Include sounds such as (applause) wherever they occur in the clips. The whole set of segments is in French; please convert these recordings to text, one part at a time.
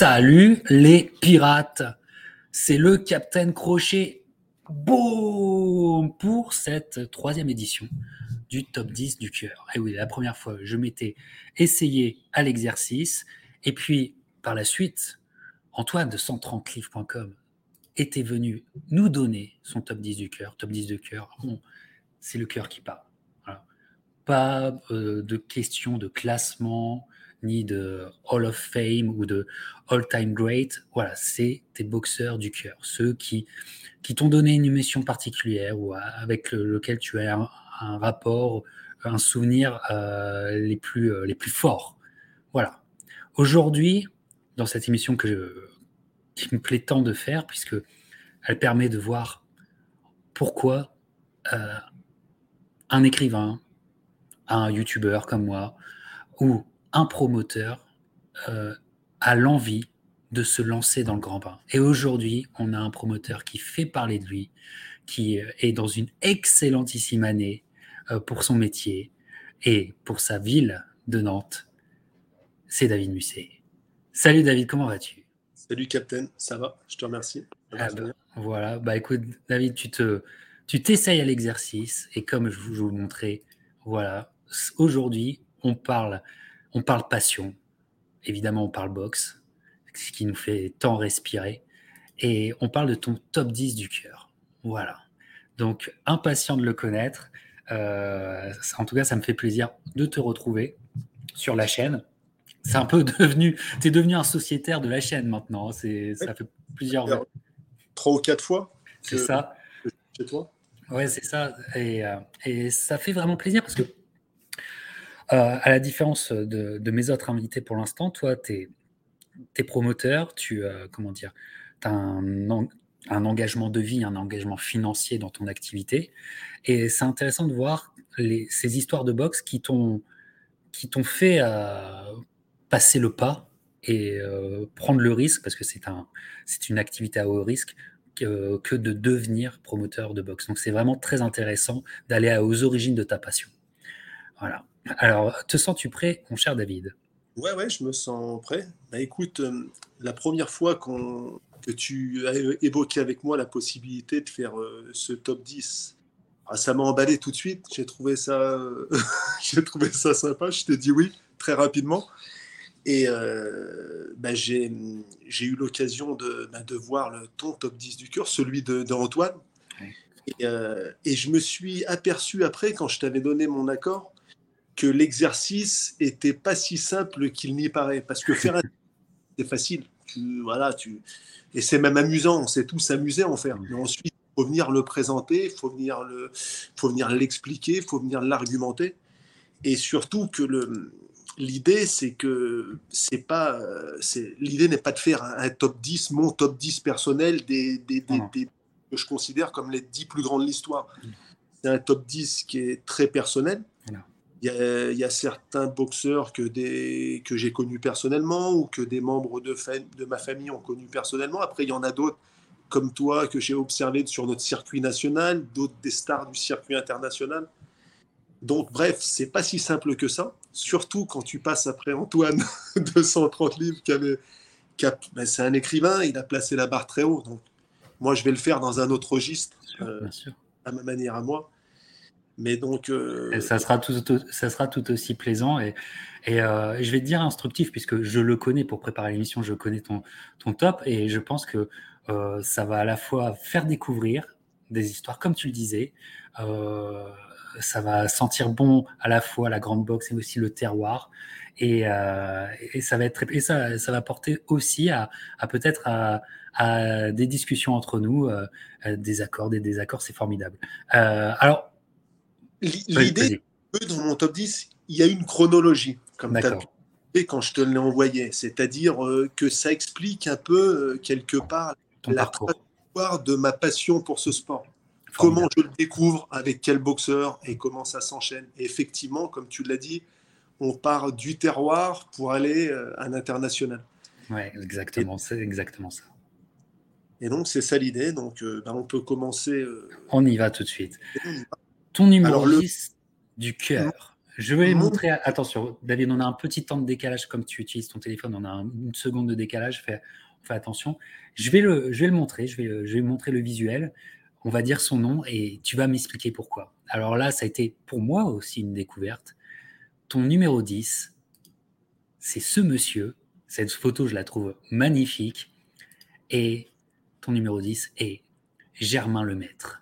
Salut les pirates, c'est le Captain Crochet. Boum pour cette troisième édition du top 10 du cœur. Et oui, la première fois, je m'étais essayé à l'exercice. Et puis, par la suite, Antoine de 130livres.com était venu nous donner son top 10 du cœur. Top 10 du cœur, bon, c'est le cœur qui parle. Pas euh, de question de classement, ni de Hall of Fame ou de All Time Great. Voilà, c'est tes boxeurs du cœur, ceux qui, qui t'ont donné une émission particulière ou avec lequel tu as un, rapport, un souvenir euh, les, plus, euh, les plus forts. Voilà. Aujourd'hui, dans cette émission que qui me plaît tant de faire, puisque elle permet de voir pourquoi euh, un écrivain, un youtubeur comme moi, ou un promoteur euh, a l'envie de se lancer dans le grand bain. Et aujourd'hui, on a un promoteur qui fait parler de lui, qui euh, est dans une excellentissime année euh, pour son métier et pour sa ville de Nantes. C'est David Musset. Salut David, comment vas-tu? Salut Captain, ça va? Je te remercie. Ah bah, voilà, bah écoute David, tu te, tu t'essayes à l'exercice et comme je vous, je vous montrais, voilà, aujourd'hui on parle on parle passion, évidemment on parle boxe, ce qui nous fait tant respirer, et on parle de ton top 10 du cœur. Voilà. Donc, impatient de le connaître. Euh, en tout cas, ça me fait plaisir de te retrouver sur la chaîne. C'est un peu (laughs) devenu, tu es devenu un sociétaire de la chaîne maintenant. C'est, ça fait plusieurs. Trois ou quatre fois. C'est ça. Chez toi. Ouais, c'est ça. Et, euh, et, ça fait vraiment plaisir parce que à la différence de, mes autres invités pour l'instant, toi, tu es, promoteur, tu euh, comment dire, as un, engagement de vie, un engagement financier dans ton activité. Et c'est intéressant de voir ces histoires de boxe qui t'ont fait euh, passer le pas et prendre le risque, parce que c'est un, une activité à haut risque, que, que de devenir promoteur de boxe. Donc c'est vraiment très intéressant d'aller aux origines de ta passion. Voilà. Alors, te sens-tu prêt, mon cher David? Ouais, ouais, je me sens prêt. Bah, écoute, euh, la première fois que tu as évoqué avec moi la possibilité de faire euh, ce top 10, ah, ça m'a emballé tout de suite. J'ai trouvé ça, (laughs) j'ai trouvé ça sympa. Je t'ai dit oui très rapidement. Et euh, bah, j'ai eu l'occasion de, bah, de, voir le, ton top 10 du cœur, celui d'Antoine. Et, et, je me suis aperçu après, quand je t'avais donné mon accord, que l'exercice était pas si simple qu'il n'y paraît. Parce que faire un c'est facile. Tu, voilà, tu... Et c'est même amusant, on sait tous s'amuser en faire. Mais ensuite, il faut venir le présenter, il faut venir le, faut venir l'expliquer, il faut venir l'argumenter. Et surtout que le, l'idée, c'est que c'est pas, c'est, l'idée n'est pas de faire un, top 10, mon top 10 personnel des, des, des, que je considère comme les 10 plus grands de l'histoire. C'est un top 10 qui est très personnel. Il y, a, certains boxeurs que, des, que j'ai connus personnellement ou que des membres de, de ma famille ont connus personnellement. Après, il y en a d'autres comme toi que j'ai observé sur notre circuit national, d'autres des stars du circuit international. Donc, bref, c'est pas si simple que ça. Surtout quand tu passes après Antoine (laughs) de 130 livres, qui avait, ben, c'est un écrivain, il a placé la barre très haut. Donc, moi, je vais le faire dans un autre registre, euh, à ma manière à moi. Mais donc. Euh, ça, sera tout, aussi plaisant. Et, et euh, je vais te dire instructif, puisque je le connais pour préparer l'émission, je connais ton, ton top. Et je pense que euh, ça va à la fois faire découvrir des histoires, comme tu le disais. ça va sentir bon à la fois la grande boxe et aussi le terroir. Et, ça va être et ça, va porter aussi à, peut-être à, des discussions entre nous, des accords, des désaccords, c'est formidable. alors, L'idée, dans mon top 10, il y a une chronologie, comme tu as quand je te l'ai envoyé. C'est-à-dire euh, que ça explique un peu, euh, quelque part, la trajectoire de ma passion pour ce sport. Comment je le découvre, avec quel boxeur et comment ça s'enchaîne. effectivement, comme tu l'as dit, on part du terroir pour aller euh, à l'international. Oui, exactement, c'est exactement ça. Et donc, c'est ça l'idée. Donc, ben, on peut commencer. On y va tout de suite. Ton numéro 10 du cœur. Je vais montrer. Attention, David, on a un petit temps de décalage comme tu utilises ton téléphone. On a une seconde de décalage. Fais, fais attention. Je vais, le, je vais le montrer. Je vais, je vais montrer le visuel. On va dire son nom et tu vas m'expliquer pourquoi. Alors là, ça a été pour moi aussi une découverte. Ton numéro 10, c'est ce monsieur. Cette photo, je la trouve magnifique. Et ton numéro 10 est Germain Lemaître.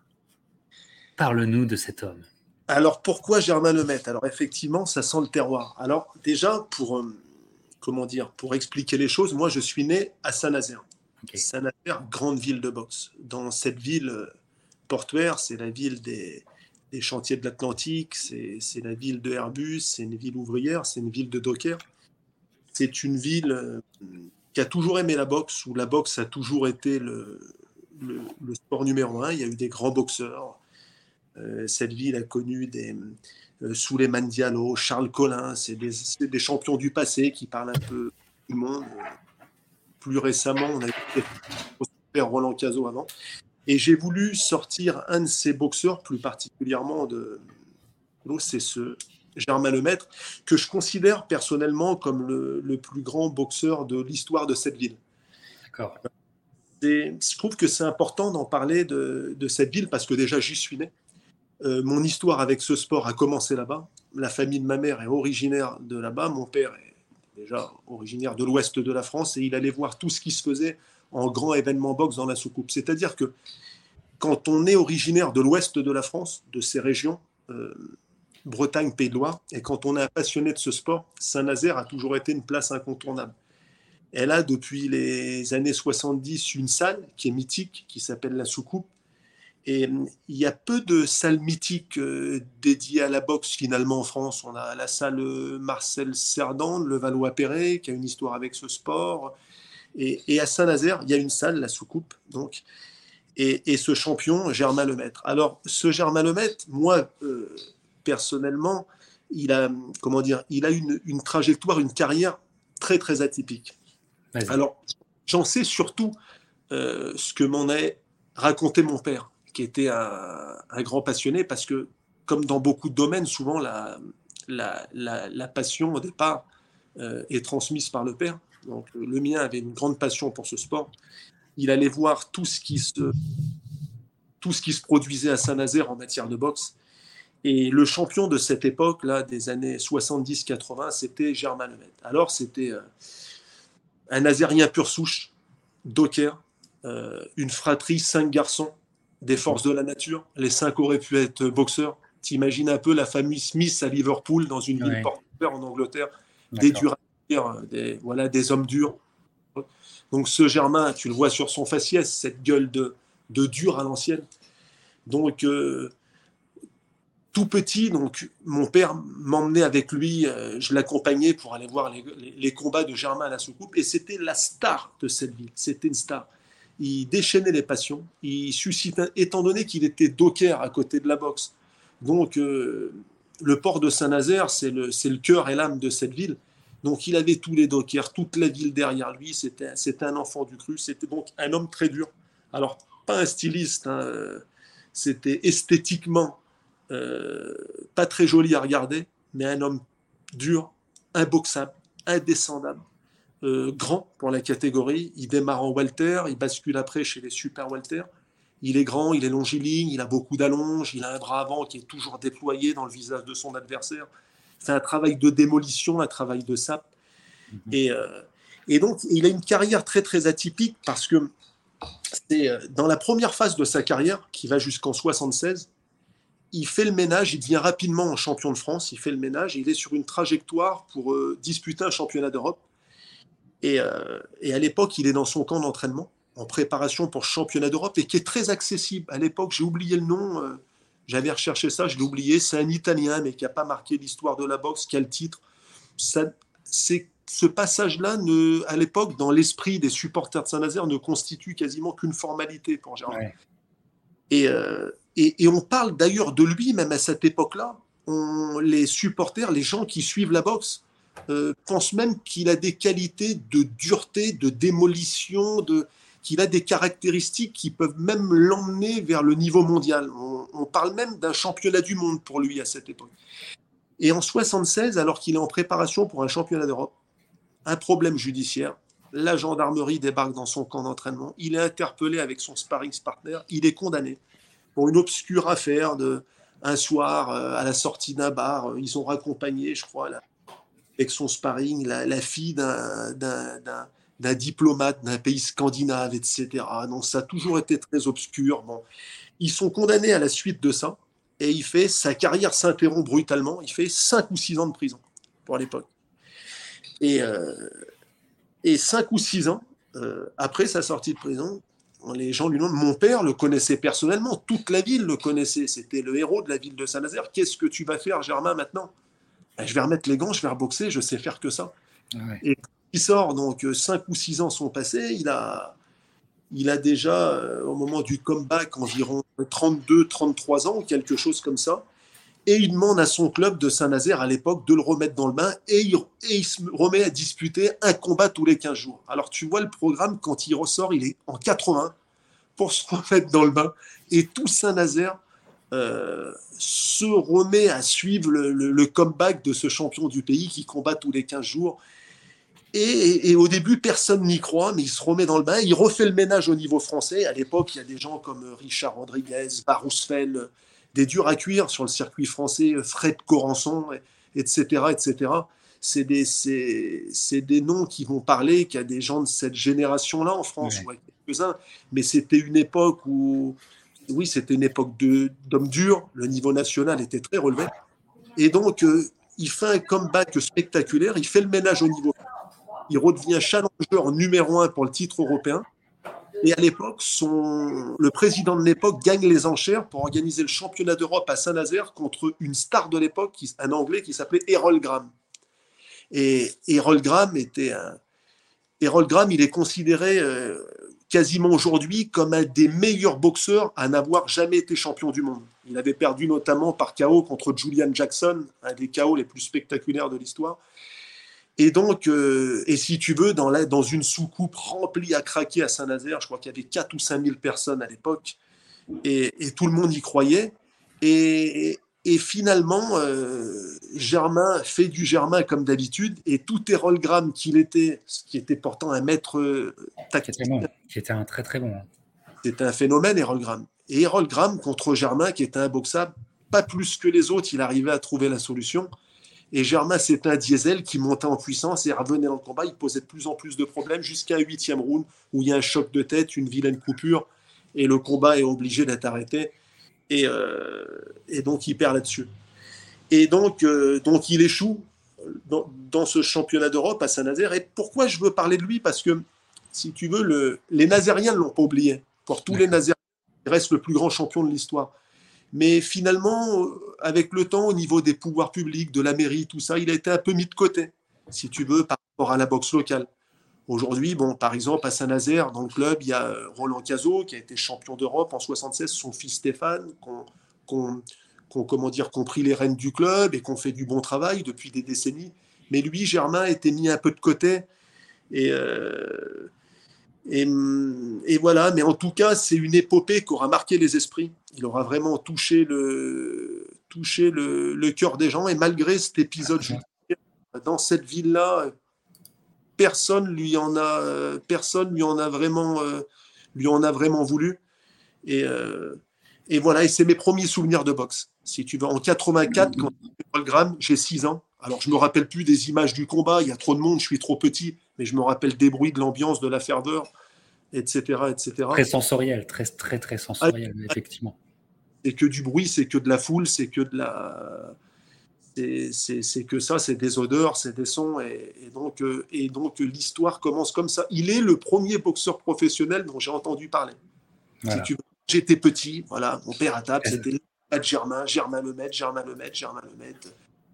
Parle-nous de cet homme. Alors pourquoi Germain Lemaitre? Alors effectivement, ça sent le terroir. Alors déjà, pour, euh, comment dire, pour expliquer les choses, moi je suis né à Saint-Nazaire. Saint-Nazaire, grande ville de boxe. Dans cette ville euh, portuaire, c'est la ville des, chantiers de l'Atlantique, c'est la ville de Airbus, c'est une ville ouvrière, c'est une ville de docker. C'est une ville euh, qui a toujours aimé la boxe, où la boxe a toujours été le, le sport numéro un. Il y a eu des grands boxeurs cette ville a connu des euh, Souleymane Diallo, Charles Collin, c'est des, champions du passé qui parlent un peu du monde. Plus récemment, on a eu Roland Cazot avant. Et j'ai voulu sortir un de ces boxeurs, plus particulièrement de. C'est ce Germain Lemaître, que je considère personnellement comme le, plus grand boxeur de l'histoire de cette ville. D'accord. Je trouve que c'est important d'en parler de, de, cette ville parce que déjà j'y suis né. Euh, mon histoire avec ce sport a commencé là-bas. La famille de ma mère est originaire de là-bas. Mon père est déjà originaire de l'ouest de la France et il allait voir tout ce qui se faisait en grand événement boxe dans la soucoupe. C'est-à-dire que quand on est originaire de l'ouest de la France, de ces régions, euh, Bretagne, Pays de Loire, et quand on est un passionné de ce sport, Saint-Nazaire a toujours été une place incontournable. Elle a depuis les années 70 une salle qui est mythique, qui s'appelle la soucoupe, et euh, il y a peu de salles mythiques euh, dédiées à la boxe finalement en France. On a la salle euh, Marcel Cerdan, le Valois-Perret, qui a une histoire avec ce sport. Et, à Saint-Nazaire, il y a une salle, la soucoupe, donc. Et, ce champion, Germain Lemaître. Alors, ce Germain Lemaître, moi, personnellement, il a, comment dire, il a une, une, trajectoire, une carrière très, très atypique. Alors, j'en sais surtout ce que m'en a raconté mon père qui était un, grand passionné parce que, comme dans beaucoup de domaines, souvent la, la, passion au départ euh, est transmise par le père. Donc, le mien avait une grande passion pour ce sport. Il allait voir tout ce qui se, tout ce qui se produisait à Saint-Nazaire en matière de boxe. Et le champion de cette époque-là, des années 70-80, c'était Germain Lemaitre. Alors, c'était euh, un Nazérien pur souche, docker, euh, une fratrie, cinq garçons, des forces de la nature. Les cinq auraient pu être boxeurs. T'imagines un peu la famille Smith à Liverpool, dans une ville portuaire en Angleterre, des durs, des, voilà, des hommes durs. Donc ce Germain, tu le vois sur son faciès, cette gueule de, de dur à l'ancienne. Donc euh, tout petit, donc mon père m'emmenait avec lui, euh, je l'accompagnais pour aller voir les, les, combats de Germain à la soucoupe, et c'était la star de cette ville. C'était une star il déchaînait les passions, il suscitait, étant donné qu'il était docker à côté de la boxe. Donc, euh, le port de Saint-Nazaire, c'est le, cœur et l'âme de cette ville. Donc, il avait tous les dockers, toute la ville derrière lui. C'était un enfant du cru. C'était donc un homme très dur. Alors, pas un styliste. Hein, c'était esthétiquement euh, pas très joli à regarder, mais un homme dur, imboxable, indescendable. Euh, grand pour la catégorie. Il démarre en Walter, il bascule après chez les super Walter. Il est grand, il est longiligne, il a beaucoup d'allonges, il a un bras avant qui est toujours déployé dans le visage de son adversaire. C'est un travail de démolition, un travail de sap. Mhm. Et, euh, et, donc, il a une carrière très, très atypique parce que c'est euh, dans la première phase de sa carrière, qui va jusqu'en 76, il fait le ménage, il devient rapidement champion de France, il fait le ménage, il est sur une trajectoire pour disputer un championnat d'Europe. Euh, et, à l'époque, il est dans son camp d'entraînement en préparation pour championnat d'Europe et qui est très accessible. À l'époque, j'ai oublié le nom, euh, j'avais recherché ça, je l'ai oublié. C'est un Italien, mais qui n'a pas marqué l'histoire de la boxe, qui a le titre. c'est, ce passage-là, à l'époque, dans l'esprit des supporters de Saint-Nazaire, ne constitue quasiment qu'une formalité pour Gérard. Euh, et, et, on parle d'ailleurs de lui, même à cette époque-là. les supporters, les gens qui suivent la boxe, euh, pense même qu'il a des qualités de dureté, de démolition, qu'il a des caractéristiques qui peuvent même l'emmener vers le niveau mondial. On, parle même d'un championnat du monde pour lui à cette époque. Et en 76, alors qu'il est en préparation pour un championnat d'Europe, un problème judiciaire, la gendarmerie débarque dans son camp d'entraînement, il est interpellé avec son sparring partner, il est condamné pour une obscure affaire de un soir euh, à la sortie d'un bar, ils ont raccompagné, je crois, avec son sparring, la, fille d'un diplomate d'un pays scandinave, etc. Donc ça a toujours été très obscur. Bon, ils sont condamnés à la suite de ça, et il fait sa carrière s'interrompt brutalement. Il fait 5 ou 6 ans de prison pour l'époque. Et, euh, et 5 ou 6 ans euh, après sa sortie de prison, les gens lui demandent Mon père le connaissait personnellement, toute la ville le connaissait, c'était le héros de la ville de Saint-Nazaire. Qu'est-ce que tu vas faire, Germain, maintenant? Ben, Je vais remettre les gants, je vais reboxer, je sais faire que ça. Et il sort, donc 5 ou 6 ans sont passés, il a, il a déjà, euh, au moment du comeback, environ 32, 33 ans, quelque chose comme ça. Et il demande à son club de Saint-Nazaire à l'époque de le remettre dans le bain et il, se remet à disputer un combat tous les 15 jours. Alors tu vois le programme, quand il ressort, il est en 80 pour se remettre dans le bain. Et tout Saint-Nazaire euh, se remet à suivre le, le, comeback de ce champion du pays qui combat tous les 15 jours. Et, au début, personne n'y croit, mais il se remet dans le bain. Il refait le ménage au niveau français. À l'époque, il y a des gens comme Richard Rodriguez, Barousfeld, des durs à cuire sur le circuit français, Fred Corançon, etc. etc. C'est des, c'est, des noms qui vont parler qu'il y a des gens de cette génération-là en France, quelques-uns. Mais c'était une époque où, oui, c'était une époque d'hommes durs. Le niveau national était très relevé. Et donc, euh, il fait un comeback spectaculaire. Il fait le ménage au niveau il redevient challenger numéro un pour le titre européen. Et à l'époque, son... le président de l'époque gagne les enchères pour organiser le championnat d'Europe à Saint-Nazaire contre une star de l'époque, un Anglais qui s'appelait Errol Graham. Et Errol Graham était un... Errol Graham, il est considéré euh, quasiment aujourd'hui comme un des meilleurs boxeurs à n'avoir jamais été champion du monde. Il avait perdu notamment par KO contre Julian Jackson, un des KO les plus spectaculaires de l'histoire. Et donc, euh, et si tu veux, dans, la, dans une soucoupe remplie à craquer à Saint-Nazaire, je crois qu'il y avait 4 ou 5 000 personnes à l'époque, et, tout le monde y croyait. Et, et finalement, euh, Germain fait du Germain comme d'habitude, et tout Hérolgramme qu'il était, ce qui était pourtant un maître euh, tactique. Qui était, un très très bon. Hein. C'était un phénomène, Hérolgramme. Et Hérolgramme contre Germain, qui était un boxable, pas plus que les autres, il arrivait à trouver la solution. Et Germain, c'est un diesel qui montait en puissance et revenait dans le combat. Il posait de plus en plus de problèmes jusqu'à un huitième round où il y a un choc de tête, une vilaine coupure et le combat est obligé d'être arrêté. Et, euh, donc, il perd là-dessus. Et donc, euh, donc, il échoue dans, ce championnat d'Europe à Saint-Nazaire. Et pourquoi je veux parler de lui? Parce que, si tu veux, le, les Nazériens ne l'ont pas oublié. Pour tous les Nazériens, il reste le plus grand champion de l'histoire. Mais finalement, avec le temps, au niveau des pouvoirs publics, de la mairie, tout ça, il a été un peu mis de côté, si tu veux, par rapport à la boxe locale. Aujourd'hui, bon, par exemple, à Saint-Nazaire, dans le club, il y a Roland Cazot, qui a été champion d'Europe en 76, son fils Stéphane, qu'on comment dire, pris les rênes du club et qu'on fait du bon travail depuis des décennies. Mais lui, Germain, était mis un peu de côté. Et, euh, et, voilà, mais en tout cas, c'est une épopée qui aura marqué les esprits. Il aura vraiment touché le, touché le, le cœur des gens. Et malgré cet épisode (laughs) dans cette ville-là, personne lui en a, personne lui en a vraiment, euh, lui en a vraiment voulu. Et, euh, et voilà, et c'est mes premiers souvenirs de boxe. Si tu veux, en 84, quand j'ai 6 ans. Alors, je me rappelle plus des images du combat, il y a trop de monde, je suis trop petit, mais je me rappelle des bruits, de l'ambiance, de la ferveur, etc., etc. Très sensoriel, très, très, très sensoriel, ah, effectivement. C'est que du bruit, c'est que de la foule, c'est que de la. C'est que ça, c'est des odeurs, c'est des sons, et, donc, euh, et donc l'histoire commence comme ça. Il est le premier boxeur professionnel dont j'ai entendu parler. J'étais petit, voilà, mon père à table, c'était Germain, Germain Lemaitre, Germain Lemaitre, Germain Lemaitre.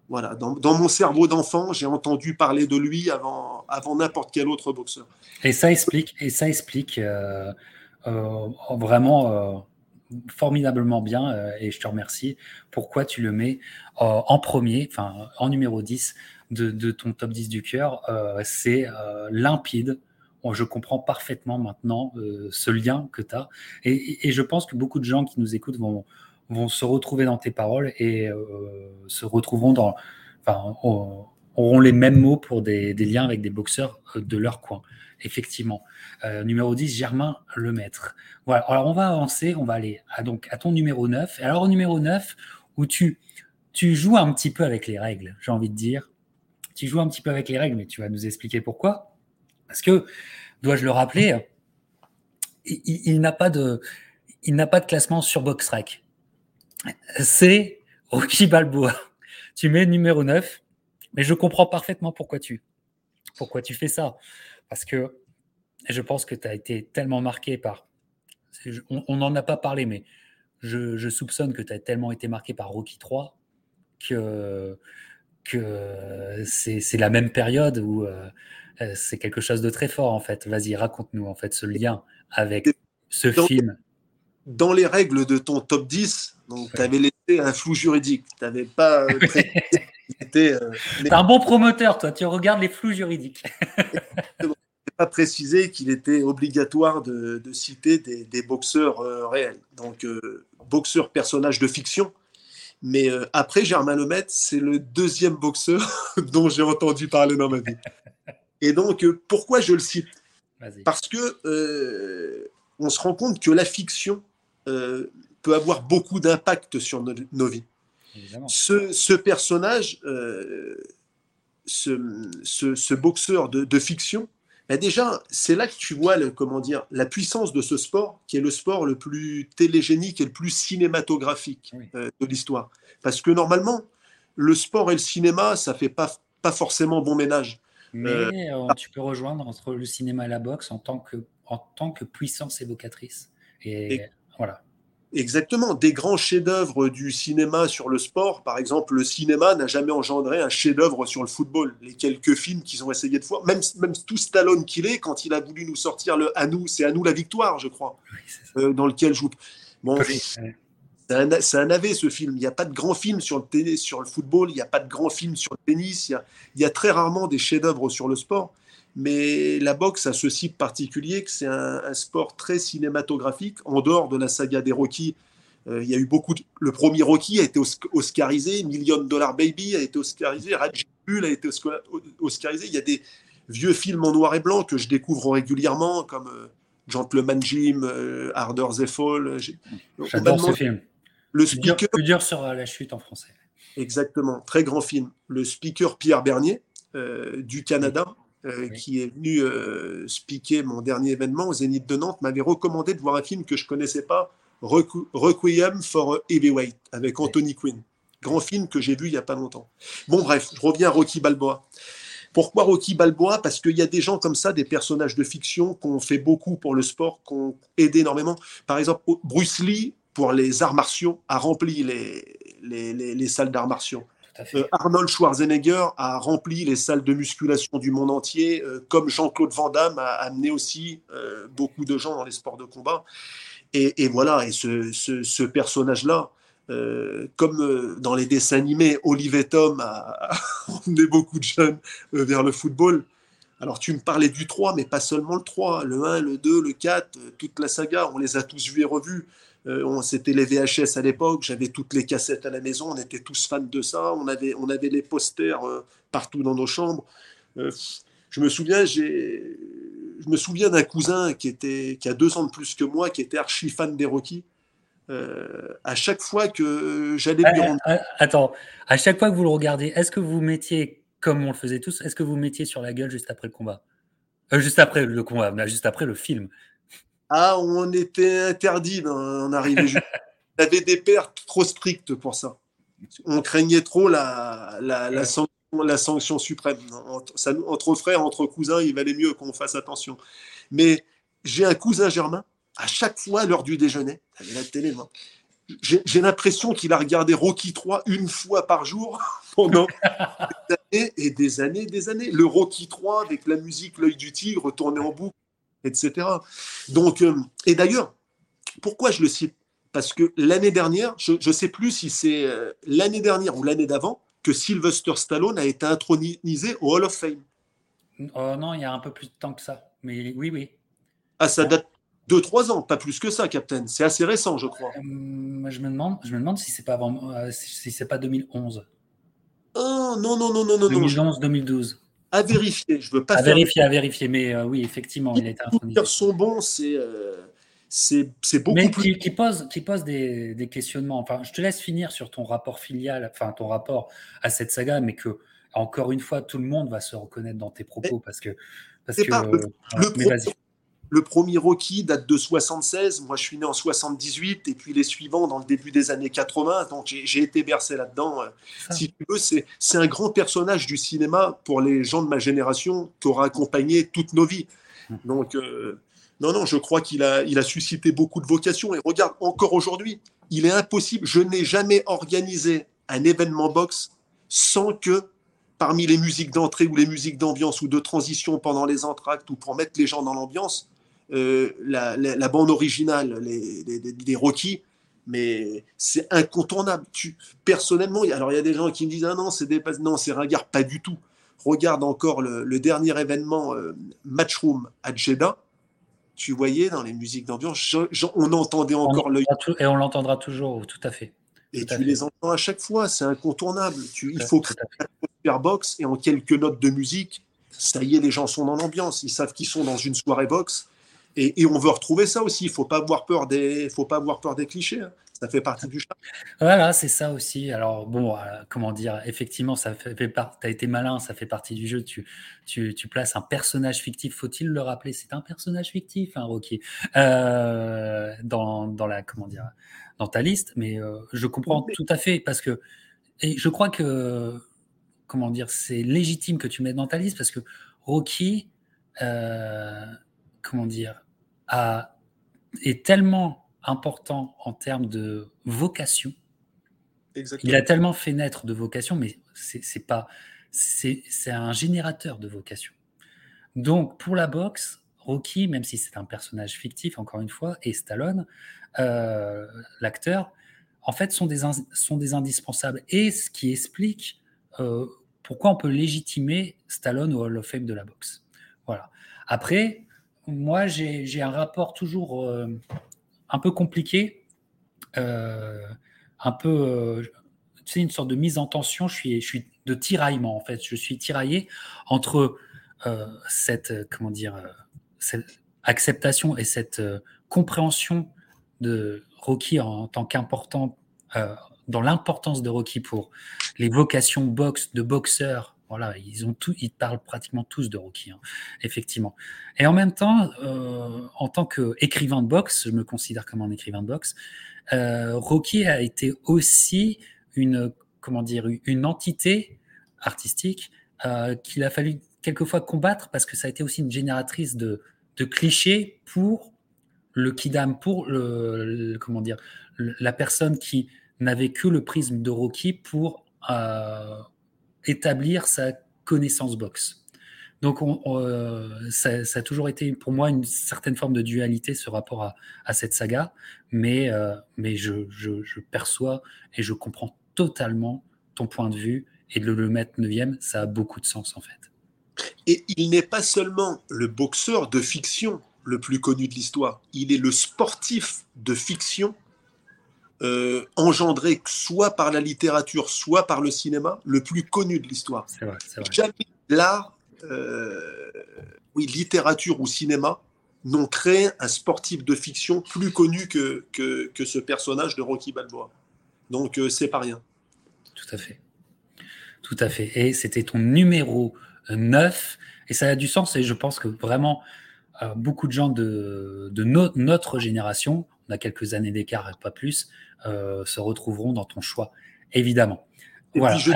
Voilà, dans, mon cerveau d'enfant, j'ai entendu parler de lui avant, avant n'importe quel autre boxeur. Et ça explique, et ça explique euh, euh, vraiment formidablement bien, et je te remercie, pourquoi tu le mets en premier, enfin en numéro 10 de, ton top 10 du cœur. C'est limpide. je comprends parfaitement maintenant ce lien que tu as. Et, je pense que beaucoup de gens qui nous écoutent vont, se retrouver dans tes paroles et se retrouveront dans, auront les mêmes mots pour des, liens avec des boxeurs de leur coin. Effectivement. numéro 10, Germain Lemaître. Voilà. Alors, on va avancer. On va aller à, donc, à ton numéro 9. Et alors, au numéro 9, où tu, joues un petit peu avec les règles, j'ai envie de dire. Tu joues un petit peu avec les règles, mais tu vas nous expliquer pourquoi. Parce que, dois-je le rappeler, il, n'a pas de, il n'a pas de classement sur BoxRec. C'est Rocky Balboa. Tu mets numéro 9, mais je comprends parfaitement pourquoi tu, pourquoi tu fais ça. Parce que je pense que tu as été tellement marqué par. On n'en a pas parlé, mais je, soupçonne que tu as tellement été marqué par Rocky 3 que, que c'est la même période où euh, c'est quelque chose de très fort en fait. Vas-y, raconte-nous en fait ce lien avec ce film. Dans les règles de ton top 10, tu avais laissé un flou juridique. Tu n'avais pas. Euh, (laughs) euh, un bon promoteur, toi. Tu regardes les flous juridiques. Pas précisé qu'il était obligatoire de, citer des, boxeurs réels. Donc, boxeur personnage de fiction. Mais euh, après Germain Lemaitre, c'est le deuxième boxeur (laughs) dont j'ai entendu parler dans ma vie. Et donc, euh, pourquoi je le cite? Parce que euh, on se rend compte que la fiction peut avoir beaucoup d'impact sur nos, vies. Ce, personnage, ce, boxeur de fiction, bah, déjà, c'est là que tu vois le, comment dire, la puissance de ce sport, qui est le sport le plus télégénique et le plus cinématographique euh, de l'histoire. Parce que normalement, le sport et le cinéma, ça fait pas, pas forcément bon ménage. Mais euh, euh, tu peux rejoindre entre le cinéma et la boxe en tant que, en tant que puissance évocatrice. et voilà. Exactement, des grands chefs-d'œuvre du cinéma sur le sport. Par exemple, le cinéma n'a jamais engendré un chef-d'œuvre sur le football. Les quelques films qu'ils ont essayé de faire, même, même tout Stallone qu'il est, quand il a voulu nous sortir le à nous, c'est à nous la victoire, je crois, euh, dans lequel joue. Bon, c'est un, un ce film. Il n'y a pas de grand film sur le, télé, sur le football, il n'y a pas de grand film sur le tennis. Il y a, il y a très rarement des chefs-d'œuvre sur le sport. Mais la boxe a ceci de particulier que c'est un, sport très cinématographique. En dehors de la saga des Rocky, euh, il y a eu beaucoup. Le premier Rocky a été oscarisé, Million Dollar Baby a été oscarisé, Red Bull a été oscarisé. Il y a des vieux films en noir et blanc que je découvre régulièrement, comme euh, Gentleman Jim, euh, Harder They Fall. J'adore ce film. Le speaker. Plus dur, sur la chute en français. Exactement, très grand film. Le speaker Pierre Bernier du Canada euh, qui est venu euh, speaker mon dernier événement au Zénith de Nantes, m'avait recommandé de voir un film que je connaissais pas, Requiem for Heavyweight, avec Anthony Quinn. Grand film que j'ai vu il n'y a pas longtemps. Bon, bref, je reviens à Rocky Balboa. Pourquoi Rocky Balboa? Parce qu'il y a des gens comme ça, des personnages de fiction, qui ont fait beaucoup pour le sport, qui ont aidé énormément. Par exemple, Bruce Lee, pour les arts martiaux, a rempli les, les, les salles d'arts martiaux. Euh, Arnold Schwarzenegger a rempli les salles de musculation du monde entier, euh, comme Jean-Claude Van Damme a amené aussi euh, beaucoup de gens dans les sports de combat. Et, voilà, et ce, personnage-là, comme dans les dessins animés, Olivier Tom a, (laughs) emmené beaucoup de jeunes vers le football. Alors tu me parlais du 3, mais pas seulement le 3, le 1, le 2, le 4, toute la saga, on les a tous vus et revus. Euh, C'était les VHS à l'époque, j'avais toutes les cassettes à la maison, on était tous fans de ça, on avait, on avait les posters euh, partout dans nos chambres. Euh, je me souviens, j'ai, je me souviens d'un cousin qui, était, qui a deux ans de plus que moi, qui était archi fan des Rocky. Euh, à chaque fois que j'allais lui rendre... Attends, à chaque fois que vous le regardez, est-ce que vous mettiez, comme on le faisait tous, est-ce que vous mettiez sur la gueule juste après le combat? Juste après le combat, juste après le film ah, on était interdit d'en arriver. on avait (laughs) des pères trop strictes pour ça. On craignait trop la, la, sanction, suprême. Entre, frères, entre cousins, il valait mieux qu'on fasse attention. Mais j'ai un cousin germain, à chaque fois, à l'heure du déjeuner, la télé, j'ai l'impression qu'il a regardé Rocky 3 une fois par jour (laughs) pendant des années et des années des années. Le Rocky 3 avec la musique L'œil du tigre tourné en boucle etc. Donc, euh, et d'ailleurs, pourquoi je le cite? Parce que l'année dernière, je ne sais plus si c'est euh, l'année dernière ou l'année d'avant, que Sylvester Stallone a été intronisé au Hall of Fame. Oh non, il y a un peu plus de temps que ça. Mais oui, oui. Ah, ça date Deux, trois ans, pas plus que ça, Captain. C'est assez récent, je crois. Euh, je me demande, je me demande si c'est pas avant, euh, si c'est pas 2011. Oh, non, non, non, non, non. 2011, 2012. À vérifier, je veux pas. À vérifier, à vérifier, mais oui, effectivement, il a été intronisé. sont bons, c'est c'est beaucoup mais plus. Qui, pose, qui pose des, des, questionnements. Enfin, je te laisse finir sur ton rapport filial, enfin ton rapport à cette saga, mais que encore une fois, tout le monde va se reconnaître dans tes propos parce que. Parce que pas, le, le, premier Rocky date de 76. Moi, je suis né en 78 et puis les suivants dans le début des années 80. Donc, j'ai été bercé là-dedans. Si tu veux, c'est un grand personnage du cinéma pour les gens de ma génération qui aura accompagné toutes nos vies. Hum. Donc, euh, non, non, je crois qu'il a, il a suscité beaucoup de vocations. Et regarde, encore aujourd'hui, il est impossible. Je n'ai jamais organisé un événement box sans que, parmi les musiques d'entrée ou les musiques d'ambiance ou de transition pendant les entractes ou pour mettre les gens dans l'ambiance, euh, la, bande originale, les, les, Rocky, mais c'est incontournable. Tu, personnellement, alors il y a des gens qui me disent ah non, c'est des, non, c'est ringard, pas du tout. Regarde encore le, dernier événement euh, Matchroom à Jeddah tu voyais dans les musiques d'ambiance, on entendait encore l'œil. Et on l'entendra toujours, tout à fait. Et tu les entends à chaque fois, c'est incontournable. Tu, il faut créer un box et en quelques notes de musique, ça y est, les gens sont dans l'ambiance, ils savent qu'ils sont dans une soirée box. Et, et, on veut retrouver ça aussi. Il faut pas avoir peur des, faut pas avoir peur des clichés. Hein ça fait partie du charme. Voilà, c'est ça aussi. Alors, bon, euh, comment dire, effectivement, ça fait, tu as été malin, ça fait partie du jeu. Tu, tu, tu places un personnage fictif, faut-il le rappeler? C'est un personnage fictif, hein, Rocky, euh, dans, dans, la, comment dire, dans ta liste, mais euh, je comprends tout à fait parce que, et je crois que, comment dire, c'est légitime que tu mettes dans ta liste parce que Rocky, comment dire, a, est tellement important en termes de vocation. Il a tellement fait naître de vocation, mais c'est pas, c'est un générateur de vocation. Donc pour la boxe, Rocky, même si c'est un personnage fictif encore une fois, et Stallone, euh, l'acteur, en fait sont des, sont des indispensables. Et ce qui explique euh, pourquoi on peut légitimer Stallone au Hall of Fame de la boxe. Voilà. Après, moi j'ai un rapport toujours euh, un peu compliqué, euh, un peu, euh, tu sais, une sorte de mise en tension. Je suis, de tiraillement en fait. Je suis tiraillé entre cette, comment dire, cette acceptation et cette compréhension de Rocky en, tant qu'important, dans l'importance de Rocky pour les vocations boxe de boxeurs voilà, ils parlent pratiquement tous de Rocky, hein, effectivement. Et en même temps, euh, en tant qu'écrivain de boxe, je me considère comme un écrivain de boxe. Euh, Rocky a été aussi une, comment dire, une entité artistique euh, qu'il a fallu quelquefois combattre parce que ça a été aussi une génératrice de, clichés pour le kidam, pour le, comment dire, la personne qui n'avait que le prisme de Rocky pour établir sa connaissance box. Donc, euh, ça, a toujours été pour moi une certaine forme de dualité, ce rapport à, cette saga, mais, euh, mais je, perçois et je comprends totalement ton point de vue, et de le mettre neuvième, ça a beaucoup de sens en fait. Et il n'est pas seulement le boxeur de fiction le plus connu de l'histoire, il est le sportif de fiction euh, engendré soit par la littérature, soit par le cinéma, le plus connu de l'histoire. Jamais l'art, euh, oui, littérature ou cinéma, n'ont créé un sportif de fiction plus connu que, que, ce personnage de Rocky Balboa. Donc, euh, c'est pas rien. Tout à fait. Tout à fait. Et c'était ton numéro 9. Et ça a du sens. Et je pense que vraiment, beaucoup de gens de, de notre génération, on a quelques années d'écart et pas plus, euh, se retrouveront dans ton choix, évidemment. Et voilà. puis je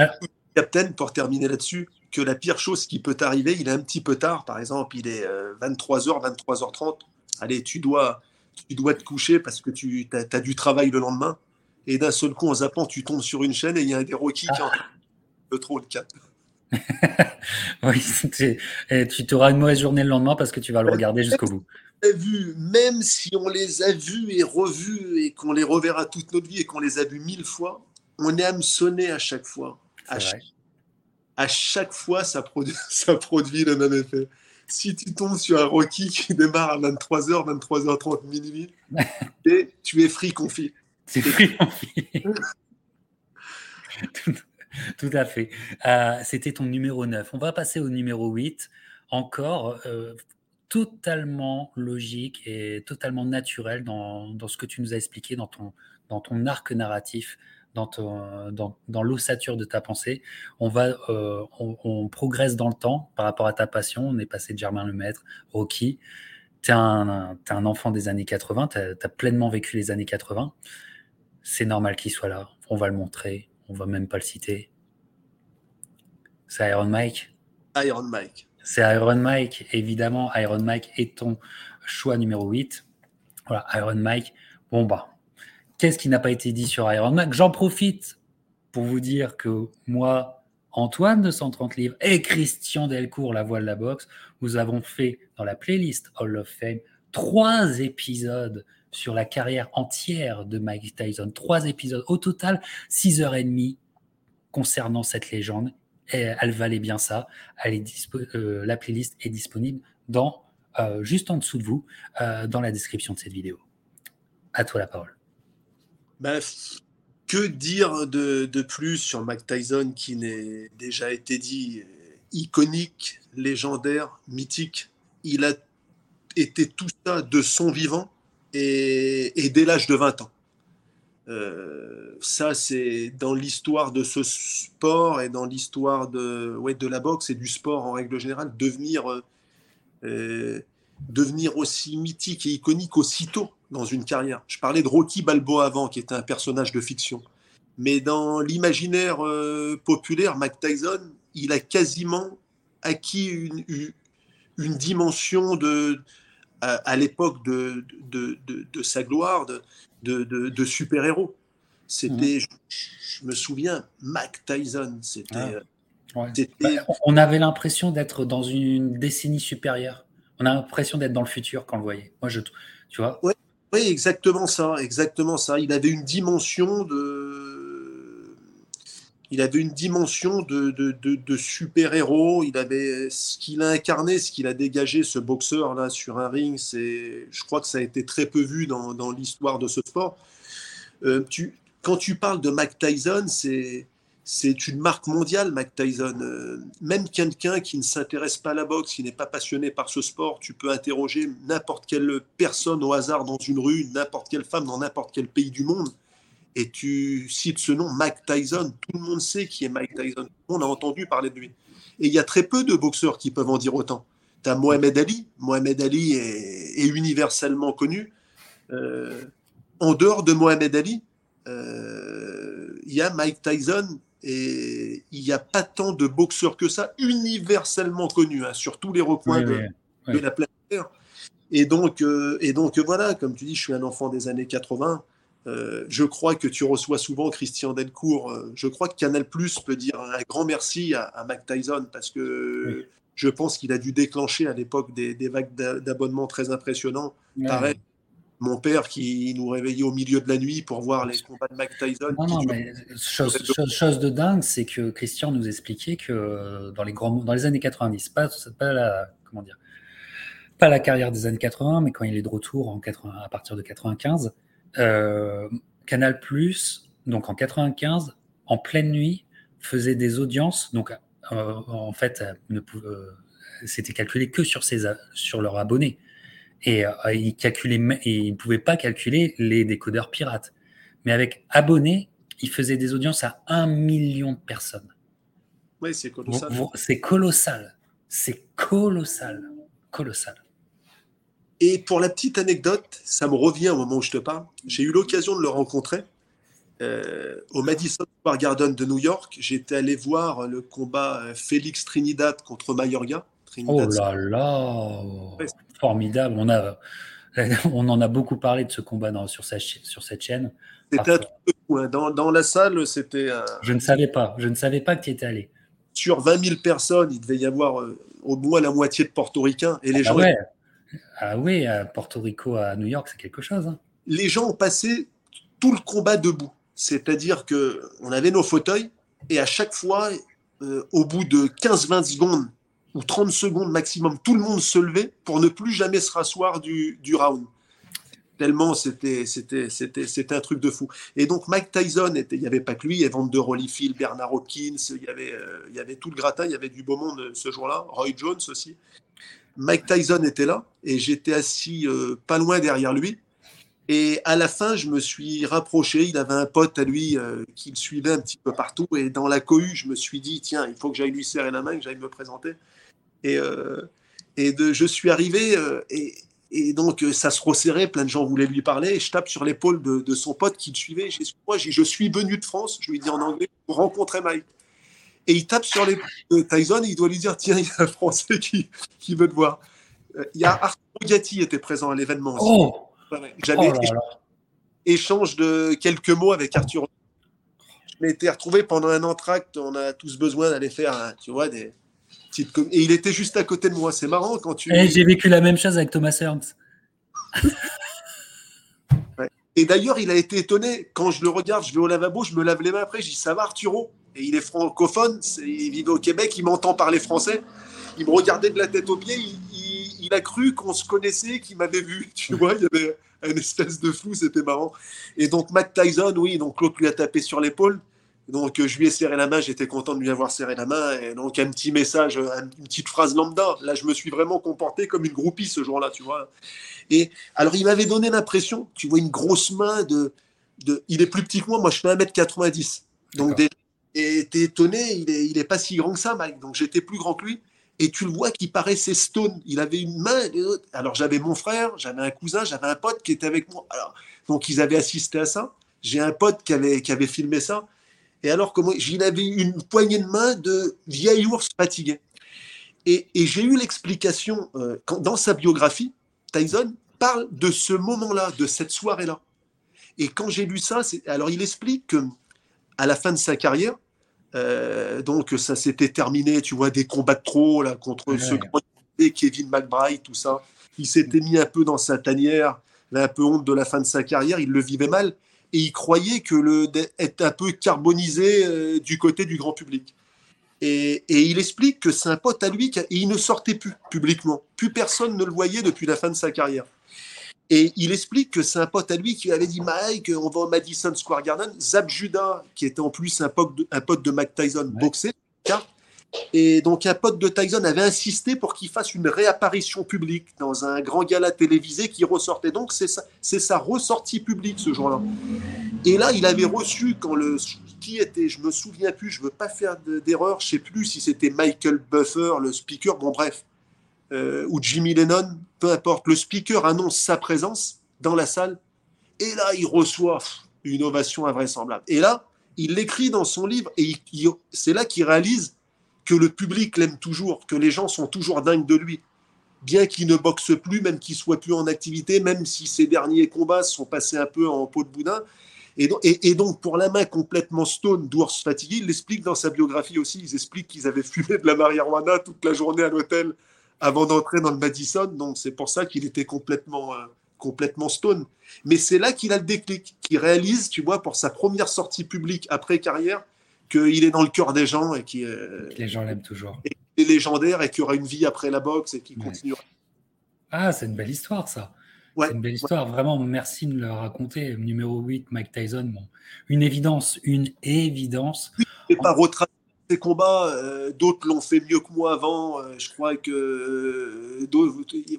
Captain, pour terminer là-dessus, que la pire chose qui peut t'arriver, il est un petit peu tard, par exemple, il est 23h, euh, 23h30. Allez, tu dois, tu dois te coucher parce que tu as, du travail le lendemain. Et d'un seul coup, en zappant, tu tombes sur une chaîne et il y a un des Rocky qui est le trop le 4. oui, et tu auras une mauvaise journée le lendemain parce que tu vas le regarder jusqu'au bout vus, même si on les a vus et revus et qu'on les reverra toute notre vie et qu'on les a vus mille fois, on est hameçonné à chaque fois. À chaque, à chaque, fois, ça produit, (laughs) ça produit le même effet. si tu tombes sur un Rocky qui démarre à 23h, 23h30 minuit, (laughs) et tu es free confit. C'est free confit. (laughs) tout, à fait. Euh, c'était ton numéro 9. On va passer au numéro 8. Encore euh, totalement logique et totalement naturel dans, dans, ce que tu nous as expliqué dans ton, dans ton arc narratif dans, dans, l'ossature de ta pensée. On, va, euh, on, progresse dans le temps par rapport à ta passion. On est passé de Germain Lemaître, Rocky. Tu es, un enfant des années 80, tu as, pleinement vécu les années 80. C'est normal qu'il soit là. On va le montrer. On va même pas le citer. C'est Iron Mike? Iron Mike. C'est Iron Mike, évidemment. Iron Mike est ton choix numéro 8. Voilà, Iron Mike. Bon, bah, Qu'est-ce qui n'a pas été dit sur Iron Man J'en profite pour vous dire que moi, Antoine de 130 livres et Christian Delcourt, la voix de la boxe, nous avons fait dans la playlist Hall of Fame trois épisodes sur la carrière entière de Mike Tyson. Trois épisodes. Au total, 6 heures et demie concernant cette légende. Elle valait bien ça. Euh, la playlist est disponible dans, euh, juste en dessous de vous, euh, dans la description de cette vidéo. À toi la parole. Ben, que dire de, plus sur Mike Tyson qui n'est déjà été dit iconique, légendaire, mythique? Il a été tout ça de son vivant et, et dès l'âge de 20 ans. Euh, ça, c'est dans l'histoire de ce sport et dans l'histoire de, ouais, de la boxe et du sport en règle générale, devenir, euh, euh devenir aussi mythique et iconique aussitôt dans une carrière. Je parlais de Rocky Balboa avant, qui était un personnage de fiction. Mais dans l'imaginaire populaire, Mike Tyson, il a quasiment acquis une, une, dimension de, à, l'époque de, de, de, sa gloire de, de super-héros. C'était, je, me souviens, Mike Tyson, c'était... Ah. Euh, bah, on avait l'impression d'être dans une décennie supérieure. On a l'impression d'être dans le futur quand on le voyait. Moi, je, tu vois. Ouais, oui, exactement ça, exactement ça. Il avait une dimension de, il avait une dimension de, de, de, super-héros. Il avait ce qu'il a incarné, ce qu'il a dégagé, ce boxeur là sur un ring. C'est, je crois que ça a été très peu vu dans, dans l'histoire de ce sport. Euh, quand tu parles de Mike Tyson, c'est c'est une marque mondiale, Mike Tyson. Euh, même quelqu'un qui ne s'intéresse pas à la boxe, qui n'est pas passionné par ce sport, tu peux interroger n'importe quelle personne au hasard dans une rue, n'importe quelle femme dans n'importe quel pays du monde, et tu cites ce nom, Mike Tyson. Tout le monde sait qui est Mike Tyson. On a entendu parler de lui. Et il y a très peu de boxeurs qui peuvent en dire autant. Tu as Mohamed Ali. Mohamed Ali est, universellement connu. Euh, en dehors de Mohamed Ali, euh, il y a Mike Tyson et il n'y a pas tant de boxeurs que ça, universellement connus, hein, sur tous les recoins de, la planète Et donc, euh, et donc voilà, comme tu dis, je suis un enfant des années 80. Euh, je crois que tu reçois souvent Christian Delcourt. Euh, je crois que Canal Plus peut dire un grand merci à, à Mac Tyson parce que je pense qu'il a dû déclencher à l'époque des, des vagues d'abonnements très impressionnants. Pareil, mon père qui nous réveillait au milieu de la nuit pour voir les combats de Mike Tyson. Non, non, mais chose, de dingue, c'est que Christian nous expliquait que dans les, grands, dans les années 90, pas, pas, la, comment dire, pas la carrière des années 80, mais quand il est de retour en 80, à partir de 95, euh, Canal Plus, donc en 95, en pleine nuit, faisait des audiences. Donc, euh, en fait, ne euh, c'était calculé que sur, ses, sur leurs abonnés. Et euh, il ne pouvait pas calculer les décodeurs pirates. Mais avec abonnés, il faisait des audiences à un million de personnes. Oui, c'est colossal. C'est colossal. C'est colossal. Colossal. Et pour la petite anecdote, ça me revient au moment où je te parle. J'ai eu l'occasion de le rencontrer euh, au Madison Square Garden de New York. J'étais allé voir le combat euh, Félix Trinidad contre Mayorga. oh là là formidable. On, a, (laughs) on en a beaucoup parlé de ce combat dans, sur, sa, sur cette chaîne. C'était un dans, dans, la salle, c'était. Je ne savais pas. Je ne savais pas que tu étais allé. Sur 20 000 personnes, il devait y avoir euh, au moins la moitié de portoricains. Et les ah, gens. Ouais. Ah oui, à Porto Rico, à New York, c'est quelque chose. Hein. Les gens ont passé tout le combat debout. C'est-à-dire que on avait nos fauteuils et à chaque fois, euh, au bout de 15-20 secondes, ou 30 secondes maximum, tout le monde se levait pour ne plus jamais se rasseoir du, round. Tellement c'était, un truc de fou. Et donc Mike Tyson, était, il n'y avait pas que lui, il y avait Van der Holyfield, Bernard Hopkins, il y, avait, euh, il y avait tout le gratin, il y avait du beau monde euh, ce jour-là, Roy Jones aussi. Mike Tyson était là et j'étais assis euh, pas loin derrière lui. Et à la fin, je me suis rapproché. Il avait un pote à lui qui le suivait un petit peu partout. Et dans la cohue, je me suis dit, tiens, il faut que j'aille lui serrer la main, que j'aille me présenter. Et, et de, je suis arrivé et, et donc, euh, ça se resserrait, plein de gens voulaient lui parler. Et je tape sur l'épaule de, son pote qui le suivait. Je suis venu de France, je lui dis en anglais, pour rencontrer Mike. Et il tape sur l'épaule de Tyson et il doit lui dire Tiens, il y a un Français qui, qui veut te voir. Euh, il y a Arthur Gatti était présent à l'événement aussi. Oh J'avais oh échange de quelques mots avec Arthur. Je m'étais retrouvé pendant un entracte. On a tous besoin d'aller faire, tu vois, des, et il était juste à côté de moi. C'est marrant quand tu. Eh, j'ai vécu la même chose avec Thomas Ernst. (laughs) Et d'ailleurs, il a été étonné. Quand je le regarde, je vais au lavabo, je me lave les mains après. Je dis Ça va, Arturo? Et il est francophone, il vit au Québec, il m'entend parler français. Il me regardait de la tête aux pieds. Il, a cru qu'on se connaissait, qu'il m'avait vu. (laughs) Tu vois, il y avait une espèce de flou, c'était marrant. Et donc, Matt Tyson, oui, donc l'autre lui a tapé sur l'épaule. Donc, je lui ai serré la main, j'étais content de lui avoir serré la main. Et donc, un petit message, une petite phrase lambda. Là, je me suis vraiment comporté comme une groupie ce jour-là, tu vois. Et alors, il m'avait donné l'impression, tu vois, une grosse main de, de. Il est plus petit que moi, moi je fais 1m90. Donc, et t'es étonné, il est, il est pas si grand que ça, Mike. Donc, j'étais plus grand que lui. Et tu le vois qu'il paraissait stone. Il avait une main. Alors, j'avais mon frère, j'avais un cousin, j'avais un pote qui était avec moi. Alors, donc, ils avaient assisté à ça. J'ai un pote qui avait, qui avait filmé ça. Et alors, comment j'y avais une poignée de main de vieil ours fatigué. Et, j'ai eu l'explication, euh, dans sa biographie, Tyson parle de ce moment-là, de cette soirée-là. Et quand j'ai lu ça, alors il explique que à la fin de sa carrière, euh, donc ça s'était terminé, tu vois, des combats de trop là, contre ce grand Kevin McBride, tout ça. Il s'était mis un peu dans sa tanière, un peu honte de la fin de sa carrière, il le vivait mal et il croyait que le est un peu carbonisé euh, du côté du grand public. Et, il explique que c'est un pote à lui, et il ne sortait plus publiquement. Plus personne ne le voyait depuis la fin de sa carrière. Et il explique que c'est un pote à lui qui avait dit Mike, on va au Madison Square Garden. Zab Judah, qui était en plus un pote de, un pote de Mike Tyson, boxé, et donc un pote de Tyson avait insisté pour qu'il fasse une réapparition publique dans un grand gala télévisé qui ressortait. Donc c'est sa, c'est sa ressortie publique ce jour-là. Et là, il avait reçu quand le qui était, je me souviens plus, je veux pas faire d'erreur, je sais plus si c'était Michael Buffer, le speaker, bon bref, euh, ou Jimmy Lennon, peu importe. Le speaker annonce sa présence dans la salle, et là, il reçoit une ovation invraisemblable. Et là, il l'écrit dans son livre, et c'est là qu'il réalise que le public l'aime toujours, que les gens sont toujours dingues de lui. Bien qu'il ne boxe plus, même qu'il soit plus en activité, même si ses derniers combats sont passés un peu en peau de boudin. Et donc, et, donc pour la main complètement stone d'ours fatigué, il l'explique dans sa biographie aussi, ils expliquent qu'ils avaient fumé de la marijuana toute la journée à l'hôtel avant d'entrer dans le Madison. Donc c'est pour ça qu'il était complètement, euh, complètement stone. Mais c'est là qu'il a le déclic, qu'il réalise, tu vois, pour sa première sortie publique après carrière, qu'il est dans le cœur des gens et qui euh, les gens l'aiment toujours. Et est légendaire et qu'il y aura une vie après la boxe et qui continuera. Ah, c'est une belle histoire ça. c'est une belle histoire. Vraiment, merci de le raconter. Numéro 8, Mike Tyson. Bon, une évidence, une évidence. Oui, pas retracer ces combats, euh, d'autres l'ont fait mieux que moi avant. Euh, je crois que euh,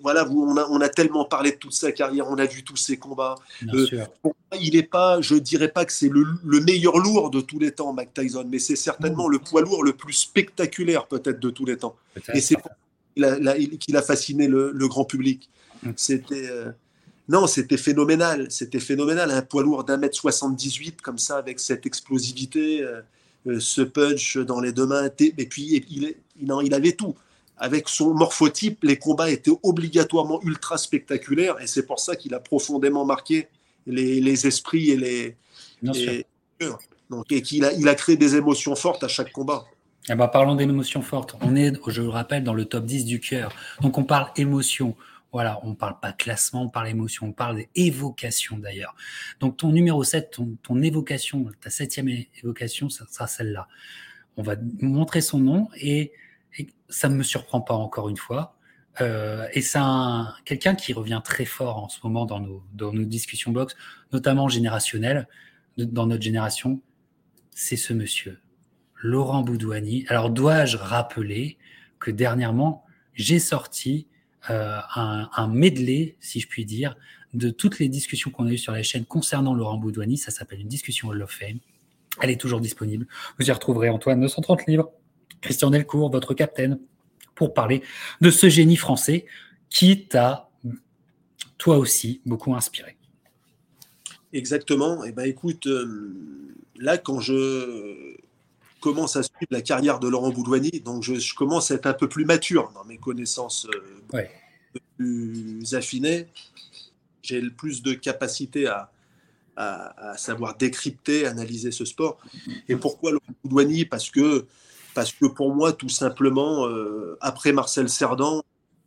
voilà, on a, on a, tellement parlé de toute sa carrière, on a vu tous ses combats. il n'est pas, je dirais pas que c'est le, meilleur lourd de tous les temps, Mike Tyson, mais c'est certainement le poids lourd le plus spectaculaire peut-être de tous les temps. Et c'est qu'il a, qu'il a, fasciné le, grand public. Mm. C'était non, c'était phénoménal. C'était phénoménal. Un poids lourd d'un mètre 78 comme ça, avec cette explosivité. Euh, ce punch dans les deux mains. Et puis, il, il, avait tout. Avec son morphotype, les combats étaient obligatoirement ultra spectaculaires. Et c'est pour ça qu'il a profondément marqué les, esprits et les. Donc, et qu'il a, il a créé des émotions fortes à chaque combat. Eh ben, parlons d'émotions fortes. On est, je le rappelle, dans le top 10 du cœur. Donc on parle émotion, voilà, on parle pas classement, on parle émotion, on parle évocation d'ailleurs. Donc ton numéro 7, ton, évocation, ta septième évocation, ça sera celle-là. On va montrer son nom et Et ça ne me surprend pas encore une fois. Euh, et c'est quelqu'un qui revient très fort en ce moment dans nos, dans nos discussions box, notamment générationnelles, dans notre génération. C'est ce monsieur, Laurent Boudouani. Alors, dois-je rappeler que dernièrement, j'ai sorti euh, un, un, medley, si je puis dire, de toutes les discussions qu'on a eues sur la chaîne concernant Laurent Boudouani. Ça s'appelle une discussion Hall of Fame. Elle est toujours disponible. Vous y retrouverez Antoine 930 livres, Christian Delcourt, votre capitaine, pour parler de ce génie français qui t'a, toi aussi, beaucoup inspiré. Exactement. Et eh ben, écoute, euh, là, quand je commence à suivre la carrière de Laurent Boudouani, donc je, commence à être un peu plus mature dans mes connaissances euh, plus affinées. J'ai le plus de capacité à, à, savoir décrypter, analyser ce sport. Et pourquoi Laurent Boudouani? Parce que parce que pour moi, tout simplement, euh, après Marcel Cerdan,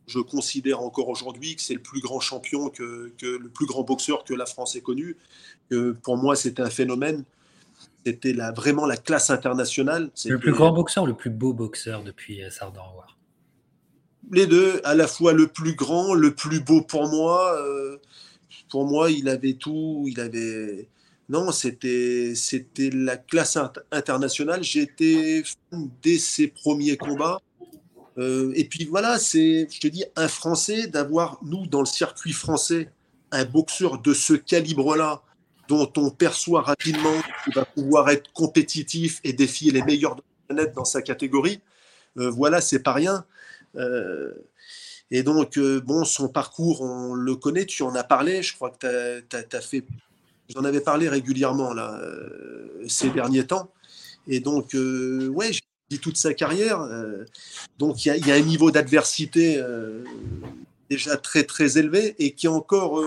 je considère encore aujourd'hui que c'est le plus grand champion, que, le plus grand boxeur que la France ait connu. Que pour moi, c'était un phénomène. C'était la, vraiment la classe internationale. Le plus grand boxeur, le plus beau boxeur depuis euh, Sardan Les deux, à la fois le plus grand, le plus beau pour moi. Euh, pour moi, il avait tout. Il avait non, c'était c'était la classe internationale. J'étais fan dès ses premiers combats. Euh, et puis voilà, c'est, je te dis, un Français d'avoir nous dans le circuit français un boxeur de ce calibre-là, dont on perçoit rapidement qu'il va pouvoir être compétitif et défier les meilleurs de la planète dans sa catégorie. Euh, voilà, c'est pas rien. Euh, et donc, bon, son parcours, on le connaît, tu en as parlé, je crois que tu as, fait J'en avais parlé régulièrement là, euh, ces derniers temps. Et donc, euh, ouais, j'ai dit toute sa carrière. Euh, donc, il y, a un niveau d'adversité déjà très, très élevé et qui, encore,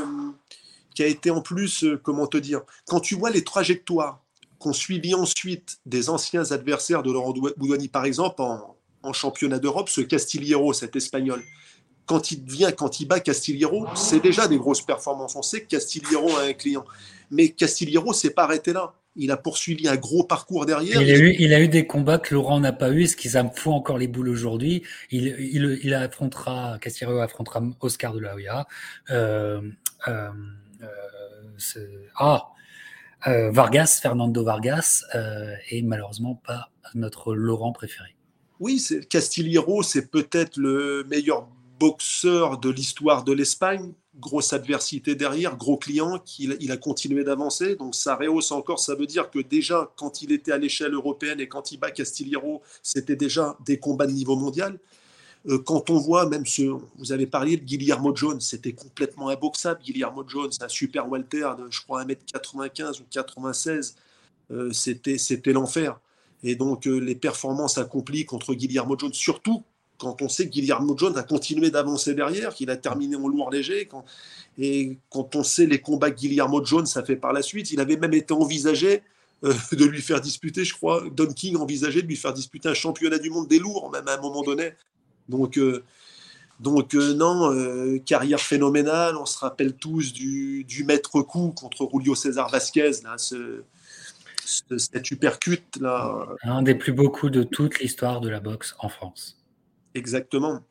qui a été en plus, comment te dire, quand tu vois les trajectoires qu'ont suivi ensuite des anciens adversaires de Laurent Boudouani, par exemple, en, championnat d'Europe, ce Castillero, cet Espagnol, quand il vient, quand il bat Castillero, c'est déjà des grosses performances. On sait que Castillero a un client. Mais Castillero s'est pas arrêté là. Il a poursuivi un gros parcours derrière. Il a, eu, il a eu des combats que Laurent n'a pas eu, ce qui me fout encore les boules aujourd'hui. Il, affrontera, Castillero affrontera Oscar de la Hoya. Euh, euh, euh, ah, euh, Vargas, Fernando Vargas, euh, et malheureusement pas notre Laurent préféré. Oui, Castillero, c'est peut-être le meilleur boxeur de l'histoire de l'Espagne, grosse adversité derrière, gros client, il a continué d'avancer. Donc ça rehausse encore, ça veut dire que déjà, quand il était à l'échelle européenne et quand il bat Castillero, c'était déjà des combats de niveau mondial. Euh, quand on voit même ce, vous avez parlé de Guillermo Jones, c'était complètement imboxable. Guillermo Jones, un super Walter de, je crois, 1m95 ou 96, euh, c'était, c'était l'enfer. Et donc euh, les performances accomplies contre Guillermo Jones, surtout quand on sait que Guillermo Jones a continué d'avancer derrière, qu'il a terminé en lourd léger, et quand on sait les combats que Guillermo Jones a fait par la suite, il avait même été envisagé euh, de lui faire disputer, je crois, Don King envisageait de lui faire disputer un championnat du monde des lourds, même à un moment donné. Donc, euh, donc euh, non, carrière phénoménale. On se rappelle tous du, maître coup contre Julio César Vasquez, là, ce, cet uppercut là. Un des plus beaux coups de toute l'histoire de la boxe en France. Exactement.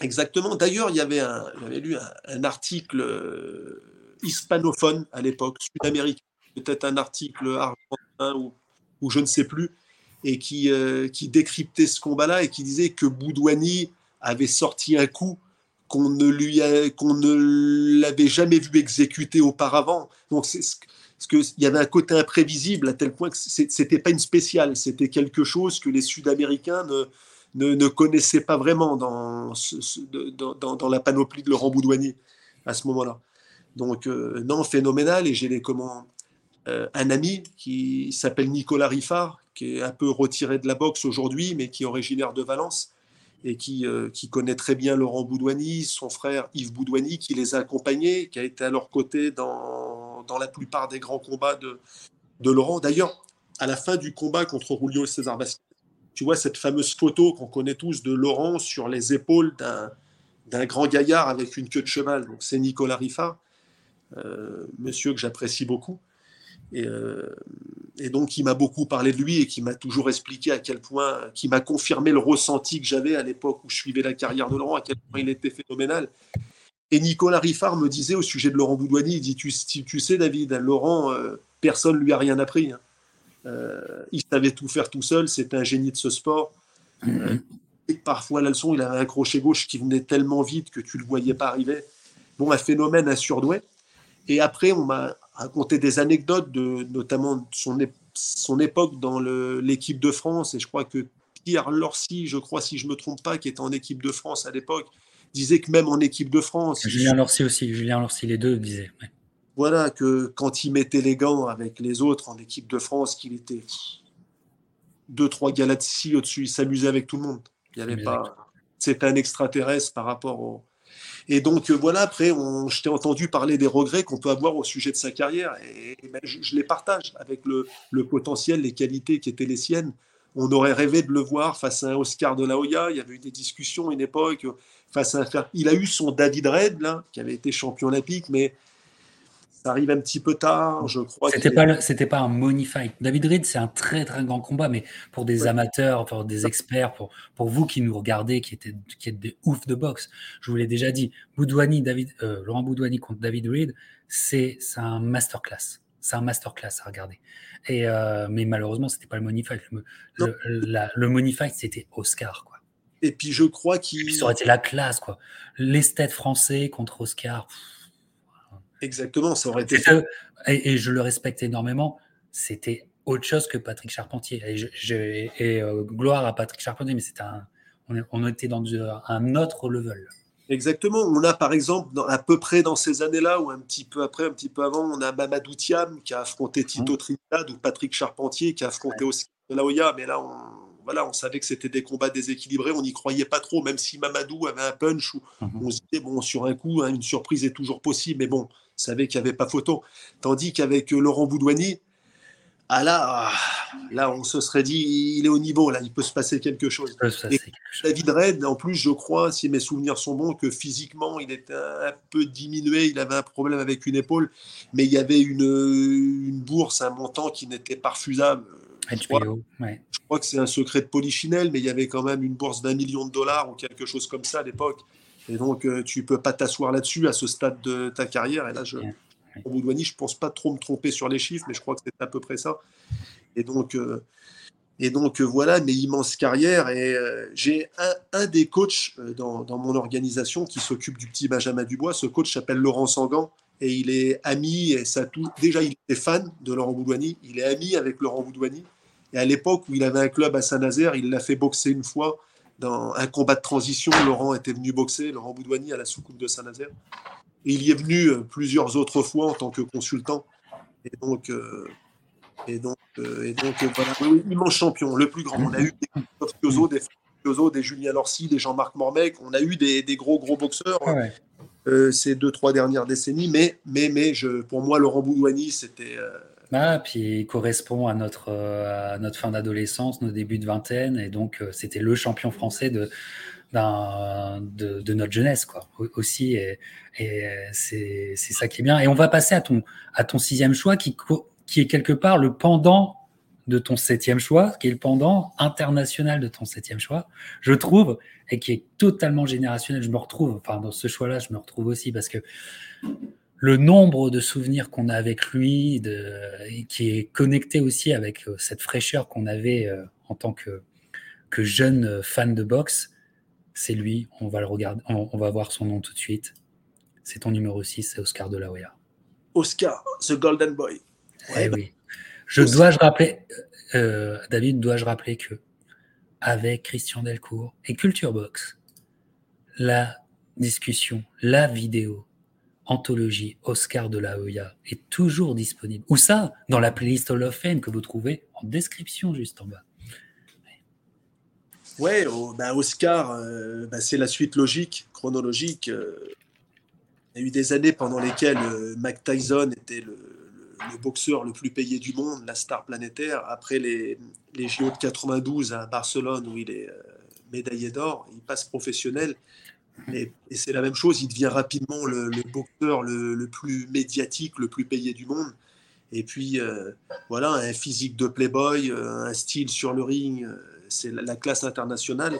Exactement. D'ailleurs, il y avait un, j'avais lu un, article euh, hispanophone à l'époque, sud-américain, peut-être un article argentin ou, ou, je ne sais plus, et qui, euh, décryptait ce combat-là et qui disait que Boudouani avait sorti un coup qu'on ne lui qu'on ne l'avait jamais vu exécuter auparavant. Donc il y avait un côté imprévisible à tel point que c'était pas une spéciale, c'était quelque chose que les Sud-Américains ne, connaissait pas vraiment dans, la panoplie de Laurent Boudouani à ce moment-là. Donc, euh, non, phénoménal. Et j'ai comment, euh, un ami qui s'appelle Nicolas Riffard, qui est un peu retiré de la boxe aujourd'hui, mais qui est originaire de Valence et qui, euh, qui connaît très bien Laurent Boudouani, son frère Yves Boudouani, qui les a accompagnés, qui a été à leur côté dans, dans la plupart des grands combats de, de Laurent. D'ailleurs, à la fin du combat contre Julio César Vasquez, tu vois cette fameuse photo qu'on connaît tous de Laurent sur les épaules d'un grand gaillard avec une queue de cheval. Donc c'est Nicolas Riffard, euh, monsieur que j'apprécie beaucoup. Et, euh, et donc, il m'a beaucoup parlé de lui et qui m'a toujours expliqué à quel point, qui m'a confirmé le ressenti que j'avais à l'époque où je suivais la carrière de Laurent, à quel point il était phénoménal. Et Nicolas Riffard me disait au sujet de Laurent Boudouani, il dit, tu, tu sais David, Laurent, euh, personne ne lui a rien appris. Hein. Euh, il savait tout faire tout seul, c'était un génie de ce sport. Euh, et parfois, la leçon, il avait un crochet gauche qui venait tellement vite que tu ne le voyais pas arriver. Bon, un phénomène, un surdoué. Et après, on m'a raconté des anecdotes, de, notamment de son, son époque dans l'équipe de France. Et je crois que Pierre Lorcy, je crois, si je ne me trompe pas, qui était en équipe de France à l'époque, disait que même en équipe de France. Julien Lorcy aussi, Julien Lorcy, les deux disaient. Voilà, que quand il mettait les gants avec les autres en équipe de France, qu'il était deux, trois galaxies au-dessus, il s'amusait avec tout le monde. Il y avait pas. C'était un extraterrestre par rapport au, et donc euh, voilà, après, on, je t'ai entendu parler des regrets qu'on peut avoir au sujet de sa carrière, et, ben, je, les partage avec le, potentiel, les qualités qui étaient les siennes. On aurait rêvé de le voir face à un Oscar de la Hoya. Il y avait eu des discussions à une époque face à un. Il a eu son David Red, là, qui avait été champion olympique, mais ça arrive un petit peu tard, je crois. C'était pas, c'était pas un money fight. David Reed, c'est un très très grand combat, mais pour des amateurs, pour des experts, pour, pour vous qui nous regardez, qui êtes, qui êtes des oufs de boxe, je vous l'ai déjà dit, Boudouani, David, euh, Laurent Boudouani contre David Reed, c'est un masterclass. C'est un masterclass à regarder. Et, euh, mais malheureusement, c'était pas le money fight. Le, le, money fight, c'était Oscar, quoi. Et puis je crois qu'il. Ça aurait été la classe, quoi. L'esthète français contre Oscar. Exactement, ça aurait été. Et, je le respecte énormément. C'était autre chose que Patrick Charpentier. Et, et euh, gloire à Patrick Charpentier, mais c'était un, on, était dans un autre level. Exactement. On a par exemple, dans, à peu près dans ces années-là, ou un petit peu après, un petit peu avant, on a Mamadou Thiam qui a affronté Tito mmh. Trinidad ou Patrick Charpentier qui a affronté ouais. Oscar la Hoya. Mais là, on, voilà, on savait que c'était des combats déséquilibrés, on n'y croyait pas trop, même si Mamadou avait un punch où mmh on se disait, bon, sur un coup, hein, une surprise est toujours possible, mais bon, savait qu'il n'y avait pas photo. Tandis qu'avec euh, Laurent Boudouani, ah là, là, on se serait dit, il est au niveau, là, il peut se passer quelque chose. David Red, en plus, je crois, si mes souvenirs sont bons, que physiquement, il était un peu diminué, il avait un problème avec une épaule, mais il y avait une, une bourse, un montant qui n'était pas refusable. Je crois, je crois que c'est un secret de polichinelle, mais il y avait quand même une bourse d'un million de dollars ou quelque chose comme ça à l'époque. Et donc, euh, tu peux pas t'asseoir là-dessus à ce stade de ta carrière. Et là, je, pour Boudouani, je pense pas trop me tromper sur les chiffres, mais je crois que c'est à peu près ça. Et donc, euh, et donc euh, voilà, mes immenses carrières. Et j'ai un, des coachs dans, dans, mon organisation qui s'occupe du petit Benjamin Dubois. Ce coach s'appelle Laurent Sangan et il est ami. Et ça tout. Déjà, il est fan de Laurent Boudouani. Il est ami avec Laurent Boudouani. Et à l'époque où il avait un club à Saint-Nazaire, il l'a fait boxer une fois dans un combat de transition. Laurent était venu boxer, Laurent Boudouani à la soucoupe de Saint-Nazaire. Et il y est venu euh, plusieurs autres fois en tant que consultant. Et donc, euh, et donc, euh, et donc voilà, immense champion, le plus grand. On a eu des Piozo, des Piozo, des Julien Lorcy, des Jean-Marc Mormec. On a eu des, des gros, gros boxeurs ces deux, trois dernières décennies. Mais, mais, mais je, pour moi, Laurent Boudouani, c'était ah, puis il correspond à notre, euh, à notre fin d'adolescence, nos débuts de vingtaine, et donc euh, c'était le champion français de, de, notre jeunesse, quoi, aussi, et, et c'est ça qui est bien. Et on va passer à ton, à ton sixième choix, qui, qui est quelque part le pendant de ton septième choix, qui est le pendant international de ton septième choix, je trouve, et qui est totalement générationnel. Je me retrouve, enfin, dans ce choix-là, je me retrouve aussi parce que le nombre de souvenirs qu'on a avec lui, de, qui est connecté aussi avec euh, cette fraîcheur qu'on avait euh, en tant que, que jeune fan de boxe, c'est lui. On va le regarder, on, va voir son nom tout de suite. C'est ton numéro 6, c'est Oscar de la Hoya. Oscar, The Golden Boy. Eh oui. Je dois-je rappeler, euh, David, dois-je rappeler que avec Christian Delcourt et Culture Box, la discussion, la vidéo anthologie Oscar de la Hoya est toujours disponible. Ou ça, dans la playlist Hall of Fame que vous trouvez en description juste en bas. Ouais, oh, bah, Oscar, euh, bah, c'est la suite logique, chronologique. Euh. il y a eu des années pendant lesquelles euh, Mike Tyson était le, boxeur le plus payé du monde, la star planétaire. Après les, les JO de 92 à Barcelone, où il est médaillé d'or, il passe professionnel. Et, c'est la même chose, il devient rapidement le, boxeur le, plus médiatique, le plus payé du monde. Et puis, voilà, un physique de playboy, un style sur le ring, c'est la, classe internationale.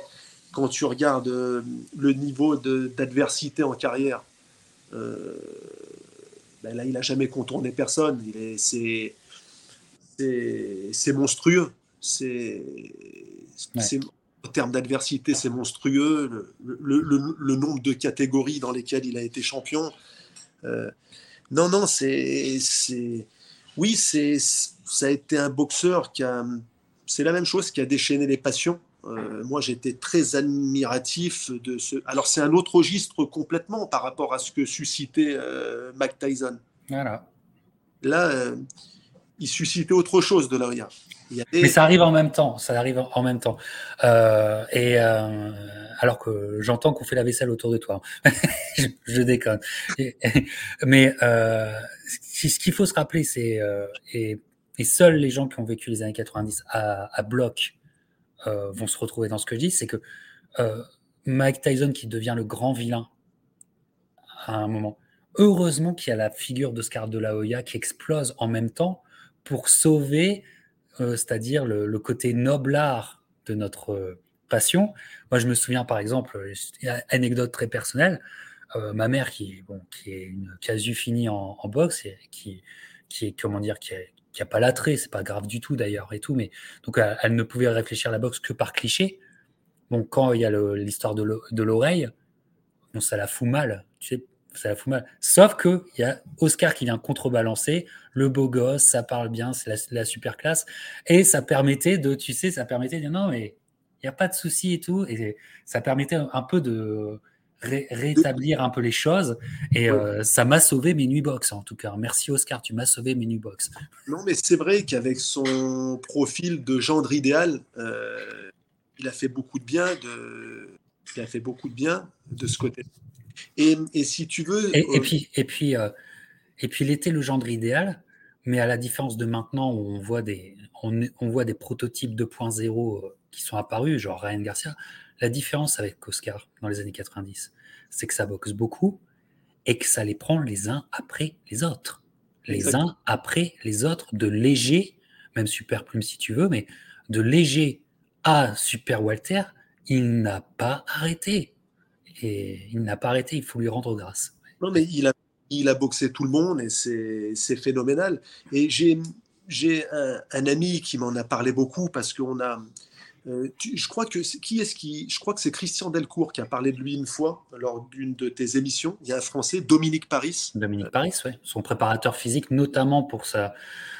Quand tu regardes le niveau d'adversité en carrière, ben là, il n'a jamais contourné personne. C'est monstrueux. C'est en termes d'adversité, c'est monstrueux. Le, nombre de catégories dans lesquelles il a été champion. Euh, non, non, c'est, oui, c'est, ça a été un boxeur qui a, c'est la même chose qui a déchaîné les passions. Euh, moi, j'étais très admiratif de ce. Alors, c'est un autre registre complètement par rapport à ce que suscitait euh, Mike Tyson. Voilà. Là, il suscitait autre chose de mais ça arrive en même temps, ça arrive en même temps. Euh, et euh, alors que j'entends qu'on fait la vaisselle autour de toi, (laughs) je, déconne. mais euh, ce qu'il faut se rappeler, c'est et, seuls les gens qui ont vécu les années 90 à, bloc vont se retrouver dans ce que je dis, c'est que Mike Tyson qui devient le grand vilain à un moment. Heureusement qu'il y a la figure d'Oscar de la Hoya qui explose en même temps pour sauver euh, c'est-à-dire le, côté noblard de notre euh, passion. Moi, je me souviens, par exemple, anecdote très personnelle, euh, ma mère qui, bon, qui est une casu finie en, boxe et qui, qui est, comment dire, qui a pas l'attrait, c'est pas grave du tout d'ailleurs et tout, mais donc elle, ne pouvait réfléchir à la boxe que par cliché. Bon, quand il y a l'histoire de l'oreille, bon, ça la fout mal. Tu sais, ça la fout mal. Sauf qu'il y a Oscar qui vient contrebalancer, le beau gosse, ça parle bien, c'est la, super classe. Et ça permettait de, tu sais, ça permettait de dire non, mais il n'y a pas de souci et tout. Et ça permettait un peu de rétablir un peu les choses. Et euh, ça m'a sauvé mes nuits box, en tout cas. Merci Oscar, tu m'as sauvé mes nuits box. Non, mais c'est vrai qu'avec son profil de gendre idéal, euh, il a fait beaucoup de bien de, il a fait beaucoup de bien de ce côté. Et, si tu veux. Et, euh, puis, et puis, euh, et puis, il était le gendre idéal, mais à la différence de maintenant où on voit des, on, on voit des prototypes 2.0 euh, qui sont apparus, genre Ryan Garcia, la différence avec Oscar dans les années 90, c'est que ça boxe beaucoup et que ça les prend les uns après les autres. Les uns après les autres, de léger, même super plume si tu veux, mais de léger à super Walter, il n'a pas arrêté et il n'a pas arrêté, il faut lui rendre grâce. Non, mais il a, il a boxé tout le monde et c'est phénoménal. Et j'ai un, un, ami qui m'en a parlé beaucoup parce qu'on a. Euh, je crois que qui est-ce qui Je crois que c'est Christian Delcourt qui a parlé de lui une fois lors d'une de tes émissions. Il y a un Français, Dominique Paris. Dominique Paris, oui. Son préparateur physique, notamment pour sa,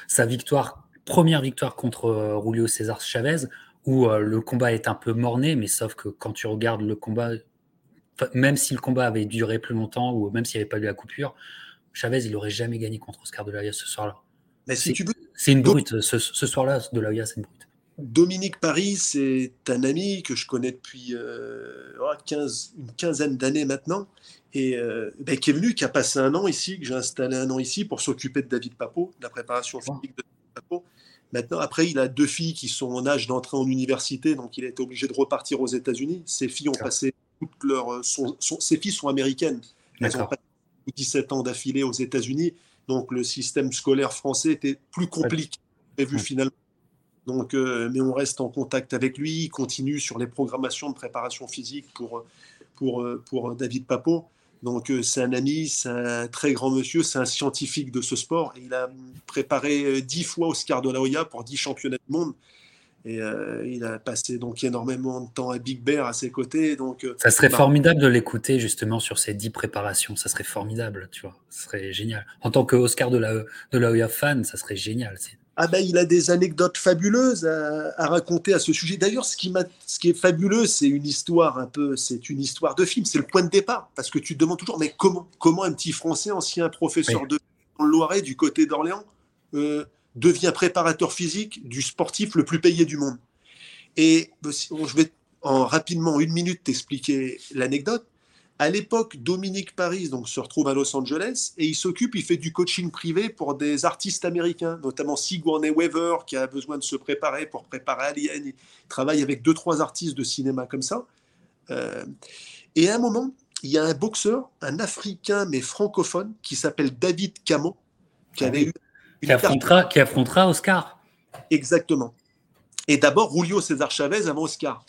sa victoire, première victoire contre euh, Julio César Chavez, où euh, le combat est un peu morné, mais sauf que quand tu regardes le combat, même si le combat avait duré plus longtemps ou même s'il n'y avait pas eu la coupure, Chavez, il n'aurait jamais gagné contre Oscar de la Hoya ce soir-là. Mais si tu veux. C'est une brute. Ce, soir-là, de la Hoya, c'est une brute. Dominique Paris, c'est un ami que je connais depuis 15, euh, une quinzaine d'années maintenant, et euh, ben, qui est venu, qui a passé un an ici, que j'ai installé un an ici pour s'occuper de David Papo, de la préparation physique de David Papo. Maintenant, après, il a deux filles qui sont en âge d'entrer en université, donc il a été obligé de repartir aux États-Unis. Ses filles ont passé toutes leurs, euh, ses filles sont américaines. Elles ont passé 17 ans d'affilée aux États-Unis, donc le système scolaire français était plus compliqué prévu finalement. Donc, euh, mais on reste en contact avec lui, il continue sur les programmations de préparation physique pour, pour, pour David Papo. Donc c'est un ami, c'est un très grand monsieur, c'est un scientifique de ce sport. Il a préparé dix fois Oscar de la Hoya pour dix championnats du monde. Et euh, il a passé donc énormément de temps à Big Bear à ses côtés. Donc, euh, ça serait bah formidable de l'écouter justement sur ces dix préparations. Ça serait formidable, tu vois. Ce serait génial. En tant que Oscar de la, de la Hoya fan, ça serait génial. Ah ben, il a des anecdotes fabuleuses à, raconter à ce sujet. D'ailleurs, ce qui, ce qui est fabuleux, c'est une histoire un peu, c'est une histoire de film. C'est le point de départ, parce que tu te demandes toujours, mais comment, comment un petit Français, ancien professeur de dans le Loiret, du côté d'Orléans, euh, devient préparateur physique du sportif le plus payé du monde. Et je vais en rapidement une minute t'expliquer l'anecdote. À l'époque, Dominique Paris donc, se retrouve à Los Angeles et il s'occupe, il fait du coaching privé pour des artistes américains, notamment Sigourney Weaver qui a besoin de se préparer pour préparer Alien. Il travaille avec deux, trois artistes de cinéma comme ça. Euh, et à un moment, il y a un boxeur, un Africain mais francophone, qui s'appelle David Camon, qui ah avait eu Qui affrontera, qui affrontera Oscar. Exactement. Et d'abord, Julio César Chavez avant Oscar.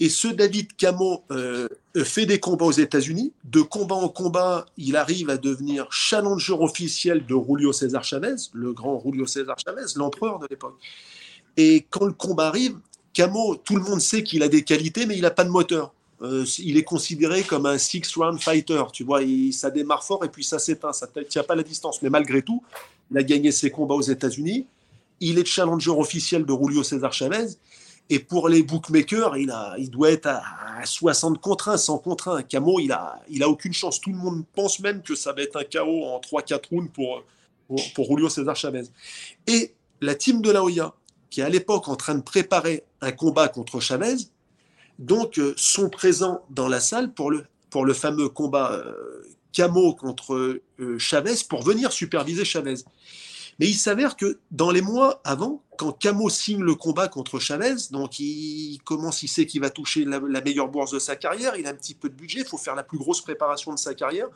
Et ce David Camo euh, fait des combats aux États-Unis. De combat en combat, il arrive à devenir challenger officiel de Julio César Chavez, le grand Julio César Chavez, l'empereur de l'époque. Et quand le combat arrive, Camo, tout le monde sait qu'il a des qualités, mais il n'a pas de moteur. Euh, il est considéré comme un six-round fighter. Tu vois, ça démarre fort et puis ça s'éteint. Ça ne tient pas la distance. Mais malgré tout, il a gagné ses combats aux États-Unis. Il est challenger officiel de Julio César Chavez. Et pour les bookmakers, il, a, doit être à 60 contre 1, 100 contre 1. Camo, il a, aucune chance. Tout le monde pense même que ça va être un KO en 3-4 rounds pour, Julio César Chavez. Et la team de la Hoya, qui est à l'époque en train de préparer un combat contre Chavez, donc euh, sont présents dans la salle pour le, pour le fameux combat euh, Camo contre euh, Chavez pour venir superviser Chavez. Mais il s'avère que dans les mois avant, quand Camo signe le combat contre Chavez, donc il commence, il sait qu'il va toucher la, meilleure bourse de sa carrière, il a un petit peu de budget, il faut faire la plus grosse préparation de sa carrière.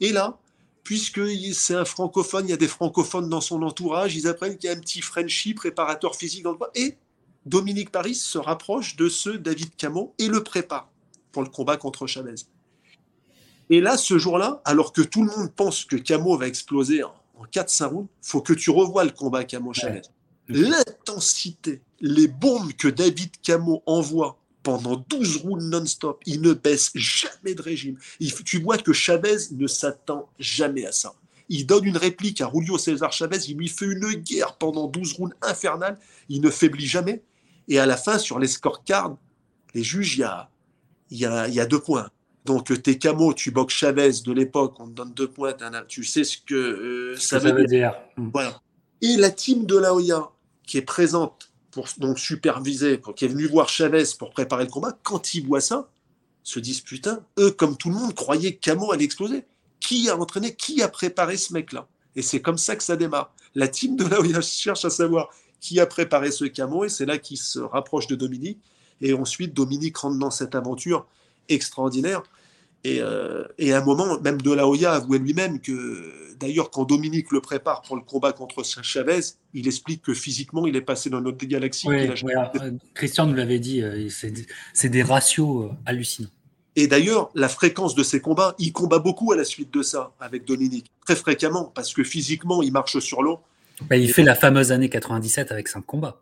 Et là, puisque c'est un francophone, il y a des francophones dans son entourage, ils apprennent qu'il y a un petit Frenchie, préparateur physique dans le Et Dominique Paris se rapproche de ce David Camo et le prépare pour le combat contre Chavez. Et là, ce jour-là, alors que tout le monde pense que Camo va exploser en, 4-5 rounds, faut que tu revoies le combat Camo-Chavez. L'intensité, les bombes que David Camo envoie pendant 12 rounds non-stop, il ne baisse jamais de régime. tu vois que Chavez ne s'attend jamais à ça. Il donne une réplique à Julio César Chavez, il lui fait une guerre pendant 12 rounds infernales, il ne faiblit jamais. Et à la fin, sur les scorecards, les juges, il y a, y, a, y a deux points. Donc, tes camo, tu boxes Chavez de l'époque, on te donne deux points, tu sais ce que euh, ça, veut dire. Hmm. Voilà. Et la team de la Hoya, qui est présente pour donc superviser, qui est venue voir Chavez pour préparer le combat, quand ils voient ça, se disent putain, eux, comme tout le monde, croyaient que Camo allait exploser. Qui a entraîné, qui a préparé ce mec-là? Et c'est comme ça que ça démarre. La team de la Hoya (laughs) cherche à savoir qui a préparé ce camo, et c'est là qu'il se rapproche de Dominique. Et ensuite, Dominique rentre dans cette aventure extraordinaire. Et, euh, à un moment, même De La Hoya avouait lui-même que, d'ailleurs, quand Dominique le prépare pour le combat contre Chavez, il explique que physiquement, il est passé dans notre galaxie. Christian nous l'avait dit, euh, c'est des ratios euh, hallucinants. Et d'ailleurs, la fréquence de ses combats, il combat beaucoup à la suite de ça avec Dominique, très fréquemment, parce que physiquement, il marche sur l'eau. Bah, il fait la fameuse année 97 avec 5 combats.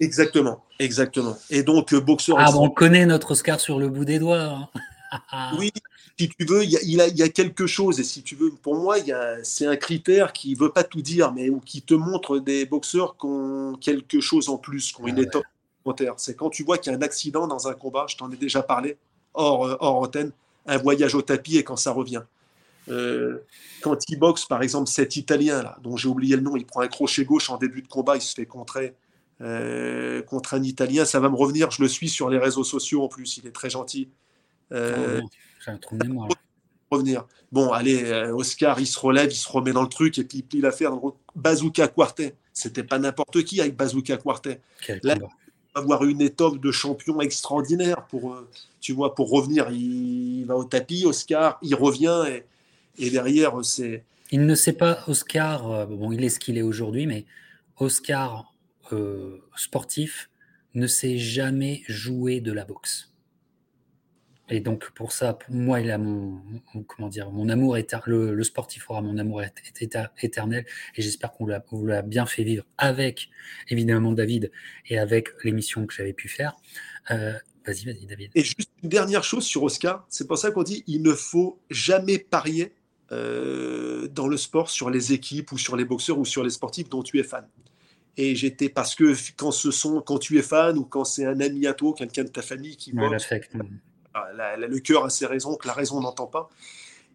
Exactement, exactement. Et donc, euh, boxeur. Ah, on connaît notre Oscar sur le bout des doigts. Hein. (laughs) oui, si tu veux, il y, a, y, a, quelque chose. Et si tu veux, pour moi, c'est un critère qui ne veut pas tout dire, mais qui te montre des boxeurs qui ont quelque chose en plus, qui ont une ah étape C'est quand tu vois qu'il y a un accident dans un combat, je t'en ai déjà parlé, hors, euh, hors antenne, un voyage au tapis et quand ça revient. Euh, quand il boxe, par exemple, cet Italien, là, dont j'ai oublié le nom, il prend un crochet gauche en début de combat, il se fait contrer euh, contre un Italien. Ça va me revenir, je le suis sur les réseaux sociaux en plus, il est très gentil. Euh, ah un trou de mémoire. Revenir. Bon, allez, Oscar, il se relève, il se remet dans le truc et puis il plie l'affaire. Bazooka Quartet, c'était pas n'importe qui avec Bazooka Quartet. Là, avoir une étoffe de champion extraordinaire pour, tu vois, pour revenir. Il, il va au tapis, Oscar, il revient et et derrière, c'est. Il ne sait pas, Oscar, euh, bon, il est ce qu'il est aujourd'hui, mais Oscar euh, sportif ne sait jamais jouer de la boxe. Et donc pour ça, pour moi, il a mon, comment dire, mon amour éternel. Le, sportif aura mon amour éternel. Et j'espère qu'on l'a bien fait vivre avec, évidemment, David et avec l'émission que j'avais pu faire. Euh, vas-y, vas-y, David. Et juste une dernière chose sur Oscar, c'est pour ça qu'on dit il ne faut jamais parier euh, dans le sport sur les équipes ou sur les boxeurs ou sur les sportifs dont tu es fan. Et j'étais parce que quand ce sont quand tu es fan ou quand c'est un ami à toi, quelqu'un de ta famille qui boxe, ah, le cœur a ses raisons que la raison n'entend pas.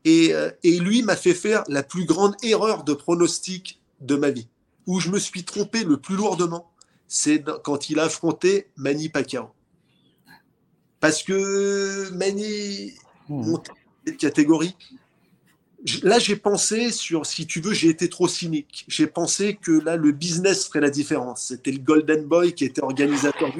Et, euh, et lui m'a fait faire la plus grande erreur de pronostic de ma vie, où je me suis trompé le plus lourdement, c'est quand il a affronté Manny Pacquiao. Parce que Manny mmh. montait de catégorie, là, j'ai pensé sur, si tu veux, j'ai été trop cynique. J'ai pensé que là, le business ferait la différence. C'était le Golden Boy qui était organisateur.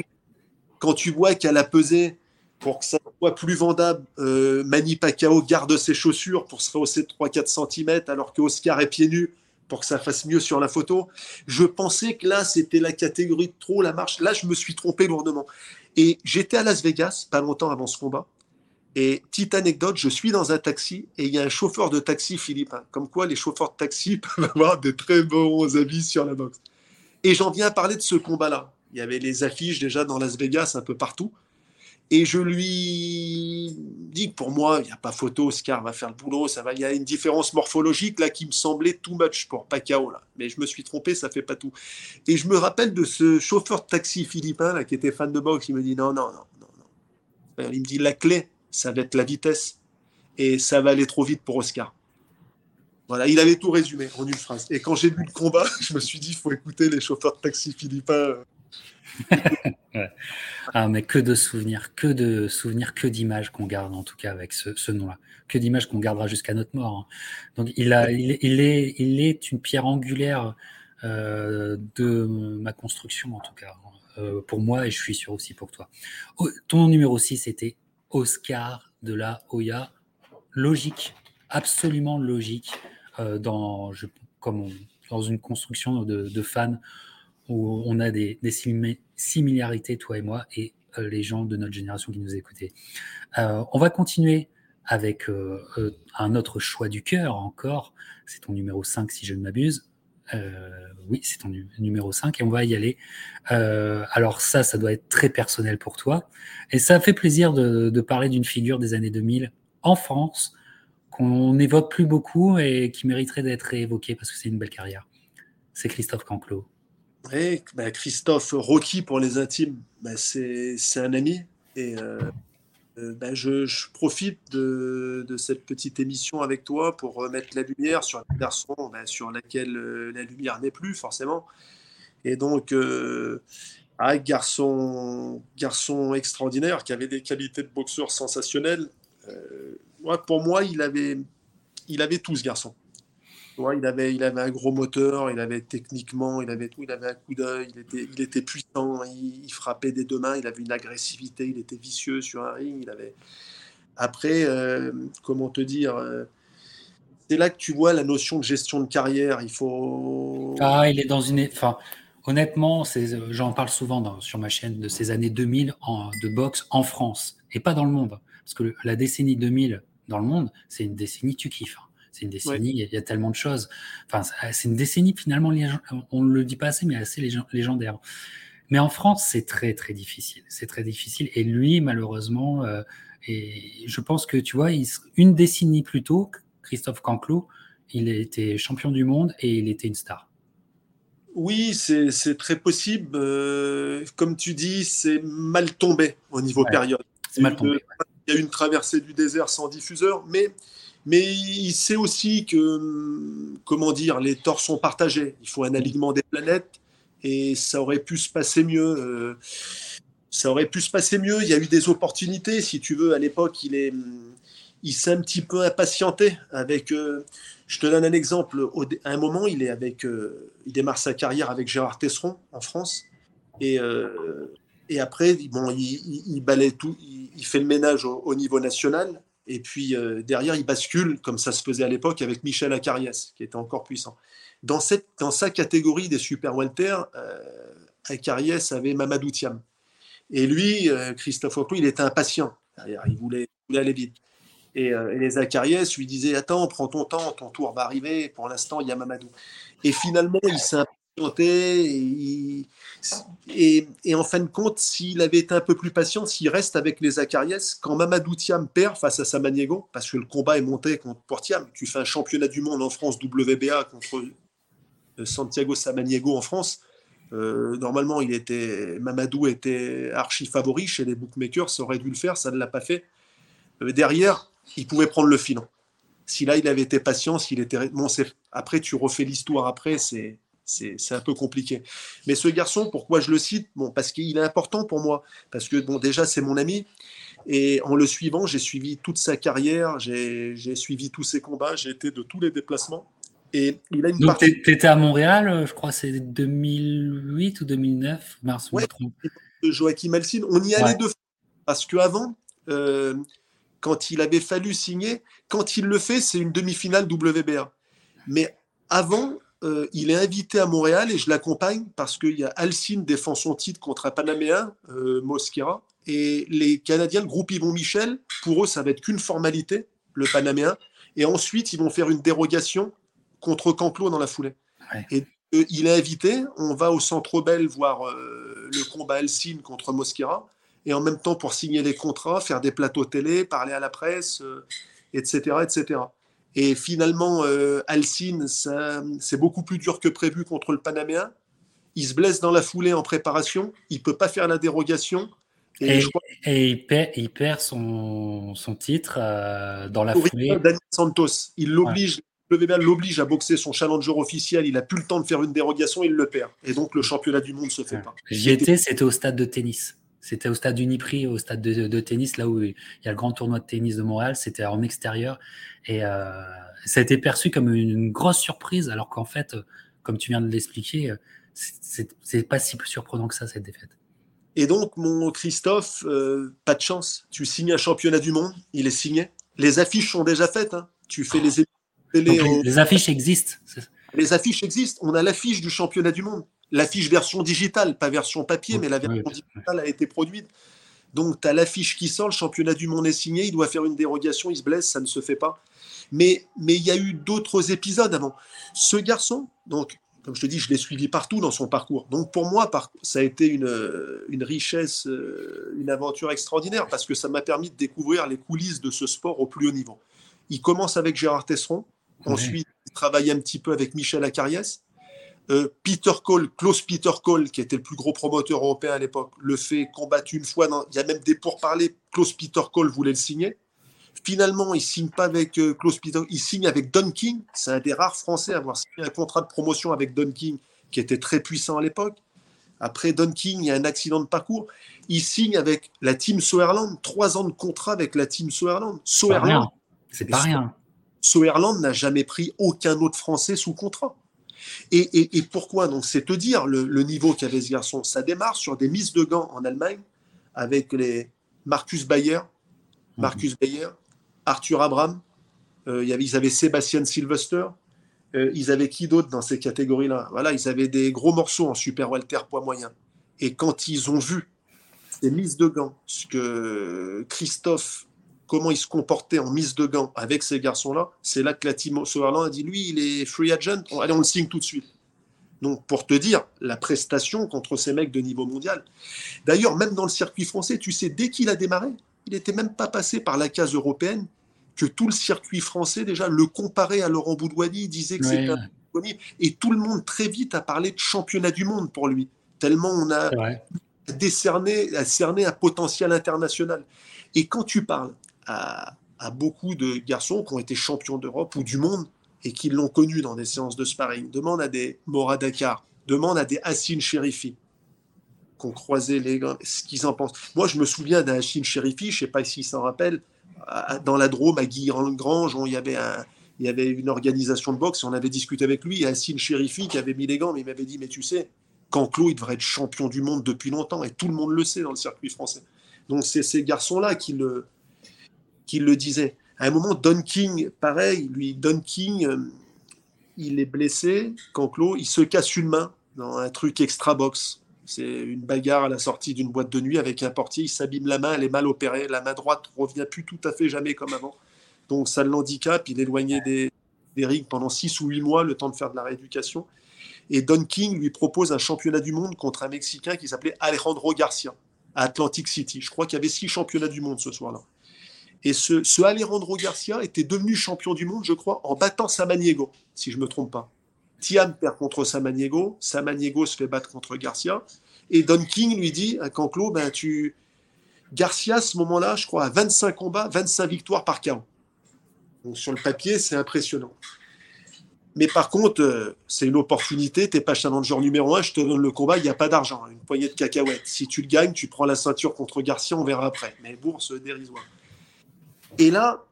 Quand tu vois qu'elle a pesé pour que ça soit plus vendable, euh, Manny Pacquiao garde ses chaussures pour se rehausser de 3-4 cm alors que Oscar est pieds nus pour que ça fasse mieux sur la photo. Je pensais que là, c'était la catégorie de trop, la marche. Là, je me suis trompé lourdement. Et j'étais à Las Vegas, pas longtemps avant ce combat. Et petite anecdote, je suis dans un taxi et il y a un chauffeur de taxi philippin. Comme quoi, les chauffeurs de taxi (laughs) peuvent avoir des très bons avis sur la boxe. Et j'en viens à parler de ce combat-là. Il y avait les affiches déjà dans Las Vegas, un peu partout. Et je lui dis que pour moi, il n'y a pas photo, Oscar va faire le boulot, ça va. Il y a une différence morphologique là qui me semblait too much pour Pacquiao là. Mais je me suis trompé, ça fait pas tout. Et je me rappelle de ce chauffeur de taxi philippin là qui était fan de boxe, il me dit non non non non non. Il me dit la clé, ça va être la vitesse et ça va aller trop vite pour Oscar. Voilà, il avait tout résumé en une phrase. Et quand j'ai vu le combat, (laughs) je me suis dit, il faut écouter les chauffeurs de taxi philippins (laughs) ah, mais que de souvenirs, que de souvenirs, que d'images qu'on garde en tout cas avec ce, nom-là, que d'images qu'on gardera jusqu'à notre mort. Hein. Donc il, est, une pierre angulaire euh, de ma construction en tout cas, euh, pour moi et je suis sûr aussi pour toi. Oh, ton numéro 6 c'était Oscar de la Hoya. Logique, absolument logique euh, dans, comme dans une construction de, fans où on a des, similarités, toi et moi, et euh, les gens de notre génération qui nous écoutaient. Euh, on va continuer avec un autre choix du cœur encore. C'est ton numéro 5 si je ne m'abuse. Oui, c'est ton numéro 5 et on va y aller. alors ça, ça doit être très personnel pour toi. Et ça fait plaisir de, parler d'une figure des années 2000 en France qu'on n'évoque plus beaucoup et qui mériterait d'être évoquée parce que c'est une belle carrière. C'est Christophe Canclot. Oui, bah, Christophe Rocky pour les intimes, bah, c'est un ami. Et euh, euh, bah, je, profite de, cette petite émission avec toi pour remettre la lumière sur un garçon sur laquelle euh, la lumière n'est plus forcément. Et donc, un garçon, garçon extraordinaire qui avait des qualités de boxeur sensationnelles. pour moi, il avait, il avait tout ce garçon il, avait, il avait un gros moteur, il avait techniquement, il avait tout, il avait un coup d'œil, il était, puissant, il, frappait des deux mains, il avait une agressivité, il était vicieux sur un ring. Il avait... Après, euh, comment te dire euh, C'est là que tu vois la notion de gestion de carrière. Il faut. Ah, il est dans une. Enfin, honnêtement, j'en parle souvent sur ma chaîne de ces années 2000 en, de boxe en France et pas dans le monde. Parce que la décennie 2000 dans le monde, c'est une décennie tu kiffes. Hein. C'est une décennie, il, y a, tellement de choses. Enfin, c'est une décennie finalement, on ne le dit pas assez, mais assez légendaire. Mais en France, c'est très très difficile. C'est très difficile. Et lui, malheureusement, euh, et je pense que tu vois, une décennie plus tôt, Christophe Canclot, il était champion du monde et il était une star. Oui, c'est très possible. Euh, comme tu dis, c'est mal tombé au niveau période. Mal tombé. Il y a eu une traversée du désert sans diffuseur, mais mais il sait aussi que, comment dire, les torts sont partagés. Il faut un alignement des planètes et ça aurait pu se passer mieux. Euh, ça aurait pu se passer mieux. Il y a eu des opportunités, si tu veux. À l'époque, il est, il s'est un petit peu impatienté avec. Euh, je te donne un exemple. À un moment, il est avec, euh, il démarre sa carrière avec Gérard Tesseron en France et et après, bon, il, balaye tout, il, fait le ménage au niveau national et puis euh, derrière, il bascule, comme ça se faisait à l'époque, avec Michel Acariès, qui était encore puissant. Dans, cette, dans sa catégorie des super Walter, euh, avait Mamadou Thiam. Et lui, euh, Christophe Oclou, il était impatient. Il voulait, aller vite. Et, les Acariès lui disaient Attends, prends ton temps, ton tour va arriver. Pour l'instant, il y a Mamadou. Et finalement, il s'est et, et, en fin de compte, s'il avait été un peu plus patient, s'il reste avec les Acariès, quand Mamadou Thiam perd face à Samaniego, parce que le combat est monté contre Portiam, tu fais un championnat du monde en France WBA contre euh, Santiago Samaniego en France. Euh, normalement, il était, Mamadou était archi favori chez les bookmakers, ça aurait dû le faire, ça ne l'a pas fait. Euh, derrière, il pouvait prendre le filon. Si là, il avait été patient, s'il était. Bon, après, tu refais l'histoire après, c'est c'est un peu compliqué. Mais ce garçon, pourquoi je le cite? Bon, parce qu'il est important pour moi. Parce que, bon, déjà, c'est mon ami. Et en le suivant, j'ai suivi toute sa carrière, j'ai suivi tous ses combats, j'ai été de tous les déplacements. Et il a une Donc, tu étais à Montréal, euh, je crois, c'est 2008 ou 2009, mars, ouais, Joachim Alcine. On y allait deux fois. Parce qu'avant, euh, quand il avait fallu signer, quand il le fait, c'est une demi-finale WBA. Mais avant, euh, il est invité à Montréal et je l'accompagne parce qu'il y a Alcine défend son titre contre un Panaméen, euh, Mosquera. Et les Canadiens, le groupe Yvon Michel, pour eux, ça va être qu'une formalité, le Panaméen. Et ensuite, ils vont faire une dérogation contre Canclo dans la foulée. Et euh, il est invité. On va au Centre Bell voir le combat Alcine contre Mosquera. Et en même temps, pour signer les contrats, faire des plateaux télé, parler à la presse, etc., etc. Et finalement, euh, Alcine, c'est beaucoup plus dur que prévu contre le Panaméen. Il se blesse dans la foulée en préparation. Il peut pas faire la dérogation. Et, il, perd, son, titre euh, dans la foulée. Daniel Santos, il l'oblige. Le l'oblige à boxer son challenger officiel. Il a plus le temps de faire une dérogation, il le perd. Et donc le championnat du monde se fait pas. J'y étais, c'était au stade de tennis. C'était au stade Uniprix, au stade de, tennis, là où il y a le grand tournoi de tennis de Montréal. C'était en extérieur. Et euh, ça a été perçu comme une grosse surprise, alors qu'en fait, comme tu viens de l'expliquer, euh, c'est pas si surprenant que ça, cette défaite. Et donc, mon Christophe, euh, pas de chance. Tu signes un championnat du monde, il est signé. Les affiches sont déjà faites. Hein. Tu fais les, les, affiches existent. Les affiches existent. On a l'affiche du championnat du monde l'affiche version digitale, pas version papier, mais la version digitale a été produite. Donc, tu as l'affiche qui sort, le championnat du monde est signé, il doit faire une dérogation, il se blesse, ça ne se fait pas. Mais mais il y a eu d'autres épisodes avant. Ce garçon, donc, comme je te dis, je l'ai suivi partout dans son parcours. Donc, pour moi, ça a été une, une richesse, euh, une aventure extraordinaire, parce que ça m'a permis de découvrir les coulisses de ce sport au plus haut niveau. Il commence avec Gérard Tesseron, ensuite, il travaille un petit peu avec Michel Acariès, Peter Cole, Klaus Peter Cole, qui était le plus gros promoteur européen à l'époque, le fait combattre une fois. il y a même des pourparlers. Klaus Peter Cole voulait le signer. Finalement, il signe pas avec euh, Klaus Peter, il signe avec Don King. C'est un des rares Français à avoir signé un contrat de promotion avec Don King, qui était très puissant à l'époque. Après Don King, il y a un accident de parcours. Il signe avec la team Soerland, trois ans de contrat avec la team Soerland. Soerland, c'est pas rien. Soerland n'a jamais pris aucun autre Français sous contrat. Et, pourquoi Donc, c'est te dire le, niveau qu'avait ce garçon. Ça démarre sur des mises de gants en Allemagne avec les Marcus Bayer, Marcus mhm. Bayer, Arthur Abraham. Euh, y avait, ils avaient Sébastien Sylvester. Euh, ils avaient qui d'autre dans ces catégories-là? Voilà, ils avaient des gros morceaux en super welter poids moyen. Et quand ils ont vu ces mises de gants, ce que Christophe comment il se comportait en mise de gants avec ces garçons-là, c'est là que la team Sauerland a dit lui, il est free agent, allez, on le signe tout de suite. Donc, pour te dire, la prestation contre ces mecs de niveau mondial. D'ailleurs, même dans le circuit français, tu sais, dès qu'il a démarré, il n'était même pas passé par la case européenne, que tout le circuit français, déjà, le comparait à Laurent Boudouani, disait que c'était un et tout le monde très vite a parlé de championnat du monde pour lui, tellement on a décerné, a cerné un potentiel international. Et quand tu parles à, beaucoup de garçons qui ont été champions d'Europe ou du monde et qui l'ont connu dans des séances de sparring. Demande à des Mora Dakar, demande à des Hassin Sherifi qui ont croisé les ce qu'ils en pensent. Moi, je me souviens d'un Hassin Sherifi, je ne sais pas s'il s'en rappelle, dans la Drôme, à Guy-Grange, il y avait il y avait une organisation de boxe, et on avait discuté avec lui, Hassin Sherifi qui avait mis les gants, mais il m'avait dit, mais tu sais, Canclo, il devrait être champion du monde depuis longtemps, et tout le monde le sait dans le circuit français. Donc c'est ces garçons-là qui le, qui le disait. À un moment, Don King, pareil, lui, Don King, euh, il est blessé, Canclo, il se casse une main dans un truc extra box. C'est une bagarre à la sortie d'une boîte de nuit avec un portier, il s'abîme la main, elle est mal opérée, la main droite revient plus tout à fait jamais comme avant. Donc ça l'handicape, il est éloigné des, des rings pendant 6 ou 8 mois, le temps de faire de la rééducation. Et Don King lui propose un championnat du monde contre un Mexicain qui s'appelait Alejandro Garcia à Atlantic City. Je crois qu'il y avait six championnats du monde ce soir-là. Et ce, Alejandro Garcia était devenu champion du monde, je crois, en battant Samaniego, si je ne me trompe pas. Tiam perd contre Samaniego, Samaniego se fait battre contre Garcia, et Don King lui dit à Canclo, ben tu... Garcia, à ce moment-là, je crois, a 25 combats, 25 victoires par KO. Donc sur le papier, c'est impressionnant. Mais par contre, euh, c'est une opportunité, tu n'es pas challenger numéro 1, je te donne le combat, il n'y a pas d'argent, une poignée de cacahuètes. Si tu le gagnes, tu prends la ceinture contre Garcia, on verra après. Mais bourse dérisoire. Et là,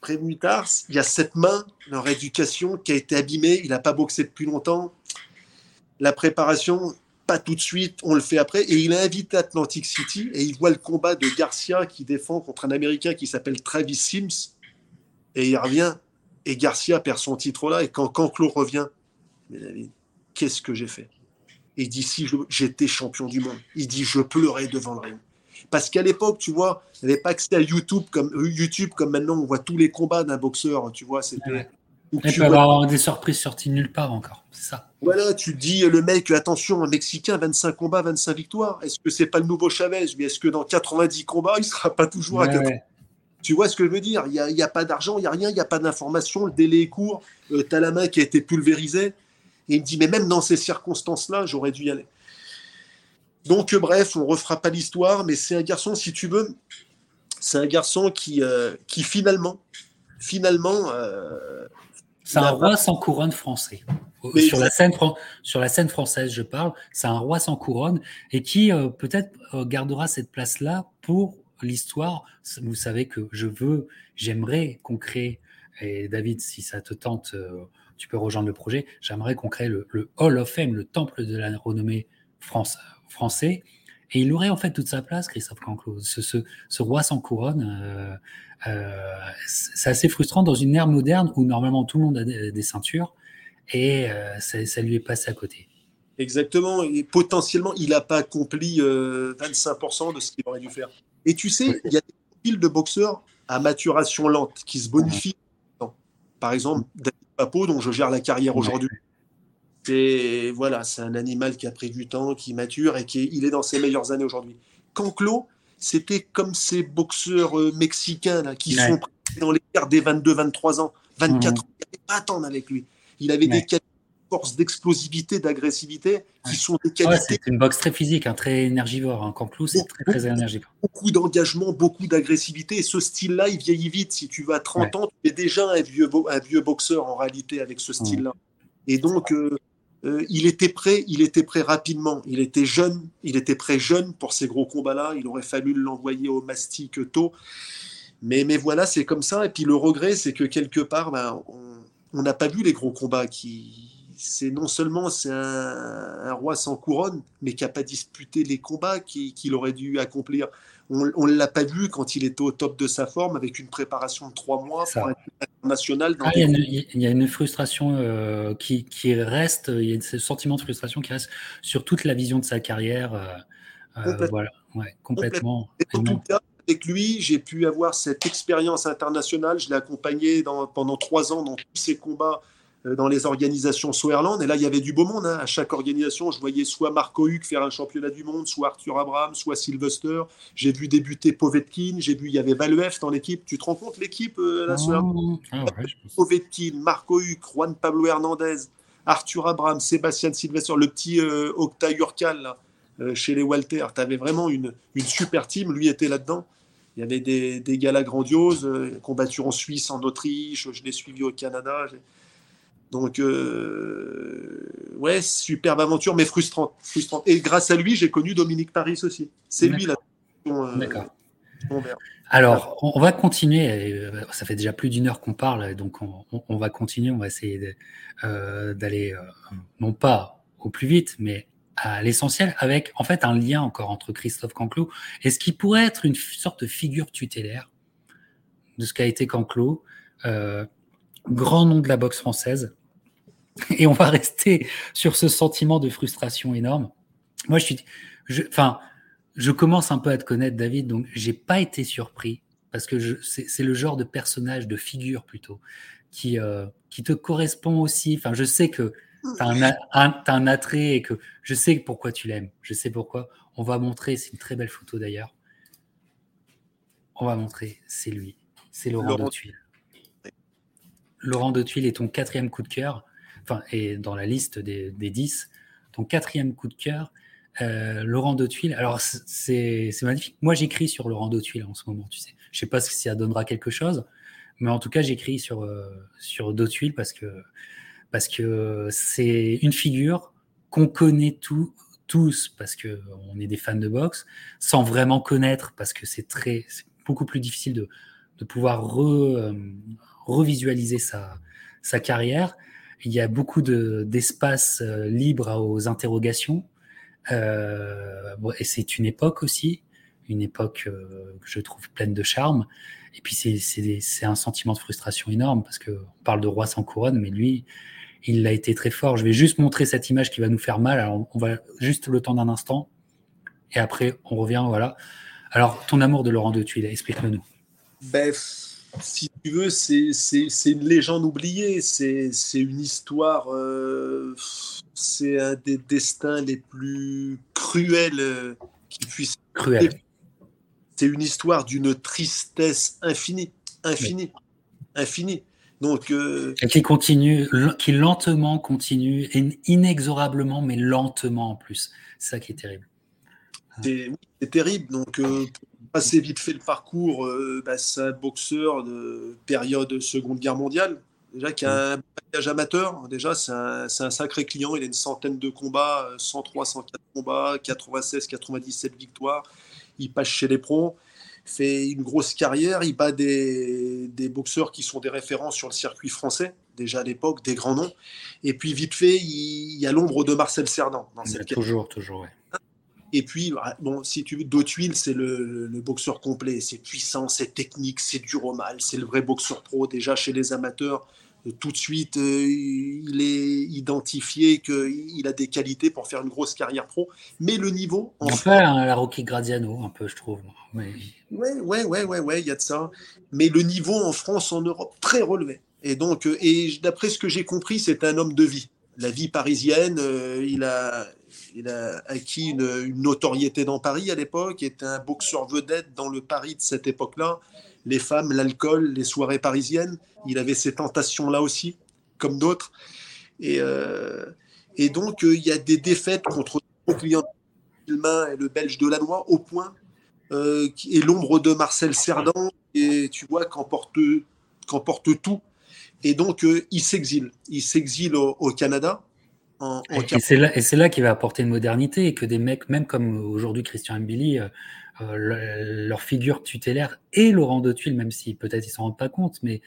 prévenu tard, il y a cette main, leur éducation, qui a été abîmée. Il n'a pas boxé depuis longtemps. La préparation, pas tout de suite, on le fait après. Et il est invité Atlantic City et il voit le combat de Garcia qui défend contre un Américain qui s'appelle Travis Sims. Et il revient. Et Garcia perd son titre là. Et quand Canclo revient, qu'est-ce que j'ai fait? Il dit, si j'étais champion du monde, il dit, je pleurais devant le ring. Parce qu'à l'époque, tu vois, il n'y avait pas accès à YouTube comme, euh, YouTube comme maintenant on voit tous les combats d'un boxeur, tu vois. C'était. Il peut avoir des surprises sorties nulle part encore, c'est ça. Voilà, tu dis le mec, attention, un Mexicain, 25 combats, 25 victoires. Est-ce que c'est pas le nouveau Chavez? Mais est-ce que dans 90 combats, il sera pas toujours à 80 Tu vois ce que je veux dire? Il n'y a, y a, pas d'argent, il n'y a rien, il n'y a pas d'information, le délai est court, euh, tu as la main qui a été pulvérisée. Et il me dit, mais même dans ces circonstances-là, j'aurais dû y aller. Donc, bref, on refera pas l'histoire, mais c'est un garçon, si tu veux, c'est un garçon qui, euh, qui finalement, finalement. Euh, c'est un roi sans couronne français. sur, la scène, sur la scène française, je parle, c'est un roi sans couronne et qui euh, peut-être gardera cette place-là pour l'histoire. Vous savez que je veux, j'aimerais qu'on crée, et David, si ça te tente, tu peux rejoindre le projet, j'aimerais qu'on crée le, le, Hall of Fame, le temple de la renommée France, français. Et il aurait en fait toute sa place, Christophe Canclot. Ce, ce, roi sans couronne, euh, euh, c'est assez frustrant dans une ère moderne où normalement tout le monde a des, ceintures et euh, ça, lui est passé à côté. Exactement. Et potentiellement, il n'a pas accompli 25% de ce qu'il aurait dû faire. Et tu sais, il y a des profils de boxeurs à maturation lente qui se bonifient. Par exemple, David Papo, dont je gère la carrière aujourd'hui c'est voilà, c'est un animal qui a pris du temps, qui mature et qui est, il est dans ses meilleures années aujourd'hui. Canclo, c'était comme ces boxeurs euh, mexicains là, qui sont dans les guerres des 22-23 ans, 24 mhm. ans. Il n'y avait pas à attendre avec lui. Il avait des forces d'explosivité, d'agressivité qui sont des qualités. c'est une boxe très physique, hein, très énergivore. Hein. Canclo, c'est très, très énergivore. Beaucoup d'engagement, beaucoup d'agressivité. Et ce style-là, il vieillit vite. Si tu vas à 30 ans, tu es déjà un vieux, un vieux boxeur en réalité avec ce mhm. style-là. Et donc, euh, euh, il était prêt, il était prêt rapidement. Il était jeune, il était prêt jeune pour ces gros combats-là. Il aurait fallu l'envoyer au mastic tôt. Mais, mais voilà, c'est comme ça. Et puis le regret, c'est que quelque part, ben, on n'a pas vu les gros combats. Qui, c'est non seulement c'est un, roi sans couronne, mais qui n'a pas disputé les combats qu'il aurait dû accomplir on ne l'a pas vu quand il était au top de sa forme avec une préparation de trois mois pour être international. Ah, il, y a une, frustration euh, qui, reste, il y a ce sentiment de frustration qui reste sur toute la vision de sa carrière. Euh, euh, complètement. voilà, complètement. en tout cas, avec lui, j'ai pu avoir cette expérience internationale. Je l'ai accompagné pendant trois ans dans tous ses combats dans les organisations Swerland. Et là, il y avait du beau monde. Hein. À chaque organisation, je voyais soit Marco Huck faire un championnat du monde, soit Arthur Abraham, soit Sylvester. J'ai vu débuter Povetkin. J'ai vu, il y avait Valuef dans l'équipe. Tu te rends compte l'équipe, euh, la ah, Povetkin, Marco Huck, Juan Pablo Hernandez, Arthur Abraham, Sébastien Sylvester, le petit euh, Octa Yurkal euh, chez les Walter. Tu avais vraiment une, une, super team. Lui était là-dedans. Il y avait des, des galas grandioses, combattus en Suisse, en Autriche. Je l'ai suivi au Canada. Donc, euh, ouais, superbe aventure, mais frustrante, frustrante. Et grâce à lui, j'ai connu Dominique Paris aussi. C'est lui la. Euh, D'accord. Alors, on va continuer. Euh, ça fait déjà plus d'une heure qu'on parle, donc on, va continuer. On va essayer d'aller, non pas au plus vite, mais à l'essentiel, avec en fait un lien encore entre Christophe Canclot et ce qui pourrait être une sorte de figure tutélaire de ce qu'a été Canclot, grand nom de la boxe française, et on va rester sur ce sentiment de frustration énorme. Moi, je suis, je, enfin, je commence un peu à te connaître, David, donc j'ai pas été surpris parce que c'est le genre de personnage, de figure plutôt, qui, euh, qui te correspond aussi. Enfin, je sais que tu as, un attrait et que je sais pourquoi tu l'aimes. Je sais pourquoi. On va montrer, c'est une très belle photo d'ailleurs. On va montrer, c'est lui, c'est Laurent, Laurent. de Tuile. Laurent de Tuile est ton quatrième coup de cœur enfin, et dans la liste des, des 10, ton quatrième coup de cœur, euh, Laurent Dautuil. Alors, c'est magnifique. Moi, j'écris sur Laurent Dautuil en ce moment, tu sais. Je sais pas si ça donnera quelque chose, mais en tout cas, j'écris sur, euh, sur Dautuil parce que parce que c'est une figure qu'on connaît tous parce que on est des fans de boxe, sans vraiment connaître parce que c'est beaucoup plus difficile de, de pouvoir euh, revisualiser sa, sa carrière. Il y a beaucoup d'espace euh, libre aux interrogations. Euh, et c'est une époque aussi, une époque euh, que je trouve pleine de charme. Et puis c'est un sentiment de frustration énorme parce qu'on parle de roi sans couronne, mais lui, il a été très fort. Je vais juste montrer cette image qui va nous faire mal. Alors, on va juste le temps d'un instant. Et après, on revient. Voilà. Alors, ton amour de Laurent de Tuile, explique-le nous. Ben, si tu veux, c'est une légende oubliée. C'est une histoire. Euh, c'est un des destins les plus cruels euh, qui puisse. Cruel. C'est une histoire d'une tristesse infinie, infinie, infinie. Donc, euh, et qui continue, qui lentement continue, inexorablement, mais lentement en plus. C'est ça qui est terrible. C'est terrible. Donc, euh, pour passer vite fait le parcours, euh, bah, c'est un boxeur de période Seconde Guerre mondiale. Déjà, qui a un bagage amateur. Déjà, c'est un, un, sacré client. Il a une centaine de combats, 103, 104 combats, 96, 97 victoires. Il passe chez les pros fait une grosse carrière. Il bat des, des, boxeurs qui sont des références sur le circuit français, déjà à l'époque, des grands noms. Et puis, vite fait, il, y a l'ombre de Marcel Cerdan. Dans cette toujours, toujours, Et puis, bah, bon, si tu veux, Dautuil, c'est le, le, boxeur complet. C'est puissant, c'est technique, c'est dur au mal. C'est le vrai boxeur pro. Déjà, chez les amateurs, tout de suite, euh, il est identifié qu'il a des qualités pour faire une grosse carrière pro. Mais le niveau. En un peu la Rocky Gradiano, un peu, je trouve. Mais... Ouais, ouais, ouais, ouais, ouais, il y a de ça. Mais le niveau en France, en Europe, très relevé. Et donc, euh, et d'après ce que j'ai compris, c'est un homme de vie. La vie parisienne, euh, il, a, il a acquis une, notoriété dans Paris à l'époque, était un boxeur vedette dans le Paris de cette époque-là les femmes, l'alcool, les soirées parisiennes. Il avait ces tentations-là aussi, comme d'autres. Et, euh, donc, euh, il y a des défaites contre le client et le Belge de Lannoy au point, euh, et l'ombre de Marcel Cerdan, et tu vois, qu'emporte tout. Et donc, il s'exile. Il s'exile au, Canada. Et c'est là, là qu'il va apporter une modernité et que des mecs, même comme aujourd'hui Christian Mbili, euh, leur figure tutélaire et Laurent de Tuile, même si peut-être ils s'en rendent pas compte, mais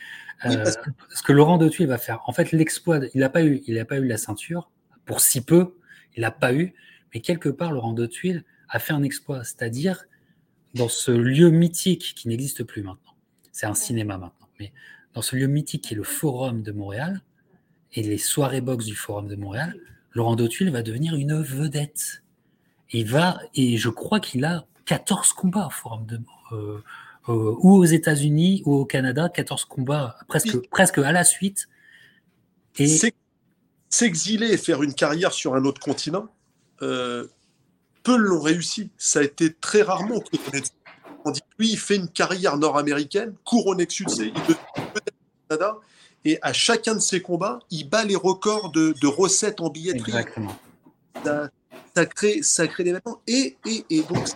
euh, ce que Laurent de Tuile va faire, en fait, l'exploit, il n'a pas eu, il a pas eu la ceinture pour si peu, il n'a pas eu, mais quelque part, Laurent de Tuile a fait un exploit, c'est-à-dire dans ce lieu mythique qui n'existe plus maintenant. C'est un cinéma maintenant, mais dans ce lieu mythique qui est le Forum de Montréal et les soirées box du Forum de Montréal, Laurent de Tuile va devenir une vedette. Il va, et je crois qu'il a 14 combats au Forum de euh, euh, ou aux États-Unis ou au Canada, 14 combats presque, presque à la suite. Et s'exiler et faire une carrière sur un autre continent, euh, peu l'ont réussi. Ça a été très rarement On dit lui, il fait une carrière nord-américaine, couronné de succès, il veut Canada, et à chacun de ses combats, il bat les records de, recettes en billetterie. Exactement. Ça, crée, ça crée des vêtements. Et, et, et donc,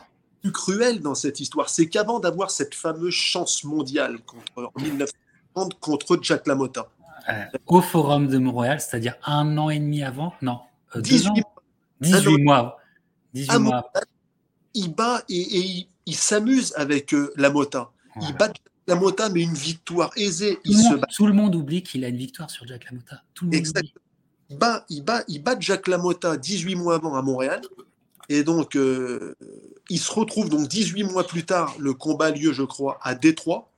cruel dans cette histoire, c'est qu'avant d'avoir cette fameuse chance mondiale contre, en 1930 contre Jack LaMotta. Euh, au Forum de Montréal, c'est-à-dire un an et demi avant? Non, 18, euh, 18 mois. 18 mois. il bat et, il, s'amuse avec euh, LaMotta. Il bat LaMotta, mais une victoire aisée. Tout, il le, monde, tout le monde oublie qu'il a une victoire sur Jack LaMotta. Tout le monde Exactement. Bat, il, bat, il bat Jack LaMotta 18 mois avant à Montréal. Et donc, euh, il se retrouve donc 18 mois plus tard, le combat a lieu, je crois, à Détroit.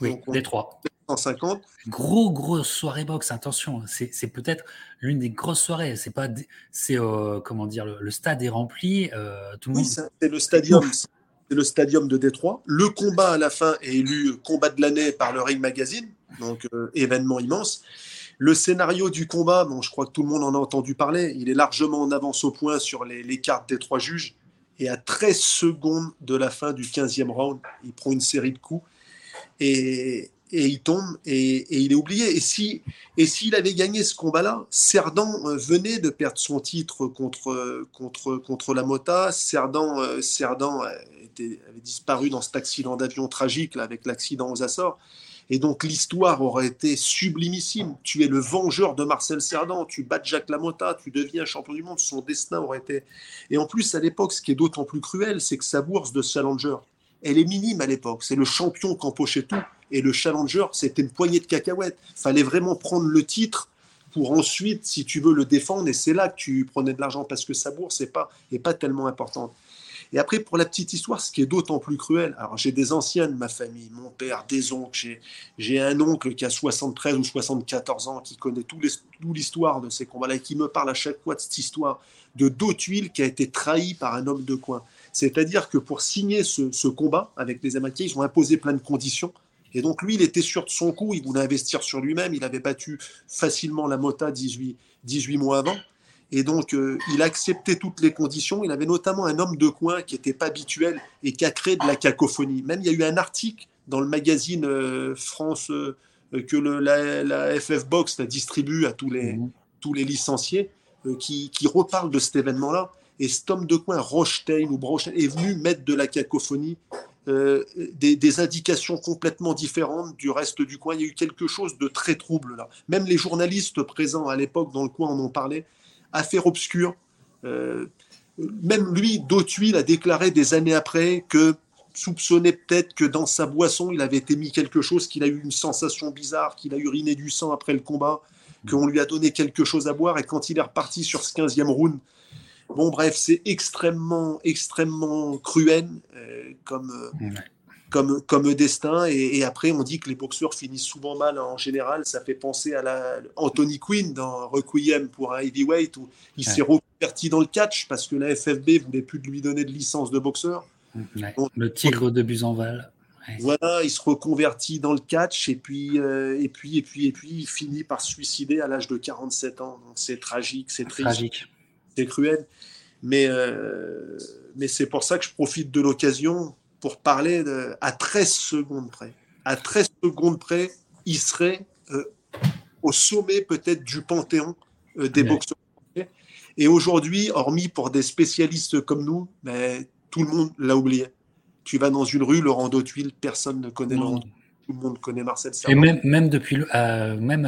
Oui, Détroit. 150. Gros, grosse soirée boxe, attention, c'est peut-être l'une des grosses soirées. C'est pas, c'est euh, comment dire, le, stade est rempli. Euh, tout le oui, c'est le stadium. C'est le stadium de Détroit. Le combat à la fin est élu combat de l'année par le Ring Magazine, donc événement immense. Le scénario du combat, bon, je crois que tout le monde en a entendu parler, il est largement en avance au point sur les, cartes des trois juges. Et à 13 secondes de la fin du 15e round, il prend une série de coups et, il tombe et, il est oublié. Et s'il et s'il avait gagné ce combat-là, Cerdan euh, venait de perdre son titre contre, contre, contre la Mota. Cerdan, euh, Cerdan avait disparu dans cet accident d'avion tragique là, avec l'accident aux Açores. Et donc l'histoire aurait été sublimissime. Tu es le vengeur de Marcel Cerdan, tu bats Jacques Lamotta, tu deviens champion du monde, son destin aurait été... Et en plus, à l'époque, ce qui est d'autant plus cruel, c'est que sa bourse de challenger, elle est minime à l'époque. C'est le champion qui empochait tout. Et le challenger, c'était une poignée de cacahuètes. fallait vraiment prendre le titre pour ensuite, si tu veux, le défendre. Et c'est là que tu prenais de l'argent parce que sa bourse n'est pas, est pas tellement importante. Et après, pour la petite histoire, ce qui est d'autant plus cruel, alors j'ai des anciens de ma famille, mon père, des oncles, j'ai un oncle qui a 73 ou 74 ans, qui connaît tout l'histoire de ces combats-là et qui me parle à chaque fois de cette histoire de Dautuil qui a été trahi par un homme de coin. C'est-à-dire que pour signer ce, combat avec les Américains, ils ont imposé plein de conditions. Et donc lui, il était sûr de son coup, il voulait investir sur lui-même, il avait battu facilement la Mota 18, 18 mois avant. Et donc, euh, il acceptait toutes les conditions. Il avait notamment un homme de coin qui n'était pas habituel et qui a créé de la cacophonie. Même, il y a eu un article dans le magazine euh, France euh, que le, la, FF Box la distribue à tous les, mhm. tous les licenciés qui, qui, reparle de cet événement-là. Et cet homme de coin, Rochetein ou Brochein, est venu mettre de la cacophonie, des, des, indications complètement différentes du reste du coin. Il y a eu quelque chose de très trouble là. Même les journalistes présents à l'époque dans le coin en ont parlé affaire obscure. Euh, même lui, Dautuil, a déclaré des années après que soupçonnait peut-être que dans sa boisson, il avait été mis quelque chose, qu'il a eu une sensation bizarre, qu'il a uriné du sang après le combat, qu'on lui a donné quelque chose à boire, et quand il est reparti sur ce 15e round, bon bref, c'est extrêmement, extrêmement cruel euh, comme, euh, comme, comme destin. Et, après, on dit que les boxeurs finissent souvent mal en général. Ça fait penser à la, Anthony Quinn dans Requiem pour un heavyweight où il s'est reconverti dans le catch parce que la FFB voulait plus de lui donner de licence de boxeur. le tigre de Buzenval. Voilà, il se reconvertit dans le catch et puis, euh, et puis, et puis, et puis, il finit par se suicider à l'âge de 47 ans. C'est tragique, c'est triste, c'est cruel. Mais, euh, mais c'est pour ça que je profite de l'occasion pour parler de, à 13 secondes près. À 13 secondes près, il serait euh, au sommet peut-être du panthéon euh, des boxeurs. Et aujourd'hui, hormis pour des spécialistes comme nous, mais tout le monde l'a oublié. Tu vas dans une rue, Laurent Dautuil, personne ne connaît Laurent. Tout le monde connaît Marcel Et même, même depuis, euh, même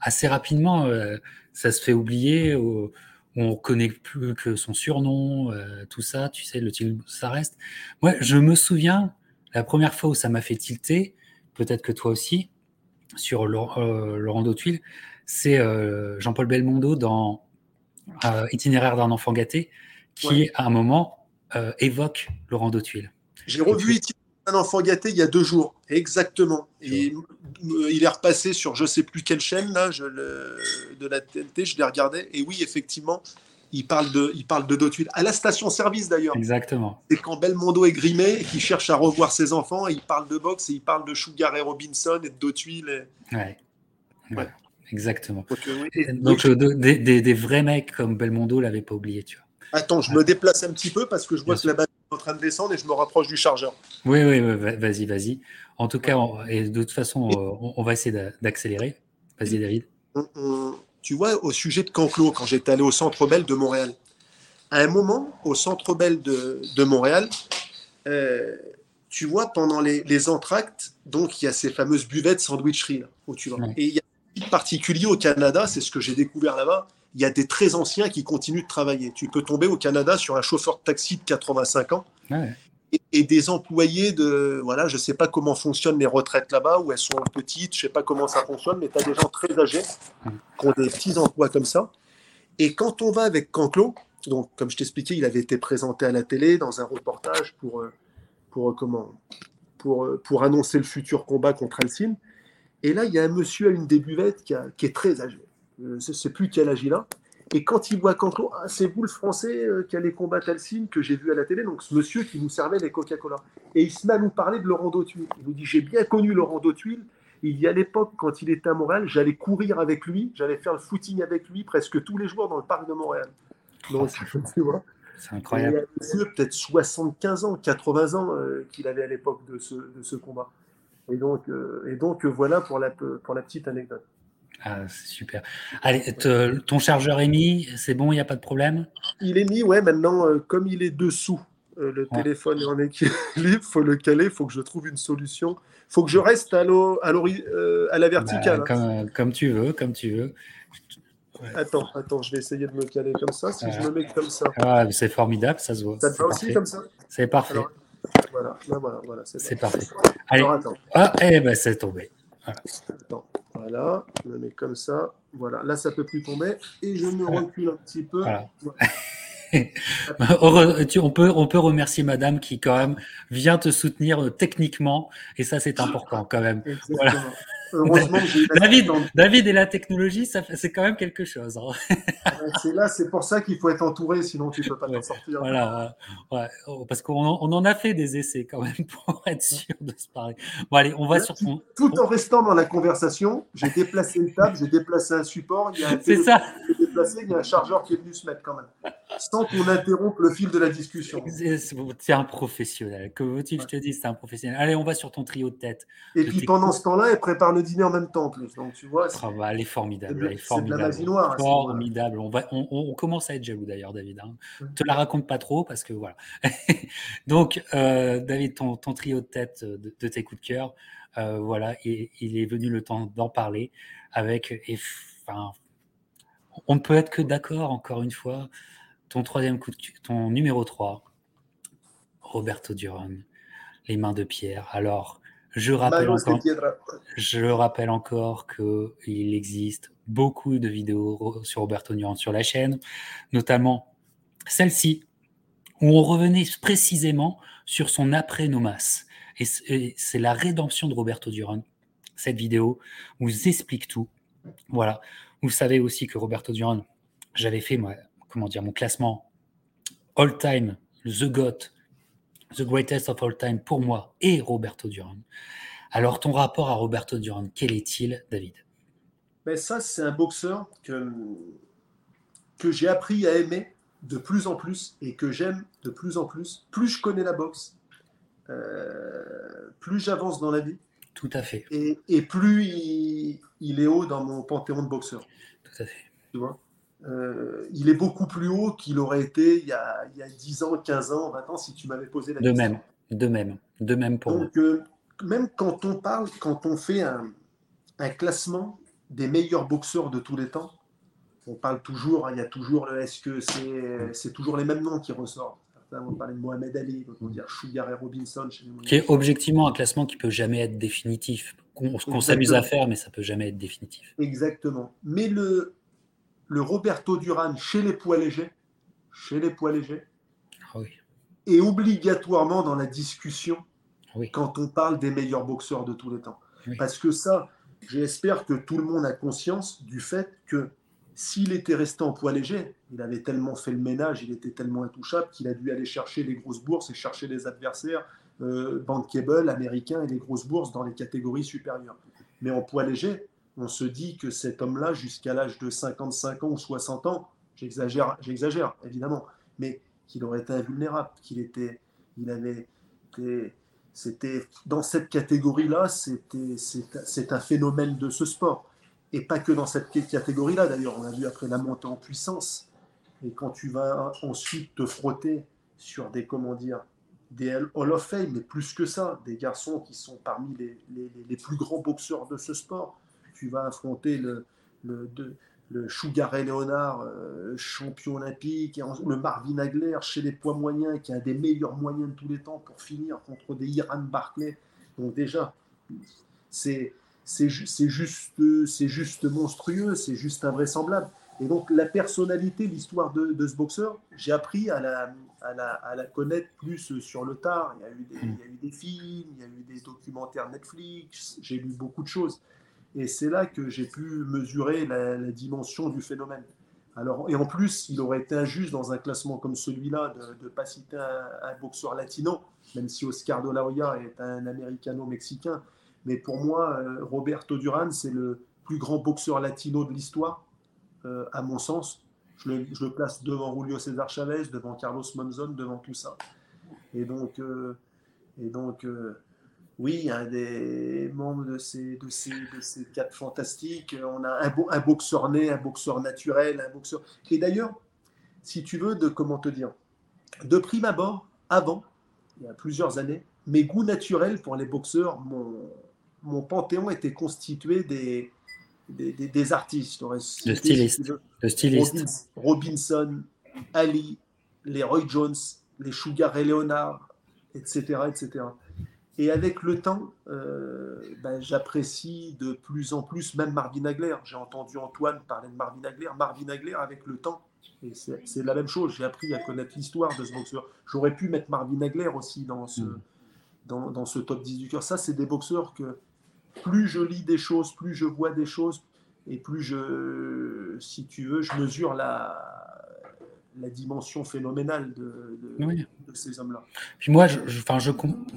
assez rapidement, ça se fait oublier on connaît plus que son surnom, euh, tout ça, tu sais, le ça reste. Moi, je me souviens, la première fois où ça m'a fait tilter, peut-être que toi aussi, sur Laurent, euh, c'est euh, Jean-Paul Belmondo dans euh, Itinéraire d'un enfant gâté, qui, à un moment, évoque Laurent Dautuil. J'ai revu Itinéraire un enfant gâté il y a deux jours, exactement. Et il est repassé sur je sais plus quelle chaîne là, je de la TNT, je l'ai regardé. Et oui, effectivement, il parle de, il parle de Dautuil. À la station-service d'ailleurs. Exactement. C'est quand Belmondo est grimé et qu'il cherche à revoir ses enfants, et il parle de boxe et il parle de Sugar et Robinson et de Dautuil. Et... Ouais. ouais. Exactement. Donc, des, des, vrais mecs comme Belmondo l'avaient pas oublié, tu vois. Attends, je me déplace un petit peu parce que je vois que est en train de descendre et je me rapproche du chargeur. Oui, oui, vas-y, vas-y. En tout cas, et de toute façon, on, va essayer d'accélérer. Vas-y, David. tu vois, au sujet de Canclo, quand j'étais allé au Centre Bell de Montréal, à un moment, au Centre Bell de, de Montréal, euh, tu vois, pendant les, les, entractes, donc il y a ces fameuses buvettes sandwicheries, où tu vas. Et il y a un particulier au Canada, c'est ce que j'ai découvert là-bas, il y a des très anciens qui continuent de travailler. Tu peux tomber au Canada sur un chauffeur de taxi de 85 ans et, des employés de. Voilà, je ne sais pas comment fonctionnent les retraites là-bas, où elles sont petites, je ne sais pas comment ça fonctionne, mais tu as des gens très âgés qui ont des petits emplois comme ça. Et quand on va avec Canclo, donc comme je t'expliquais, il avait été présenté à la télé dans un reportage pour, euh, pour, euh, comment, pour, euh, pour annoncer le futur combat contre Alcine. Et là, il y a un monsieur à une des buvettes qui, qui est très âgé je ne sais plus quel âge il a. Et quand il voit Canclo, ah, c'est vous le français euh, qui allait combattre Alcine que j'ai vu à la télé, donc ce monsieur qui nous servait des Coca-Cola. Et il se met à nous parler de Laurent Dautuil. Il nous dit J'ai bien connu Laurent Dautuil. Il y a l'époque, quand il était à Montréal, j'allais courir avec lui, j'allais faire le footing avec lui presque tous les jours dans le parc de Montréal. Donc, (laughs) C'est incroyable. Il y a peut-être 75 ans, 80 ans euh, qu'il avait à l'époque de ce, de ce, combat. Et donc, euh, et donc voilà pour la, pour la petite anecdote. Ah, c'est super. Allez, ton chargeur est mis, c'est bon, il n'y a pas de problème? Il est mis, ouais, maintenant, euh, comme il est dessous, euh, le téléphone est en équilibre, il (laughs) faut le caler, il faut que je trouve une solution. Il faut que je reste à, euh, à, la verticale. Bah, hein. comme, tu veux, comme tu veux. Attends, attends, je vais essayer de me caler comme ça. Si je me mets comme ça. Ah, c'est formidable, ça se voit. Ça te va aussi comme ça? C'est parfait. voilà, voilà, voilà c'est parfait. Allez. attends. Ah, eh ben, c'est tombé. Attends. Voilà, je me mets comme ça. Voilà, là ça peut plus tomber. Et je me recule un petit peu. (laughs) on, peut, on peut remercier madame qui, quand même, vient te soutenir euh, techniquement. Et ça, c'est important, quand même. Voilà. Heureusement David, David et la technologie, c'est quand même quelque chose. Hein. c'est là, c'est pour ça qu'il faut être entouré, sinon tu ne peux pas t'en sortir. Voilà, oh, parce qu'on en a fait des essais quand même (laughs) pour être sûr de se parler. Bon, allez, on va sur ton. Tout en restant dans la conversation, j'ai déplacé une table, j'ai déplacé un support, il y a un (laughs) c'est ça. déplacé, il y a un chargeur qui est venu se mettre quand même, sans qu'on interrompe le fil de la discussion. C'est un professionnel. Que veux-tu que je te dise C'est un professionnel. Allez, on va sur ton trio de tête. Et puis pendant ce temps-là, elle prépare le dîner en même temps en plus. Donc tu vois. Oh, bah, elle est formidable. Elle est formidable. De la noire, formidable. On, va, on, commence à être jaloux d'ailleurs, David. Hein. Te la raconte pas trop parce que voilà. (laughs) donc, euh, David, ton, ton, trio de tête de, tes coups de cœur, euh, voilà, il est venu le temps d'en parler avec. Et, enfin, on ne peut être que d'accord, encore une fois. Ton troisième coup de ton numéro 3, Roberto Duran, Les mains de pierre. Alors, je rappelle, encore, je rappelle encore qu'il existe beaucoup de vidéos sur Roberto Duran sur la chaîne, notamment celle-ci, où on revenait précisément sur son après-nomas. Et c'est la rédemption de Roberto Duran. Cette vidéo vous explique tout. Voilà. Vous savez aussi que Roberto Duran, j'avais fait moi, comment dire, mon classement all-time, The GOAT, The Greatest of All Time pour moi et Roberto Duran. Alors, ton rapport à Roberto Duran, quel est-il, David? Ben Ça, c'est un boxeur que, que j'ai appris à aimer de plus en plus et que j'aime de plus en plus. Plus je connais la boxe, euh, plus j'avance dans la vie. Tout à fait. Et, et plus il, il, est haut dans mon panthéon de boxeurs. Tout à fait. Tu vois? Euh, il est beaucoup plus haut qu'il aurait été il y, a, il y, a, 10 ans, 15 ans, 20 ans si tu m'avais posé la de question. Même, de même, de même pour Donc, euh, même quand on parle, quand on fait un, un, classement des meilleurs boxeurs de tous les temps, on parle toujours, il y a toujours le est-ce que c'est, c'est toujours les mêmes noms qui ressortent. Certains vont parler de Mohamed Ali, d'autres vont dire Sugar et Robinson. qui est objectivement un classement qui peut jamais être définitif. Qu'on, qu'on s'amuse à faire, mais ça peut jamais être définitif. Exactement. Mais le, le Roberto Duran chez les poids légers, chez les poids légers, ah est obligatoirement dans la discussion quand on parle des meilleurs boxeurs de tous les temps. Parce que ça, j'espère que tout le monde a conscience du fait que s'il était resté en poids léger, il avait tellement fait le ménage, il était tellement intouchable qu'il a dû aller chercher les grosses bourses et chercher les adversaires euh, bankable, américains et les grosses bourses dans les catégories supérieures. Mais en poids léger, on se dit que cet homme-là, jusqu'à l'âge de 55 ans ou 60 ans, j'exagère, j'exagère évidemment, mais qu'il aurait été invulnérable, qu'il était, il avait c'était dans cette catégorie-là, c'était, c'est, un phénomène de ce sport. Et pas que dans cette catégorie-là, d'ailleurs, on a vu après la montée en puissance. Et quand tu vas ensuite te frotter sur des, comment dire, des Hall of Fame, mais plus que ça, des garçons qui sont parmi les plus grands boxeurs de ce sport, tu vas affronter le, le, Ray Leonard, euh, champion olympique, et le Marvin Hagler chez les poids moyens, qui a des meilleurs moyens de tous les temps pour finir contre des Iran Barclay. Donc déjà, c'est c'est juste, juste monstrueux, c'est juste invraisemblable. Et donc la personnalité, l'histoire de, de, ce boxeur, j'ai appris à la, à, la, connaître plus sur le tard. Il y a eu des films, il y a eu des documentaires Netflix, j'ai lu beaucoup de choses. Et c'est là que j'ai pu mesurer la, dimension du phénomène. Alors, et en plus, il aurait été injuste dans un classement comme celui-là de ne pas citer un, boxeur latino, même si Oscar de la Hoya est un américano-mexicain. Mais pour moi, euh, Roberto Duran, c'est le plus grand boxeur latino de l'histoire, euh, à mon sens. Je le, place devant Julio César Chavez, devant Carlos Monzon, devant tout ça. Et donc, euh, et donc oui, un des membres de ces, de ces, de ces quatre fantastiques. On a un, un boxeur né, un boxeur naturel, un boxeur. Et d'ailleurs, si tu veux, de comment te dire, de prime abord, avant, il y a plusieurs années, mes goûts naturels pour les boxeurs, mon, mon panthéon était constitué des, des, des, artistes. Le styliste. le styliste. Robinson, Ali, les Roy Jones, les Sugar et Leonard, etc., etc. Et avec le temps, ben, j'apprécie de plus en plus même Marvin Hagler. J'ai entendu Antoine parler de Marvin Hagler. Marvin Hagler, avec le temps, et c'est la même chose. J'ai appris à connaître l'histoire de ce boxeur. J'aurais pu mettre Marvin Hagler aussi dans ce, mm. dans, dans, ce top 10 du cœur. Ça, c'est des boxeurs que plus je lis des choses, plus je vois des choses, et plus je, si tu veux, je mesure la, la dimension phénoménale de, de, ces hommes-là. Puis moi, je, enfin, je,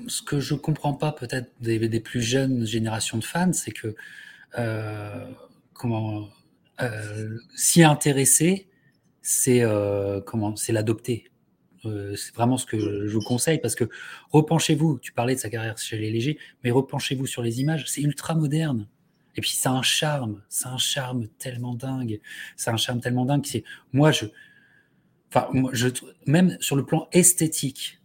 ce que je comprends pas peut-être des, des, plus jeunes générations de fans, c'est que euh, comment euh, s'y intéresser, c'est euh, comment c'est l'adopter. C'est vraiment ce que je, vous conseille parce que repenchez-vous. Tu parlais de sa carrière chez les légers, mais repenchez-vous sur les images. C'est ultra moderne. Et puis c'est un charme, c'est un charme tellement dingue. C'est un charme tellement dingue. C'est moi je, je même sur le plan esthétique,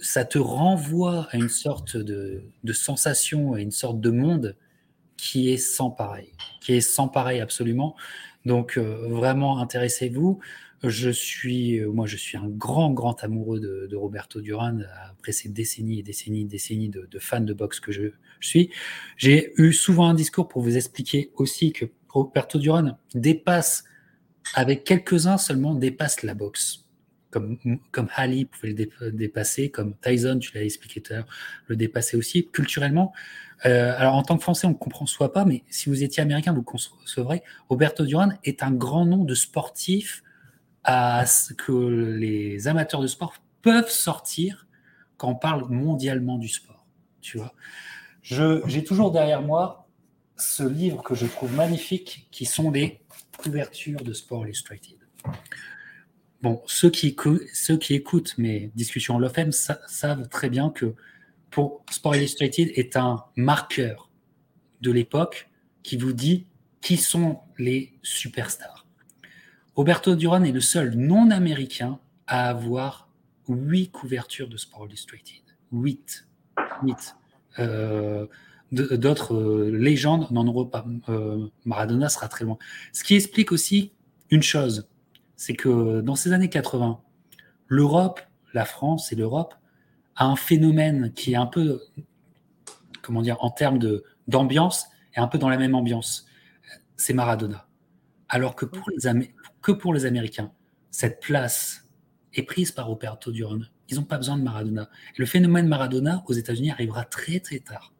ça te renvoie à une sorte de, sensation, à une sorte de monde qui est sans pareil, qui est sans pareil absolument. Donc euh, vraiment intéressez-vous. Je suis, euh, moi, je suis un grand, grand amoureux de, Roberto Duran après ces décennies et décennies, décennies de, de fans de boxe que je, suis. J'ai eu souvent un discours pour vous expliquer aussi que Roberto Duran dépasse, avec quelques-uns seulement, dépasse la boxe. Comme, comme pouvait le dépasser, comme Tyson, tu l'as expliqué tout à l'heure, le dépasser aussi. Culturellement, euh, alors en tant que Français, on ne comprend soit pas, mais si vous étiez Américain, vous concevrez, Roberto Duran est un grand nom de sportif à ce que les amateurs de sport peuvent sortir quand on parle mondialement du sport. Tu vois, j'ai toujours derrière moi ce livre que je trouve magnifique, qui sont des couvertures de Sport Illustrated. Bon, ceux qui, ceux qui écoutent mes discussions en LOFM savent très bien que pour Sport Illustrated est un marqueur de l'époque qui vous dit qui sont les superstars. Roberto Duran est le seul non-américain à avoir huit couvertures de Sport Illustrated. Huit. Huit. Euh, d'autres euh, légendes n'en auront pas. Euh, Maradona sera très loin. Ce qui explique aussi une chose, c'est que dans ces années 80, l'Europe, la France et l'Europe a un phénomène qui est un peu, comment dire, en termes d'ambiance, est un peu dans la même ambiance. C'est Maradona. Alors que pour, les que pour les Américains, cette place est prise par Roberto Duran. Ils n'ont pas besoin de Maradona. le phénomène Maradona aux États-Unis arrivera très très tard.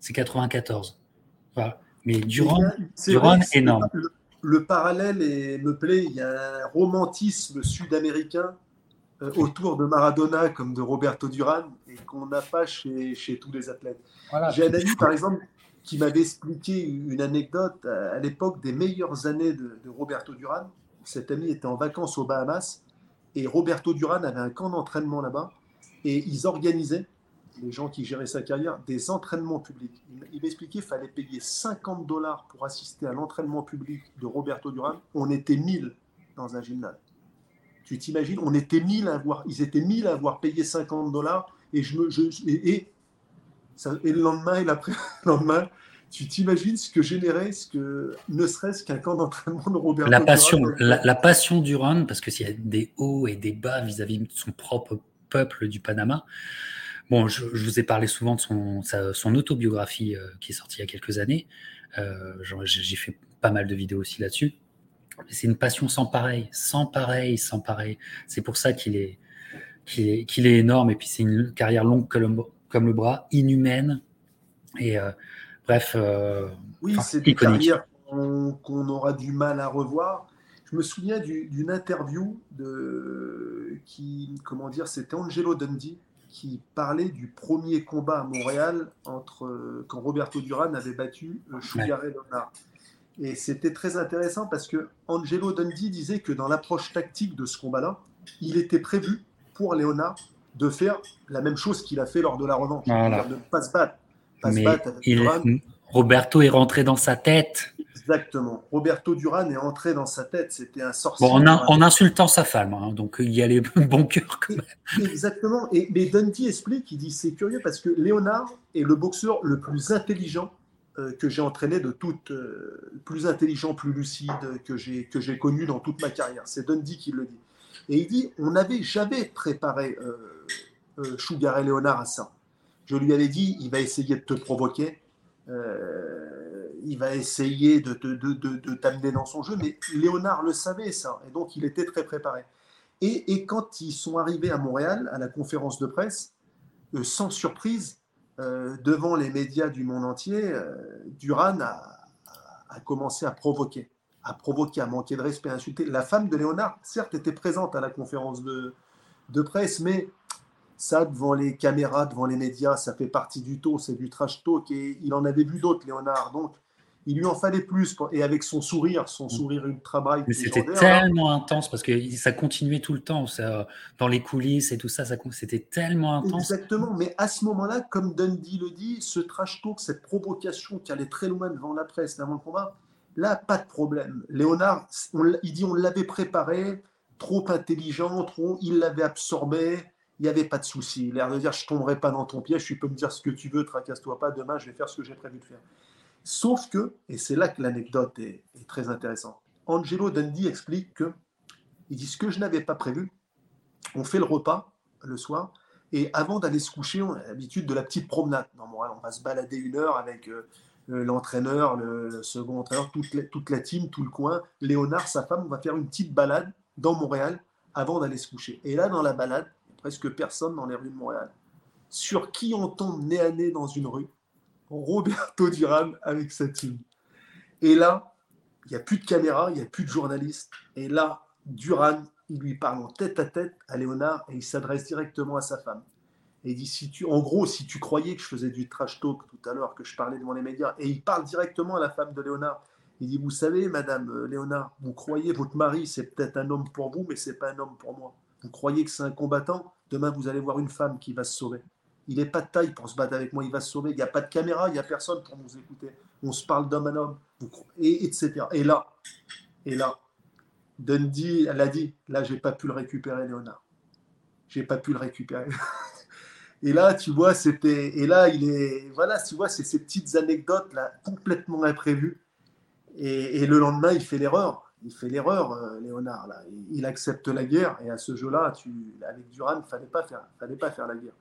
C'est 94. Voilà. Mais Duran, c'est Duran énorme. Le, le, parallèle est, me plaît. Il y a un romantisme sud-américain euh, autour de Maradona comme de Roberto Duran et qu'on n'a pas chez, chez, tous les athlètes. J'ai un ami, par exemple, qui m'avait expliqué une anecdote à, l'époque des meilleures années de, Roberto Duran. Cet ami était en vacances aux Bahamas et Roberto Duran avait un camp d'entraînement là-bas et ils organisaient, les gens qui géraient sa carrière, des entraînements publics. Il m'expliquait qu'il fallait payer 50 dollars pour assister à l'entraînement public de Roberto Duran. On était 1000 dans un gymnase. Tu t'imagines, on était 1000 à avoir, ils étaient 1000 à avoir payé 50 dollars et je me, je, et, ça, et, le lendemain et l'après (laughs) lendemain, tu t'imagines ce que générait, ce que ne serait-ce qu'un camp d'entraînement de Robert. La passion, la, passion du run, parce que s'il y a des hauts et des bas vis-à-vis de son propre peuple du Panama. Bon, je, vous ai parlé souvent de son, son autobiographie euh, qui est sortie il y a quelques années. Euh, J'ai fait pas mal de vidéos aussi là-dessus. C'est une passion sans pareil, sans pareil, sans pareil. C'est pour ça qu'il est, qu'il est, énorme. Et puis c'est une carrière longue comme, comme le bras, inhumaine. Et euh, bref. Euh, oui, c'est une carrière qu'on aura du mal à revoir. Je me souviens d'une interview de qui, comment dire, c'était Angelo Dundee qui parlait du premier combat à Montréal entre quand Roberto Duran avait battu euh, Sugar. Leonard. Et c'était très intéressant parce que Angelo Dundee disait que dans l'approche tactique de ce combat-là, il était prévu pour Léonard de faire la même chose qu'il a fait lors de la revanche, de ne pas se battre. Roberto est rentré dans sa tête. Exactement. Roberto Duran est entré dans sa tête. C'était un sorcier. Bon, en, insultant sa femme, hein, donc il y a les (laughs) bons cœurs quand même. (laughs) Exactement. Et, mais Dundee explique, il dit c'est curieux parce que Léonard est le boxeur le plus intelligent euh, que j'ai entraîné de toute, euh, plus intelligent, plus lucide que j'ai que j'ai connu dans toute ma carrière. C'est Dundee qui le dit. Et il dit on n'avait jamais préparé euh, Sugar et Léonard à ça. Je lui avais dit, il va essayer de te provoquer, euh, il va essayer de, de, de, de t'amener dans son jeu, mais Léonard le savait ça, et donc il était très préparé. Et, et quand ils sont arrivés à Montréal, à la conférence de presse, euh, sans surprise, euh, devant les médias du monde entier, euh, Duran a, a, commencé à provoquer, à provoquer, à manquer de respect, à insulter. La femme de Léonard, certes, était présente à la conférence de, de presse, mais ça, devant les caméras, devant les médias, ça fait partie du taux, c'est du trash talk. Et il en avait vu d'autres, Léonard. Donc, il lui en fallait plus. Et avec son sourire, son sourire ultra bright. Mais c'était tellement intense parce que ça continuait tout le temps. Ça, dans les coulisses et tout ça, ça c'était tellement intense. Exactement. Mais à ce moment-là, comme Dundee le dit, ce trash talk, cette provocation qui allait très loin devant la presse, avant le combat, là, pas de problème. Léonard, il dit on l'avait préparé, trop intelligent, trop, il l'avait absorbé il n'y avait pas de souci. L'air de dire je ne tomberai pas dans ton piège, tu peux me dire ce que tu veux, tracasse-toi pas, demain je vais faire ce que j'ai prévu de faire. Sauf que, et c'est là que l'anecdote est, très intéressante, Angelo Dundee explique que, il dit ce que je n'avais pas prévu, on fait le repas le soir, et avant d'aller se coucher, on a l'habitude de la petite promenade. Montréal, on va se balader une heure avec euh, l'entraîneur, le, second entraîneur, toute la, toute la team, tout le coin. Léonard, sa femme, on va faire une petite balade dans Montréal avant d'aller se coucher. Et là, dans la balade, presque personne dans les rues de Montréal. Sur qui on tombe nez à nez dans une rue Roberto Duran avec sa team. Et là, il n'y a plus de caméra, il n'y a plus de journalistes. Et là, Duran, il lui parle en tête à tête à Léonard et il s'adresse directement à sa femme. Et il dit, si tu, en gros, si tu croyais que je faisais du trash talk tout à l'heure, que je parlais devant les médias, et il parle directement à la femme de Léonard. Il dit, vous savez, Madame euh, Léonard, vous croyez votre mari, c'est peut-être un homme pour vous, mais c'est pas un homme pour moi. Vous croyez que c'est un combattant? Demain, vous allez voir une femme qui va se sauver. Il n'est pas de taille pour se battre avec moi, il va se sauver. Il n'y a pas de caméra, il n'y a personne pour nous écouter. On se parle d'homme à homme, et, etc. Et là, et là, Dundee, elle a dit, là, j'ai pas pu le récupérer, Léonard. J'ai pas pu le récupérer. (laughs) et là, tu vois, c'était, et là, il est, voilà, tu vois, c'est ces petites anecdotes là, complètement imprévues. Et, le lendemain, il fait l'erreur il fait l'erreur, euh, Léonard. Il accepte la guerre et à ce jeu-là, avec Duran, il faire, fallait pas faire la guerre.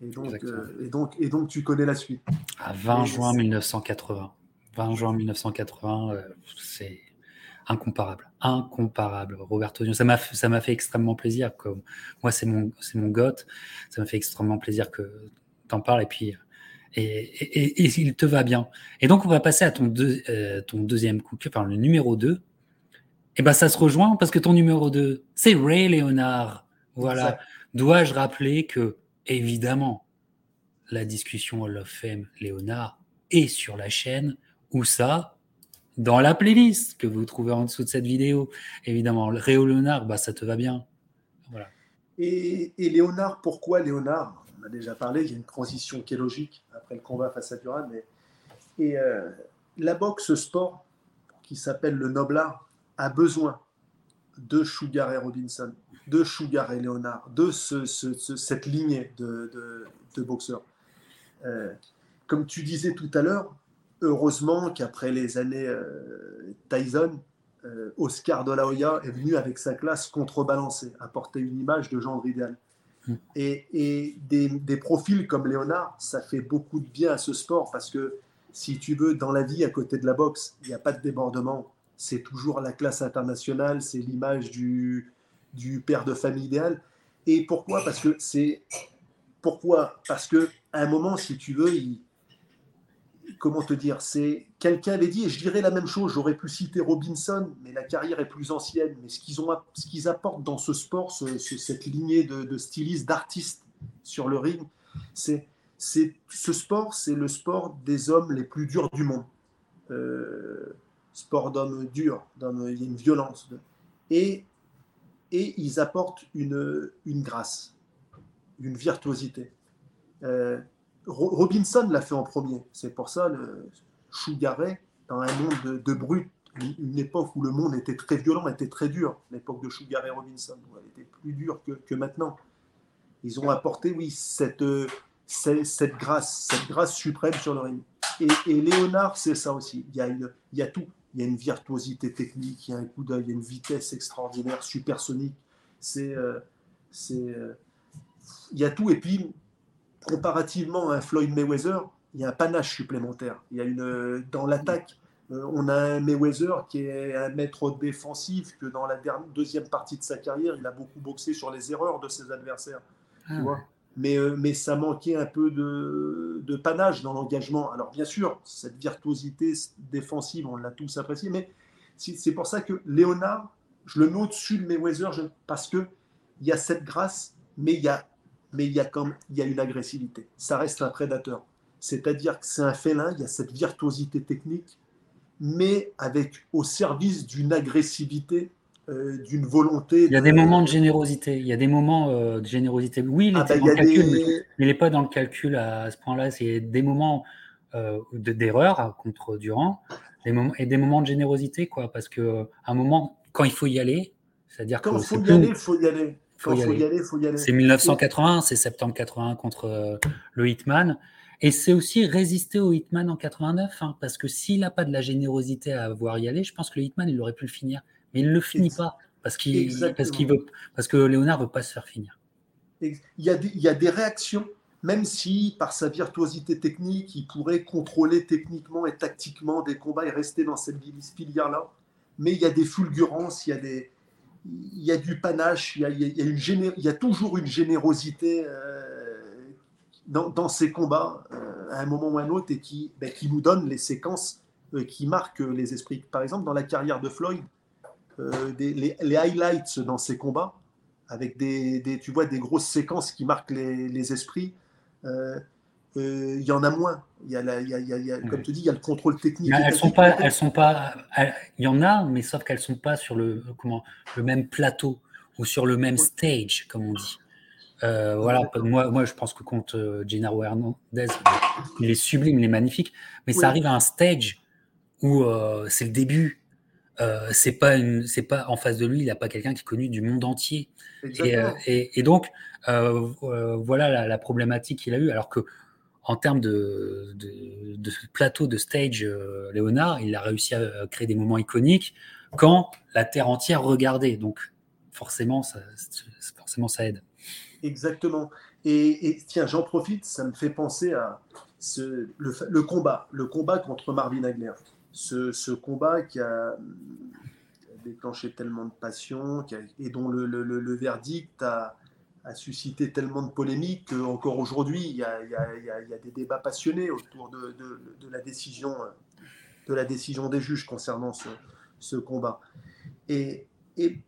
Et donc, euh, et donc, et donc, tu connais la suite. À 20 juin 1980. 20 juin 1980, euh, c'est incomparable, incomparable. Roberto ça m'a ça m'a fait extrêmement plaisir. Moi, c'est mon c'est mon goth. Ça m'a fait extrêmement plaisir que tu en parles et puis. Et, et, et, il te va bien. Et donc, on va passer à ton, deux, ton deuxième coup, enfin le numéro 2, eh ben, ça se rejoint parce que ton numéro 2, c'est Ray Leonard. Voilà. Dois-je rappeler que, évidemment, la discussion Hall of Fame Léonard est sur la chaîne. Où ça Dans la playlist que vous trouvez en dessous de cette vidéo. Évidemment, Ray Léonard, bah, ça te va bien. Voilà. Et, Léonard, pourquoi Léonard? On a déjà parlé, il y a une transition qui est logique après le combat face à Duran. Et euh, la boxe sport, qui s'appelle le Noblard, a besoin de Sugar et Robinson, de Sugar et Leonard, de cette lignée de, boxeurs. Euh, comme tu disais tout à l'heure, heureusement qu'après les années euh, Tyson, euh, Oscar de la Hoya est venu avec sa classe contrebalancée, apporter une image de genre idéal. Hmm. Et, des, des, profils comme Léonard, ça fait beaucoup de bien à ce sport parce que si tu veux, dans la vie, à côté de la boxe, il n'y a pas de débordement, c'est toujours la classe internationale, c'est l'image du, du père de famille idéal. Et pourquoi? Parce que c'est pourquoi? Parce que à un moment, si tu veux, comment te dire, c'est quelqu'un avait dit, et je dirais la même chose. J'aurais pu citer Robinson, mais la carrière est plus ancienne. Mais ce qu'ils ont, ce qu'ils apportent dans ce sport, cette lignée de, stylistes, d'artistes sur le ring, c'est, c'est ce sport, c'est le sport des hommes les plus durs du monde. Euh, sport d'homme dur, il y a une violence. Et, et ils apportent une, une grâce, une virtuosité. Euh, Robinson l'a fait en premier. C'est pour ça le Chougaret, dans un monde de, de brut, une, époque où le monde était très violent, était très dur, l'époque de Chougaret Robinson, où elle était plus dure que, que, maintenant. Ils ont apporté, oui, cette, cette, cette, grâce, cette grâce suprême sur le ring. Et, et Léonard, c'est ça aussi. Il y, a il y a tout il y a une virtuosité technique, il y a un coup d'œil, il y a une vitesse comparativement à un Floyd Mayweather, il y a un panache supplémentaire. Il y a une, dans l'attaque, euh, on a un Mayweather qui est un maître défensif, que dans la deuxième partie de sa carrière, il a beaucoup boxé sur les erreurs de ses adversaires. Ah mais, euh, mais ça manquait un peu de, de panache dans l'engagement. Alors bien sûr, cette virtuosité défensive, on l'a tous apprécié, mais c'est pour ça que Léonard, je le mets au-dessus de Mayweather parce qu'il y a cette grâce, mais il y a, mais il y a, comme, il y a une agressivité. Ça reste un prédateur. C'est-à-dire que c'est un félin, il y a cette virtuosité technique, mais avec au service d'une agressivité, euh, d'une volonté. Il y a des moments de générosité. Il y a des moments euh, de générosité. Oui, il ah était ben, calcul, mais il n'est pas dans le calcul à ce point-là. C'est des moments euh, d'erreur contre Durand des moments, et des moments de générosité, quoi. Parce que un moment, quand il faut y aller, c'est-à-dire quand il faut, y aller, il faut y aller. Faut y aller, faut y aller. C'est 1980, c'est septembre 81 contre le Hitman. Et c'est aussi résister au Hitman en 89, hein, parce que s'il n'a pas de la générosité à voir y aller, je pense que le Hitman, il aurait pu le finir. Mais il ne le finit pas, parce, qu'il, parce, qu'il veut, parce que Léonard ne veut pas se faire finir. Il y, a des, il y a des réactions, même si par sa virtuosité technique, il pourrait contrôler techniquement et tactiquement des combats et rester dans cette filière-là. Mais il y a des fulgurances, il y a, des, il y a du panache, il y a, il y a, une il y a toujours une générosité. Euh, dans, ces combats euh, à un moment ou à un autre et qui, ben, qui nous donne les séquences euh, qui marquent les esprits. Par exemple, dans la carrière de Floyd, euh, les, highlights dans ces combats, avec des, des, tu vois, des grosses séquences qui marquent les, les esprits, il y en a moins. Il y a, la, il y a, y a comme tu dis, il y a le contrôle technique. Elles sont pas, elles sont pas. Il y en a, mais sauf qu'elles sont pas sur le comment le même plateau ou sur le même stage, comme on dit. Euh, voilà, moi, moi, je pense que contre euh, Gennaro Hernandez, il est sublime, il est magnifique, mais ça arrive à un stage où euh, c'est le début. C'est pas une, c'est pas en face de lui, il n'a pas quelqu'un qui est connu du monde entier. Et, donc, voilà la, problématique qu'il a eu. Alors que en termes de, de, plateau de stage, Léonard, il a réussi à créer des moments iconiques quand la terre entière regardait. Donc, forcément, ça, forcément, ça aide. Exactement. Et, tiens, j'en profite, ça me fait penser à ce, le, combat, le combat contre Marvin Hagler. Ce, combat qui a, déclenché tellement de passion et dont le, verdict a, suscité tellement de polémiques qu'encore aujourd'hui, il, y a, des débats passionnés autour de, la, décision, de la décision des juges concernant ce, combat. Et, et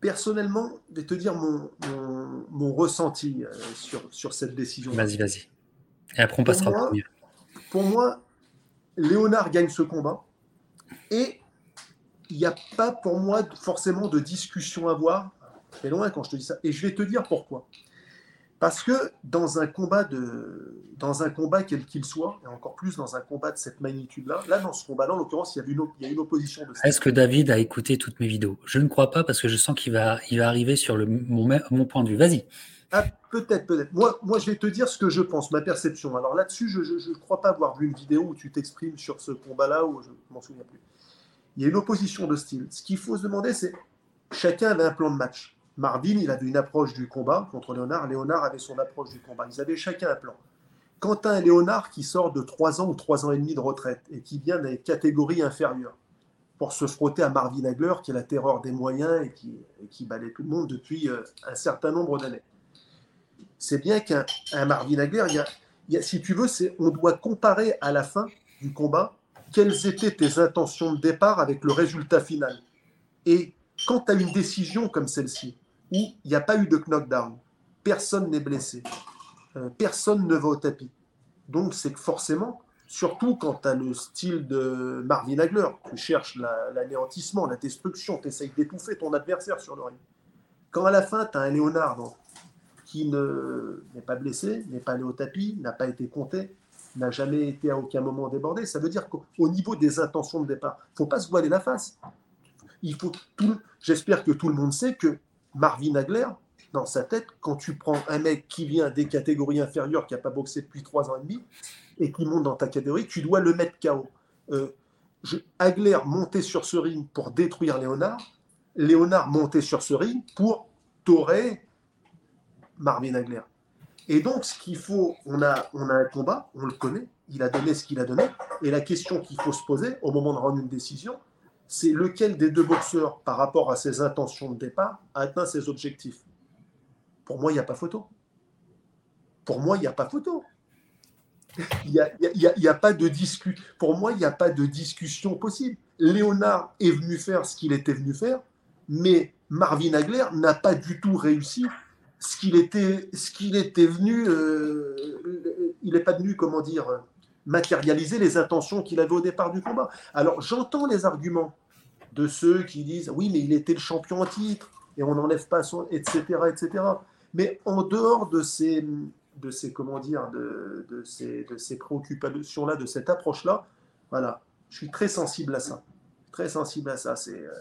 personnellement, je vais te dire mon, mon, ressenti euh, sur, sur cette décision. Vas-y, vas-y. Et après, on passera au premier. Pour moi, Léonard gagne ce combat. Et il n'y a pas pour moi forcément de discussion à voir. C'est loin quand je te dis ça. Et je vais te dire pourquoi. Parce que dans un combat, de, dans un combat quel qu'il soit, et encore plus dans un combat de cette magnitude-là, là, dans ce combat-là, en l'occurrence, il y, a une, il y a une opposition de Est-ce que David a écouté toutes mes vidéos? Je ne crois pas parce que je sens qu'il va, il va arriver sur le, mon, mon point de vue. Vas-y. Ah, peut-être, peut-être. Moi, moi, je vais te dire ce que je pense, ma perception. Alors là-dessus, je ne crois pas avoir vu une vidéo où tu t'exprimes sur ce combat-là, ou je ne m'en souviens plus. Il y a une opposition de style. Ce qu'il faut se demander, c'est chacun avait un plan de match. Marvin, il avait une approche du combat contre Léonard. Léonard avait son approche du combat. Ils avaient chacun un plan. Quentin Léonard qui sort de 3 ans ou 3 ans et demi de retraite et qui vient des catégories inférieures pour se frotter à Marvin Hagler, qui est la terreur des moyens et qui, balaie tout le monde depuis euh, un certain nombre d'années. C'est bien qu'un Marvin Hagler, si tu veux, on doit comparer à la fin du combat quelles étaient tes intentions de départ avec le résultat final. Et quand tu as une décision comme celle-ci, où il n'y a pas eu de knockdown. Personne n'est blessé. Euh, personne ne va au tapis. Donc c'est que forcément, surtout quand tu as le style de Marvin Hagler, tu cherches l'anéantissement, la, destruction, tu essayes d'étouffer ton adversaire sur le ring. Quand à la fin, tu as un Léonard qui n'est pas blessé, n'est pas allé au tapis, n'a pas été compté, n'a jamais été à aucun moment débordé, ça veut dire qu'au niveau des intentions de départ, il ne faut pas se voiler la face. Il faut J'espère que tout le monde sait que Marvin Hagler, dans sa tête, quand tu prends un mec qui vient des catégories inférieures, qui n'a pas boxé depuis trois ans et demi, et qui monte dans ta catégorie, tu dois le mettre KO. Euh, Hagler montait sur ce ring pour détruire Léonard, Léonard montait sur ce ring pour torer Marvin Hagler. Et donc, ce qu'il faut, on a, on a un combat, on le connaît, il a donné ce qu'il a donné. Et la question qu'il faut se poser au moment de rendre une décision, c'est lequel des deux boxeurs, par rapport à ses intentions de départ, a atteint ses objectifs. Pour moi, il n'y a pas photo. Pour moi, il n'y a pas photo. Il n'y a, y a, pas de discussion. Pour moi, il n'y a pas de discussion possible. Léonard est venu faire ce qu'il était venu faire, mais Marvin Hagler n'a pas du tout réussi ce qu'il était, ce qu'il était venu. Euh, il n'est pas venu, comment dire, matérialiser les intentions qu'il avait au départ du combat. Alors j'entends les arguments de ceux qui disent oui, mais il était le champion en titre et on n'enlève pas son, etc., etc. Mais en dehors de ces, de ces comment dire, de, de ces, de ces préoccupations-là, de cette approche-là, voilà, je suis très sensible à ça, très sensible à ça. C'est, euh,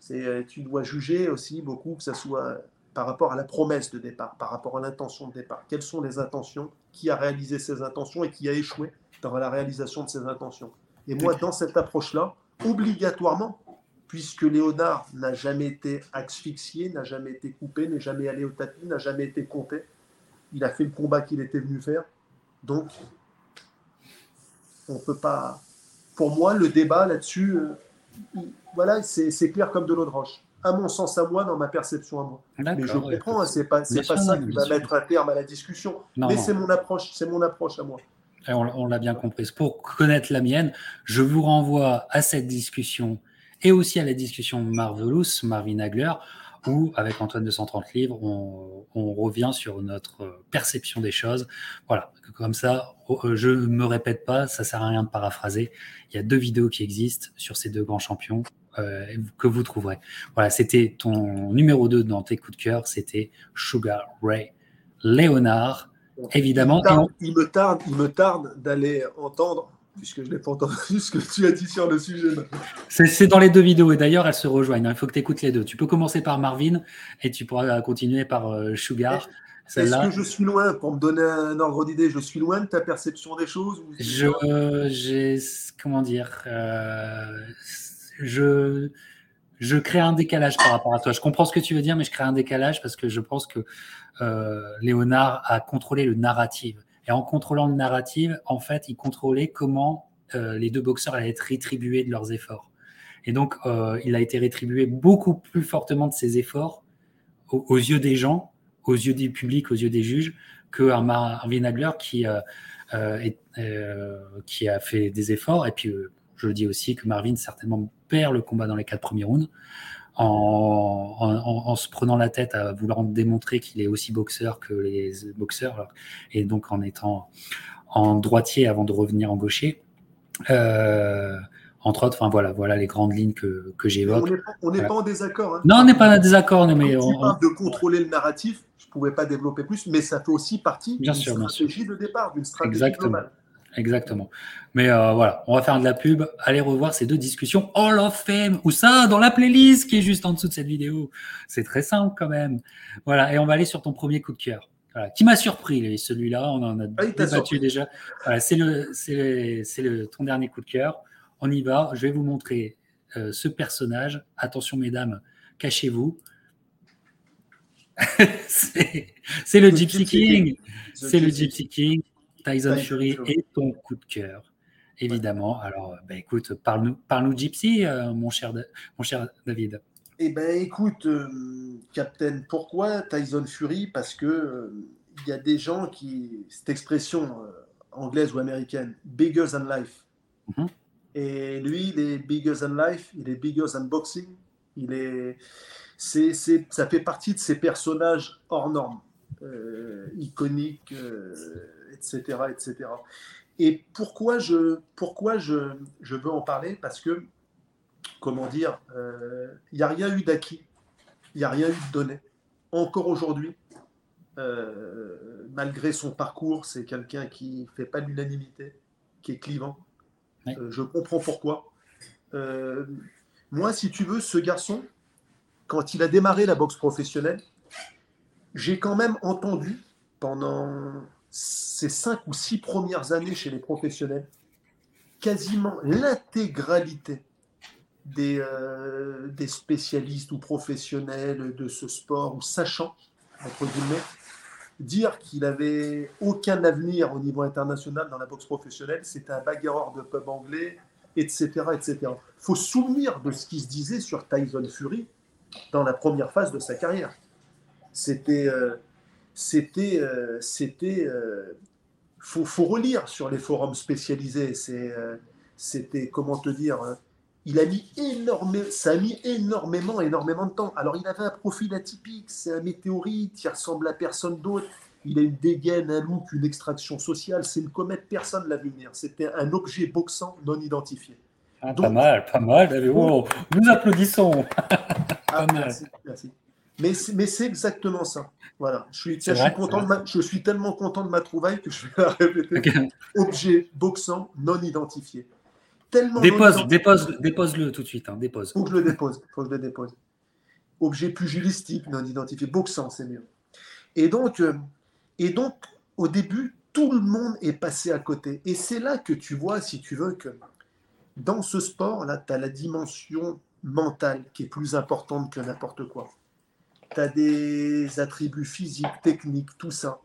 c'est, euh, tu dois juger aussi beaucoup que ça soit par rapport à la promesse de départ, par rapport à l'intention de départ. Quelles sont les intentions? Qui a réalisé ces intentions et qui a échoué dans la réalisation de ses intentions? Et moi, dans cette approche-là, obligatoirement, puisque Léonard n'a jamais été asphyxié, n'a jamais été coupé, n'est jamais allé au tapis, n'a jamais été compté, il a fait le combat qu'il était venu faire. Donc, on ne peut pas. Pour moi, le débat là-dessus, euh, voilà, c'est clair comme de l'eau de roche à mon sens à moi, dans ma perception à moi. Mais je comprends, hein, c'est pas, pas ça qui va mettre un terme à la discussion. mais c'est mon approche, c'est mon approche à moi. on, l'a bien compris. Pour connaître la mienne, je vous renvoie à cette discussion et aussi à la discussion Marvelous, Marvin Hagler, où avec Antoine de 130 livres, on, on, revient sur notre perception des choses. Voilà, comme ça, oh, je ne me répète pas, ça sert à rien de paraphraser. Il y a deux vidéos qui existent sur ces deux grands champions. Euh, que vous trouverez. Voilà, c'était ton numéro 2 dans tes coups de cœur, c'était Sugar Ray Léonard, évidemment. Il, me tarde, il me tarde d'aller entendre, puisque je n'ai pas entendu (laughs) ce que tu as dit sur le sujet. C'est dans les deux vidéos, et d'ailleurs, elles se rejoignent. Hein. Il faut que tu écoutes les deux. Tu peux commencer par Marvin, et tu pourras continuer par euh, Sugar. Est-ce que je suis loin, pour me donner un ordre d'idée, je suis loin de ta perception des choses Je, j'ai, comment dire, euh, je, crée un décalage par rapport à toi. Je comprends ce que tu veux dire, mais je crée un décalage parce que je pense que euh, Léonard a contrôlé le narratif. Et en contrôlant le narratif, en fait, il contrôlait comment euh, les deux boxeurs allaient être rétribués de leurs efforts. Et donc, euh, il a été rétribué beaucoup plus fortement de ses efforts aux, yeux des gens, aux yeux du public, aux yeux des juges, que un Marvin Hagler qui, qui a fait des efforts. Et puis, je le dis aussi que Marvin certainement perd le combat dans les quatre premiers rounds en, se prenant la tête à vouloir démontrer qu'il est aussi boxeur que les boxeurs et donc en étant en droitier avant de revenir en gaucher. Euh, entre autres, enfin voilà, voilà les grandes lignes que, que j'évoque. On n'est pas, en désaccord. Hein. Non, on n'est pas en désaccord, mais on, parle de contrôler le narratif. Je ne pouvais pas développer plus, mais ça fait aussi partie d'une stratégie de départ, d'une stratégie Exactement. globale. Exactement. Mais euh, voilà, on va faire de la pub. Allez revoir ces deux discussions Hall of Fame ou ça dans la playlist qui est juste en dessous de cette vidéo. C'est très simple quand même. Voilà, et on va aller sur ton premier coup de cœur. Voilà, qui m'a surpris, celui-là, on en a ah, débattu déjà. Voilà, c'est le, c'est le, ton dernier coup de cœur. On y va. Je vais vous montrer euh, ce personnage. Attention, mesdames, cachez-vous. (laughs) c'est le Gypsy King. C'est le Gypsy King. Tyson Fury est ton coup de cœur, évidemment. Alors, bah, écoute, parle-nous parle Gypsy, euh, mon, cher, mon cher David. Eh ben, écoute, euh, Captain, pourquoi Tyson Fury? Parce que euh, il y a des gens qui, cette expression anglaise ou américaine, bigger than life. Mhm. Et lui, il est bigger than life, il est bigger than boxing. Il est, c'est, ça fait partie de ces personnages hors normes, iconiques etc., etc. Et pourquoi je, pourquoi je, je veux en parler? Parce que, comment dire, il euh, n'y a rien eu d'acquis, il n'y a rien eu de donné. Encore aujourd'hui, euh, malgré son parcours, c'est quelqu'un qui ne fait pas l'unanimité, qui est clivant. Euh, je comprends pourquoi. moi, si tu veux, ce garçon, quand il a démarré la boxe professionnelle, j'ai quand même entendu pendant ces cinq ou six premières années chez les professionnels, quasiment l'intégralité des, euh, des, spécialistes ou professionnels de ce sport ou sachant, entre guillemets, dire qu'il avait aucun avenir au niveau international dans la boxe professionnelle, c'était un bagarreur de pub anglais, etc. etc. Faut souvenir de ce qui se disait sur Tyson Fury dans la première phase de sa carrière. C'était. Euh, c'était. Euh, c'était euh, faut, faut, relire sur les forums spécialisés. C'était. comment te dire il a mis énormément, ça a mis énormément, énormément de temps. Alors, il avait un profil atypique, c'est un météorite, il ressemble à personne d'autre. Il a une dégaine, un look, une extraction sociale. C'est une comète, personne ne l'a vu venir. C'était un objet boxant non identifié. Ah, pas mal, pas mal. Oh, nous applaudissons. Ah, merci, merci. Mais, mais c'est exactement ça. Voilà. Je suis, je, suis content de je suis tellement content de ma trouvaille que je vais la répéter. Objet boxant non identifié dépose, dépose, dépose-le tout de suite. Hein, dépose. Faut que je le dépose. Faut que je le dépose. Objet pugilistique non identifié, boxant, c'est mieux. Et donc, euh, et donc, au début, tout le monde est passé à côté. Et c'est là que tu vois, si tu veux, que dans ce sport-là, tu as la dimension mentale qui est plus importante que n'importe quoi. Tu as des attributs physiques, techniques, tout ça.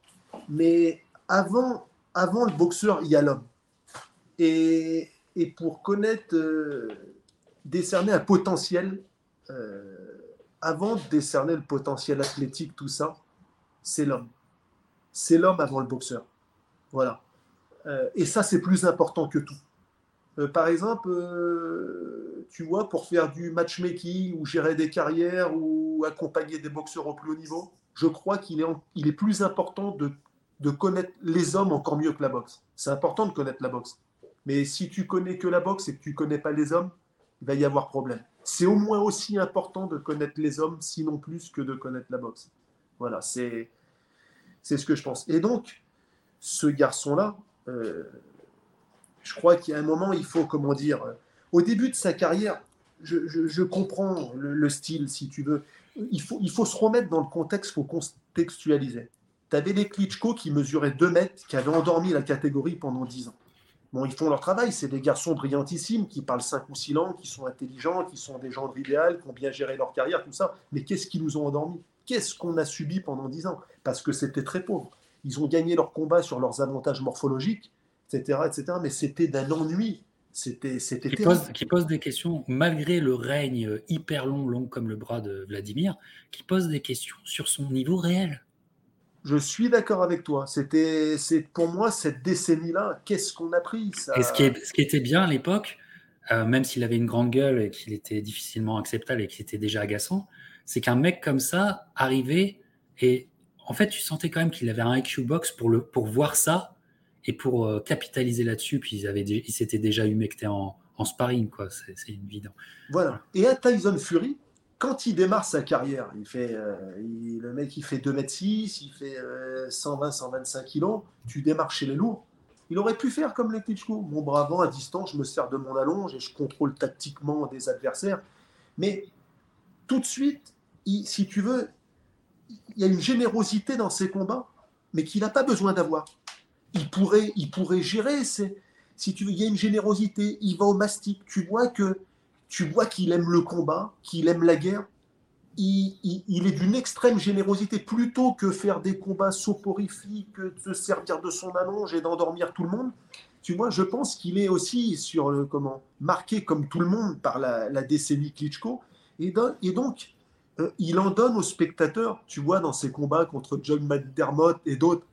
Mais avant, avant le boxeur, il y a l'homme. Et, et pour connaître, euh, décerner un potentiel, euh, avant de décerner le potentiel athlétique, tout ça, c'est l'homme. C'est l'homme avant le boxeur. Voilà. Euh, et ça, c'est plus important que tout. Par exemple, tu vois, pour faire du matchmaking ou gérer des carrières ou accompagner des boxeurs au plus haut niveau, je crois qu'il est, il est plus important de, de connaître les hommes encore mieux que la boxe. C'est important de connaître la boxe. Mais si tu connais que la boxe et que tu connais pas les hommes, il va y avoir problème. C'est au moins aussi important de connaître les hommes, sinon plus que de connaître la boxe. Voilà, c'est c'est ce que je pense. Et donc, ce garçon-là, euh, je crois qu'il y a un moment, il faut, comment dire, au début de sa carrière, je, comprends le, style, si tu veux. Il faut, il faut se remettre dans le contexte, il faut contextualiser. Tu avais les Klitschko qui mesuraient 2 mètres, qui avaient endormi la catégorie pendant 10 ans. Bon, ils font leur travail, c'est des garçons brillantissimes qui parlent cinq ou six langues, qui sont intelligents, qui sont des gens de l'idéal, qui ont bien géré leur carrière, tout ça. Mais qu'est-ce qui nous ont endormis? Qu'est-ce qu'on a subi pendant dix ans? Parce que c'était très pauvre. Ils ont gagné leur combat sur leurs avantages morphologiques, etc. etc. mais c'était d'un ennui. C'était, c'était qui, pose, qui pose des questions, malgré le règne hyper long, long comme le bras de Vladimir, qui pose des questions sur son niveau réel. Je suis d'accord avec toi. C'était, c'est pour moi cette décennie-là. Qu'est-ce qu'on a pris Et ce qui, ce qui, était bien à l'époque, euh, même s'il avait une grande gueule et qu'il était difficilement acceptable et qu'il était déjà agaçant, c'est qu'un mec comme ça arrivait et en fait, tu sentais quand même qu'il avait un IQ box pour le pour voir ça et pour euh, capitaliser là-dessus. Puis ils avaient, il s'était déjà humecté en, en sparring, quoi. C'est, évident. Voilà. Et à Tyson Fury, quand il démarre sa carrière, il fait, euh, le mec il fait 2m6, il fait 120-125 euh, kilos, tu démarres chez les lourds. Il aurait pu faire comme les Klitschko. Mon bras avant, à distance, je me sers de mon allonge et je contrôle tactiquement des adversaires. Mais tout de suite, si tu veux, il y a une générosité dans ses combats, mais qu'il n'a pas besoin d'avoir. Il pourrait, il pourrait gérer. Si tu veux, il y a une générosité. Il va au mastic. Tu vois que tu vois qu'il aime le combat, qu'il aime la guerre. Il, est d'une extrême générosité. Plutôt que faire des combats soporifiques, que de se servir de son allonge et d'endormir tout le monde, tu vois, je pense qu'il est aussi sur le, comment, marqué comme tout le monde par la, décennie Klitschko. Et, et donc, euh, il en donne aux spectateurs, tu vois, dans ses combats contre John McDermott et d'autres,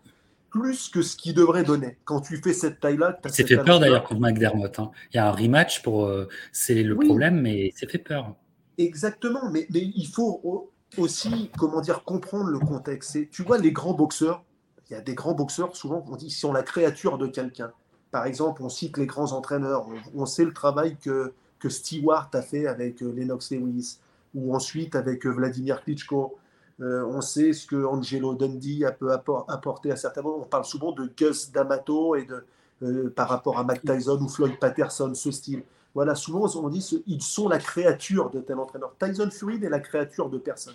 plus que ce qu'il devrait donner. Quand tu fais cette taille-là, tu C'est fait peur d'ailleurs contre McDermott. Hein. Il y a un rematch pour. Euh, c'est le problème, mais c'est fait peur. Exactement, mais, mais, il faut aussi, comment dire, comprendre le contexte. tu vois, les grands boxeurs, il y a des grands boxeurs, souvent, on dit, sont la créature de quelqu'un. Par exemple, on cite les grands entraîneurs. On, sait le travail que, que Stewart a fait avec euh, Lennox Lewis, ou ensuite avec euh, Vladimir Klitschko. Euh, on sait ce que Angelo Dundee a peut apporter à certains moments. On parle souvent de Gus D'Amato et de, euh, par rapport à Mike Tyson ou Floyd Patterson, ce style. Voilà, souvent on dit qu'ils sont la créature de tel entraîneur. Tyson Fury n'est la créature de personne.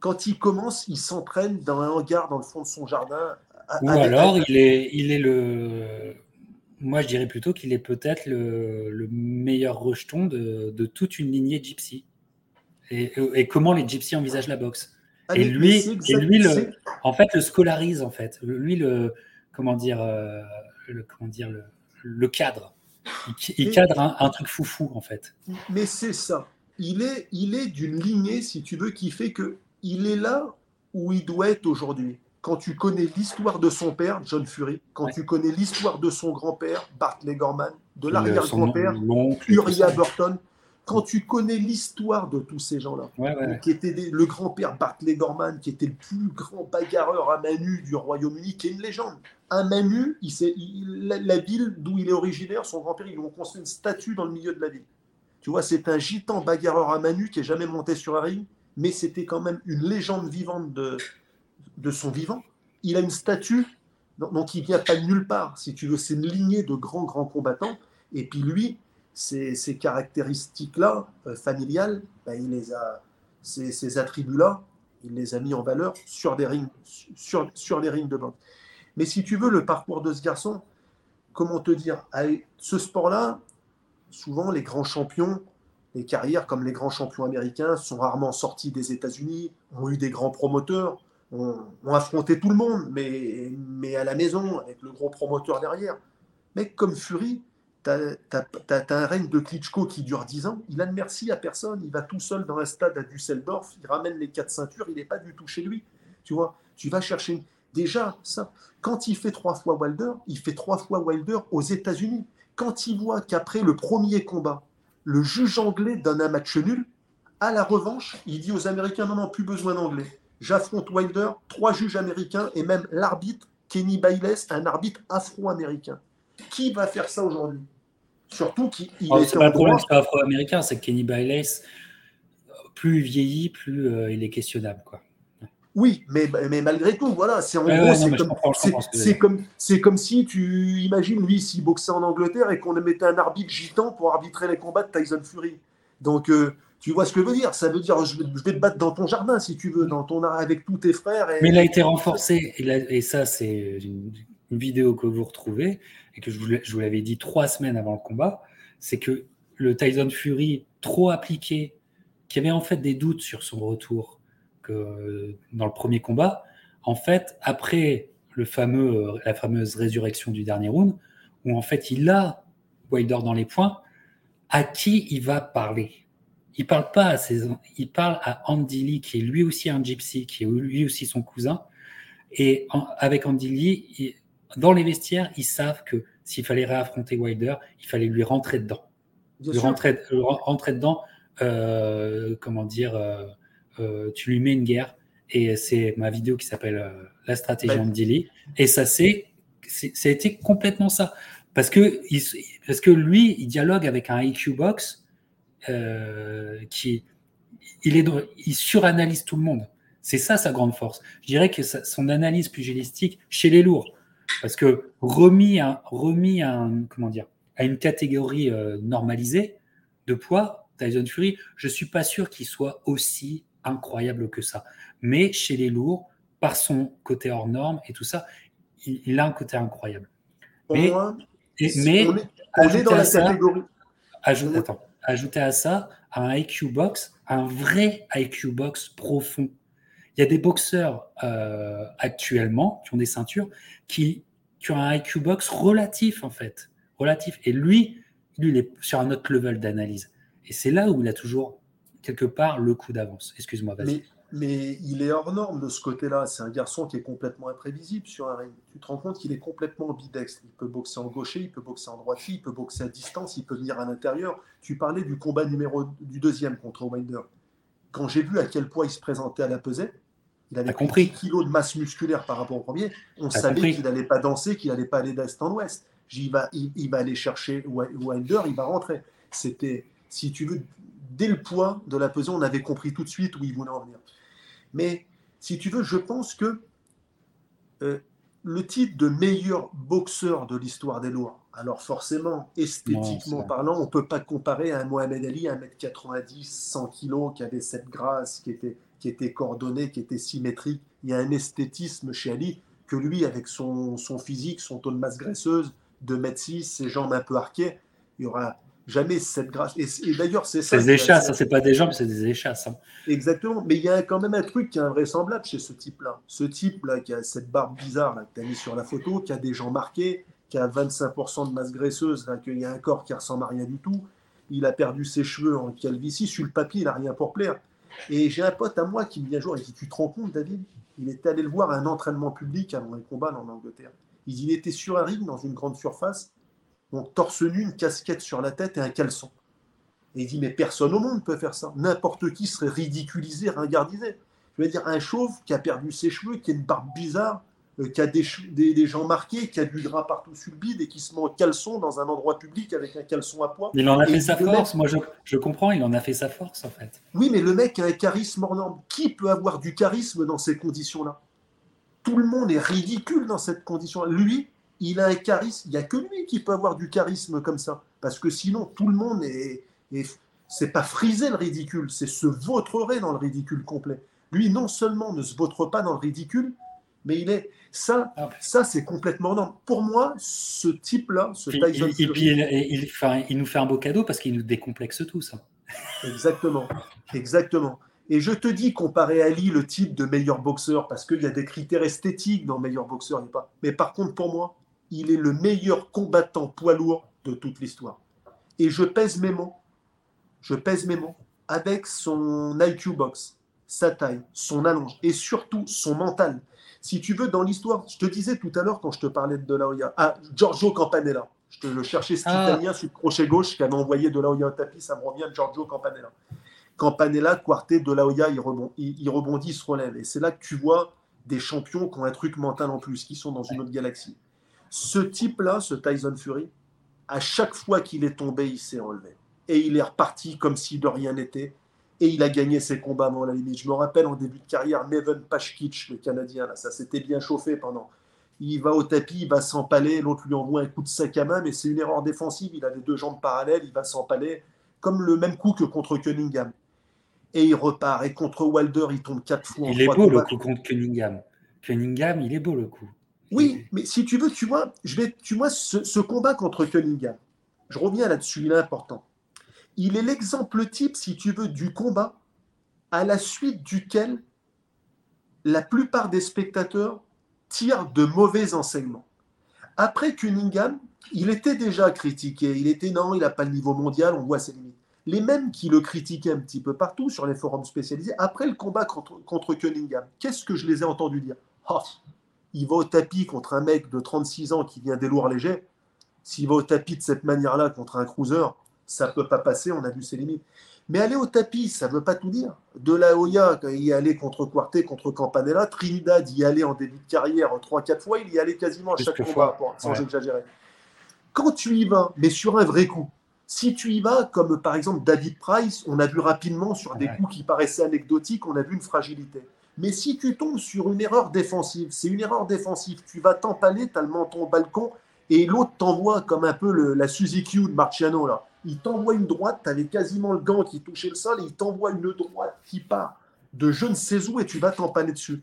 Quand il commence, il s'entraîne dans un hangar dans le fond de son jardin. ou alors il est, il est le. Moi, je dirais plutôt qu'il est peut-être le, meilleur rejeton de, de toute une lignée gypsy et, comment les gypsies envisagent la boxe. Ah, et lui, et lui le, en fait, le scolarise, en fait. Lui, le, comment dire, euh, le, comment dire, le, le cadre. Il, cadre un, truc foufou, en fait. Mais c'est ça. Il est, il est d'une lignée, si tu veux, qui fait que il est là où il doit être aujourd'hui. Quand tu connais l'histoire de son père, John Fury, quand tu connais l'histoire de son grand-père, Bartley Gorman, de l'arrière-grand-père, Uriah Burton, quand tu connais l'histoire de tous ces gens-là, qui était le grand-père Bartley Gorman, qui était le plus grand bagarreur à main nue du Royaume-Uni, qui est une légende. À main nue, il, la, ville d'où il est originaire, son grand-père, ils lui ont construit une statue dans le milieu de la ville. Tu vois, c'est un gitan bagarreur à main nue qui n'est jamais monté sur un ring, mais c'était quand même une légende vivante de, de son vivant. Il a une statue, donc il vient pas de nulle part, si tu veux. C'est une lignée de grands, grands combattants. Et puis lui, ces, caractéristiques-là, euh, familiales, ben, il les a, ces, attributs-là, il les a mis en valeur sur, des rings, sur, les rings de boxe. Mais si tu veux, le parcours de ce garçon, comment te dire, ce sport-là, souvent les grands champions, les carrières comme les grands champions américains sont rarement sortis des États-Unis, ont eu des grands promoteurs, ont, ont, affronté tout le monde, mais, mais à la maison, avec le gros promoteur derrière. Mais comme Fury, tu as, un règne de Klitschko qui dure 10 ans, il a de merci à personne, il va tout seul dans un stade à Düsseldorf, il ramène les quatre ceintures, il n'est pas du tout chez lui. Tu vois, tu vas chercher. Déjà, ça, quand il fait trois fois Wilder, il fait trois fois Wilder aux États-Unis. Quand il voit qu'après le premier combat, le juge anglais donne un match nul, à la revanche, il dit aux Américains non, non, plus besoin d'anglais. J'affronte Wilder, trois juges américains et même l'arbitre Kenny Bayless, un arbitre afro-américain. Qui va faire ça aujourd'hui? Surtout qu'il oh, est. C'est pas le problème, c'est pas afro-américain, c'est que Kenny Bayless, plus il vieillit, plus euh, il est questionnable. Quoi. Oui, mais, mais malgré tout, voilà, c'est en gros, c'est comme, c'est comme, si tu imagines lui s'il boxait en Angleterre et qu'on mettait un arbitre gitan pour arbitrer les combats de Tyson Fury. Donc, euh, tu vois ce que je veux dire? Ça veut dire je vais, te battre dans ton jardin si tu veux, dans ton avec tous tes frères. Mais il a été renforcé, et, ça, c'est une, vidéo que vous retrouvez et que je vous, l'avais dit trois semaines avant le combat, c'est que le Tyson Fury trop appliqué, qui avait en fait des doutes sur son retour que dans le premier combat, en fait, après le fameux, la fameuse résurrection du dernier round, où en fait il a Wilder dans les points, à qui il va parler Il parle pas à ses, il parle à Andy Lee, qui est lui aussi un gypsy, qui est lui aussi son cousin. Et avec Andy Lee, dans les vestiaires, ils savent que s'il fallait réaffronter Wilder, il fallait lui rentrer dedans. lui rentrer, rentrer, dedans, euh, comment dire, euh, euh, tu lui mets une guerre. Et c'est ma vidéo qui s'appelle euh, La stratégie en Lee. Et ça, c'est, ça a été complètement ça. Parce que, parce que lui, il dialogue avec un IQ box euh, qui il, est, il suranalyse tout le monde. C'est ça sa grande force. Je dirais que son analyse pugilistique chez les lourds, parce que remis à, remis à, comment dire, à une catégorie normalisée de poids, Tyson Fury, je suis pas sûr qu'il soit aussi incroyable que ça. Mais chez les lourds, par son côté hors norme et tout ça, il, a un côté incroyable. mais, mais dans la ça, catégorie. ajouter à ça un IQ box, un vrai IQ box profond. Il y a des boxeurs euh, actuellement qui ont des ceintures qui, qui ont un IQ box relatif en fait, relatif. Et lui, lui, il est sur un autre level d'analyse. Et c'est là où il a toujours quelque part le coup d'avance. Excuse-moi. Mais, il est hors norme de ce côté-là. C'est un garçon qui est complètement imprévisible sur un ring. Tu te rends compte qu'il est complètement ambidextre. Il peut boxer en gaucher, il peut boxer en droite, il peut boxer à distance, il peut venir à l'intérieur. Tu parlais du combat numéro du deuxième contre Wilder. Quand j'ai vu à quel point il se présentait à la pesée, il avait compris kilos de masse musculaire par rapport au premier. On savait qu'il n'allait pas danser, qu'il n'allait pas aller d'est en ouest. Il va, il va aller chercher Wilder, il va rentrer. C'était, si tu veux, dès le poids de la pesée, on avait compris tout de suite où il voulait en venir. Mais si tu veux, je pense que euh, le titre de meilleur boxeur de l'histoire des lois, alors forcément, esthétiquement parlant, on ne peut pas comparer à un Mohamed Ali, 1m90, 100 kg, qui avait cette grâce, qui était, qui était coordonnée, qui était symétrique. Il y a un esthétisme chez Ali que lui, avec son, son physique, son taux de masse graisseuse, 2m6, ses jambes un peu arquées, il y aura Jamais cette grâce. Et, d'ailleurs, c'est ça. C'est des échasses, ce c'est pas des jambes, c'est des échasses. Hein. Exactement. Mais il y a quand même un truc qui est invraisemblable chez ce type-là. Ce type-là qui a cette barbe bizarre là, que tu as mis sur la photo, qui a des gens marqués, qui a 25% de masse graisseuse, qu'il y a un corps qui ressemble à rien du tout. Il a perdu ses cheveux en calvitie. Sur le papier, il n'a rien pour plaire. Et j'ai un pote à moi qui me dit un jour, il dit, tu te rends compte, David? Il était allé le voir à un entraînement public avant un combat en Angleterre. Il il était sur un ring dans une grande surface donc torse nu, une casquette sur la tête et un caleçon. Et il dit, mais personne au monde peut faire ça. N'importe qui serait ridiculisé, ringardisé. Je veux dire, un chauve qui a perdu ses cheveux, qui a une barbe bizarre, qui a des, des, gens marqués, qui a du gras partout sur le bide et qui se met en caleçon dans un endroit public avec un caleçon à poids. Il en a fait sa force, moi je, je, comprends, il en a fait sa force en fait. Oui, mais le mec a un charisme hors norme. Qui peut avoir du charisme dans ces conditions-là? Tout le monde est ridicule dans cette condition-là. Lui, il a un charisme. Il n'y a que lui qui peut avoir du charisme comme ça. Parce que sinon, tout le monde est. c'est pas friser le ridicule, c'est se vautrer dans le ridicule complet. Lui, non seulement ne se vautre pas dans le ridicule, mais il est. Ça, ah ça c'est complètement non. Pour moi, ce type-là, ce Tyson Et puis, il, il, nous fait un beau cadeau parce qu'il nous décomplexe tout ça. Exactement. Exactement. Et je te dis, comparé à Ali, le type de meilleur boxeur, parce qu'il y a des critères esthétiques dans meilleur boxeur, pas. Mais par contre, pour moi, il est le meilleur combattant poids lourd de toute l'histoire. Et je pèse mes mots, je pèse mes mots, avec son IQ box, sa taille, son allonge et surtout son mental. Si tu veux, dans l'histoire, je te disais tout à l'heure quand je te parlais de De La Hoya, ah, Giorgio Campanella. Je te le cherchais, cet ah. italien sur le crochet gauche qui avait envoyé De La Hoya au tapis, ça me revient de Giorgio Campanella. Campanella, Quartet, De La Hoya, il rebondit, il, rebondit, il se relève. Et c'est là que tu vois des champions qui ont un truc mental en plus, qui sont dans une autre galaxie. Ce type-là, ce Tyson Fury, à chaque fois qu'il est tombé, il s'est enlevé. Et il est reparti comme si de rien n'était. Et il a gagné ses combats avant la limite. Je me rappelle en début de carrière, Neven Pashkic, le Canadien, là, ça s'était bien chauffé pendant. Il va au tapis, il va s'empaler, l'autre lui envoie un coup de sac à main, mais c'est une erreur défensive. Il a les deux jambes parallèles, il va s'empaler, comme le même coup que contre Cunningham. Et il repart. Et contre Wilder, il tombe quatre fois. Il est beau le coup contre Cunningham. Cunningham, il est beau le coup. Oui, mais si tu veux, tu vois, je vais, tu vois ce, combat contre Cunningham, je reviens là-dessus, il est important. Il est l'exemple type, si tu veux, du combat à la suite duquel la plupart des spectateurs tirent de mauvais enseignements. Après Cunningham, il était déjà critiqué. Il était non, il n'a pas le niveau mondial, on voit ses limites. Les mêmes qui le critiquaient un petit peu partout sur les forums spécialisés, après le combat contre, Cunningham, qu'est-ce que je les ai entendus dire? Oh, il va au tapis contre un mec de 36 ans qui vient des lourds légers, s'il va au tapis de cette manière-là contre un cruiser, ça ne peut pas passer, on a vu ses limites. Mais aller au tapis, ça ne veut pas tout dire. De la Hoya, y allait contre Quartet, contre Campanella, Trinidad y allait en début de carrière 3-4 fois, il y allait quasiment à chaque fois, sans exagérer. Quand tu y vas, mais sur un vrai coup, si tu y vas, comme par exemple David Price, on a vu rapidement sur des coups qui paraissaient anecdotiques, on a vu une fragilité. Mais si tu tombes sur une erreur défensive, c'est une erreur défensive, tu vas t'empaler, tu as le menton au balcon, et l'autre t'envoie comme un peu la Suzy Q de Marciano. Là. Il t'envoie une droite, tu avais quasiment le gant qui touchait le sol, et il t'envoie une droite qui part de je ne sais où, et tu vas t'empaler dessus.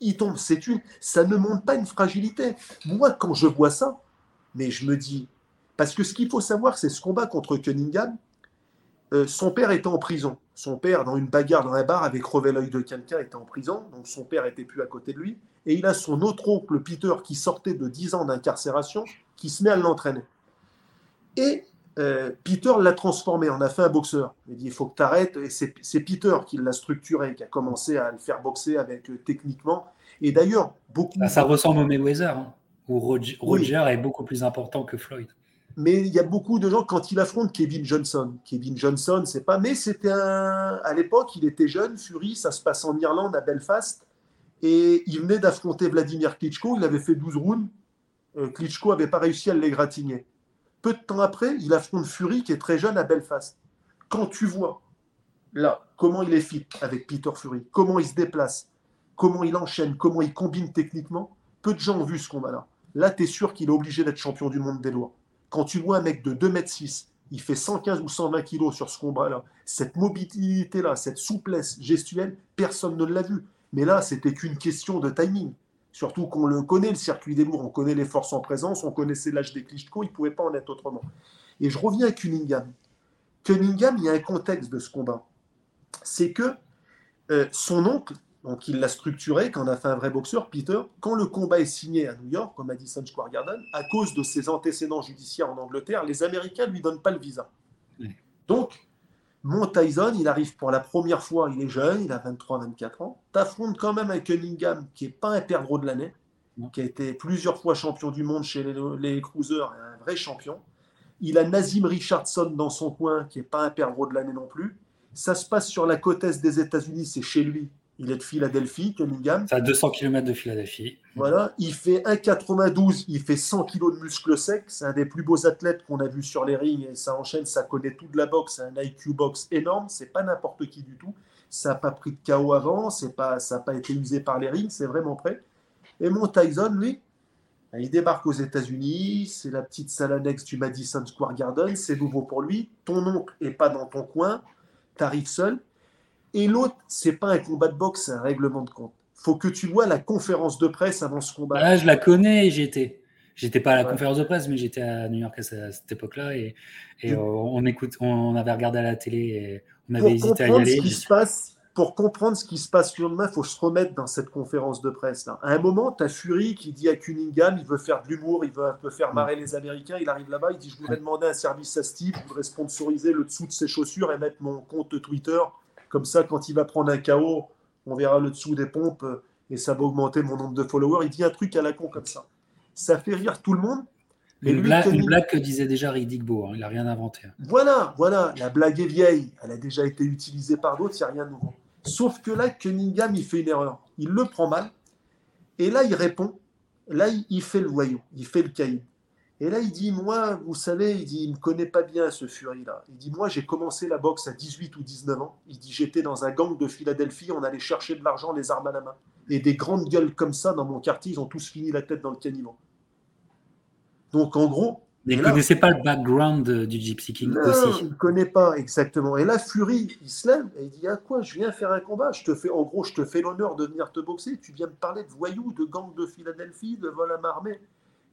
Il tombe, c'est une, ça ne montre pas une fragilité. Moi, quand je vois ça, mais je me dis, parce que ce qu'il faut savoir, c'est ce combat contre Cunningham, euh, son père était en prison. Son père, dans une bagarre dans un bar, avait crevé l'œil de quelqu'un, était en prison. Donc son père était plus à côté de lui. Et il a son autre oncle, Peter, qui sortait de 10 ans d'incarcération, qui se met à l'entraîner. Et euh, Peter l'a transformé, en a fait un boxeur. Il dit il faut que tu arrêtes. Et c'est Peter qui l'a structuré, qui a commencé à le faire boxer avec euh, techniquement. Et d'ailleurs, beaucoup. ça ressemble au Mayweather, hein, où Roger, est beaucoup plus important que Floyd mais il y a beaucoup de gens quand il affronte Kevin Johnson. Kevin Johnson, c'est pas, mais c'était un. À l'époque, il était jeune, Fury, ça se passe en Irlande, à Belfast, et il venait d'affronter Vladimir Klitschko. Il avait fait 12 rounds. Euh, Klitschko n'avait pas réussi à l'égratigner. Peu de temps après, il affronte Fury, qui est très jeune à Belfast. Quand tu vois là comment il est fit avec Peter Fury, comment il se déplace, comment il enchaîne, comment il combine techniquement, peu de gens ont vu ce combat-là. Là, tu es sûr qu'il est obligé d'être champion du monde des lois. Quand tu vois un mec de 2m6, il fait 115 ou 120 kg sur ce combat-là, cette mobilité-là, cette souplesse gestuelle, personne ne l'a vu. Mais là, c'était qu'une question de timing. Surtout qu'on le connaît, le circuit des lourds, on connaît les forces en présence, on connaissait l'âge des Klitschko, il ne pouvait pas en être autrement. Et je reviens à Cunningham. Cunningham, il y a un contexte de ce combat. C'est que euh, son oncle, donc il l'a structuré, quand on a fait un vrai boxeur, Peter, quand le combat est signé à New York, comme Madison Square Garden, à cause de ses antécédents judiciaires en Angleterre, les Américains ne lui donnent pas le visa. Donc, mon Tyson, il arrive pour la première fois, il est jeune, il a 23-24 ans. T'affrontes quand même un Cunningham qui n'est pas un perdreau de l'année, qui a été plusieurs fois champion du monde chez les, les cruisers, un vrai champion. Il a Nazim Richardson dans son coin, qui n'est pas un perdreau de l'année non plus. Ça se passe sur la côte est des États-Unis, c'est chez lui. Il est de Philadelphie, Cunningham. C'est à 200 km de Philadelphie. Voilà, il fait 1,92, il fait 100 kg de muscles secs. C'est un des plus beaux athlètes qu'on a vu sur les rings et ça enchaîne, ça connaît tout de la boxe. C'est un IQ box énorme, c'est pas n'importe qui du tout. Ça n'a pas pris de KO avant, c'est pas, ça n'a pas été usé par les rings, c'est vraiment prêt. Et mon Tyson, lui, ben, il débarque aux États-Unis, c'est la petite salle annexe du Madison Square Garden, c'est nouveau pour lui. Ton oncle n'est pas dans ton coin, tu arrives seul. Et l'autre, c'est pas un combat de boxe, c'est un règlement de compte. Faut que tu vois la conférence de presse avant ce combat. Ah, je la connais, j'y étais. J'étais pas à la conférence de presse, mais j'étais à New York à cette époque-là et, et on, écoute, on avait regardé à la télé et on avait hésité à y aller. Ce qui se passe, pour comprendre ce qui se passe le lendemain, il faut se remettre dans cette conférence de presse. Là. À un moment, tu as Fury qui dit à Cunningham, il veut faire de l'humour, il veut un peu faire marrer les Américains. Il arrive là-bas, il dit Je voudrais demander un service à Steve, je voudrais sponsoriser le dessous de ses chaussures et mettre mon compte Twitter comme ça, quand il va prendre un KO, on verra le dessous des pompes euh, et ça va augmenter mon nombre de followers. Il dit un truc à la con comme ça. Ça fait rire tout le monde. Mais une, blague, que disait déjà Riddick hein. il n'a rien inventé. Hein. Voilà, voilà, la blague est vieille, elle a déjà été utilisée par d'autres, il n'y a rien de nouveau. Sauf que là, Cunningham, il fait une erreur. Il le prend mal, et là, il répond, là, il fait le voyou, il fait le caïd. Et là, il dit, moi, vous savez, il dit, il ne me connaît pas bien ce Fury-là. Il dit, moi, j'ai commencé la boxe à 18 ou 19 ans. Il dit, j'étais dans un gang de Philadelphie, on allait chercher de l'argent, les armes à la main. Et des grandes gueules comme ça, dans mon quartier, ils ont tous fini la tête dans le caniveau. Donc, en gros... Mais il ne connaissait pas le background du Gypsy King non, aussi. Il ne connaît pas, exactement. Et là, Fury, il se lève et il dit, à quoi Je viens faire un combat. Je te fais, en gros, je te fais l'honneur de venir te boxer. Tu viens me parler de voyous, de gang de Philadelphie, de vol à marmée.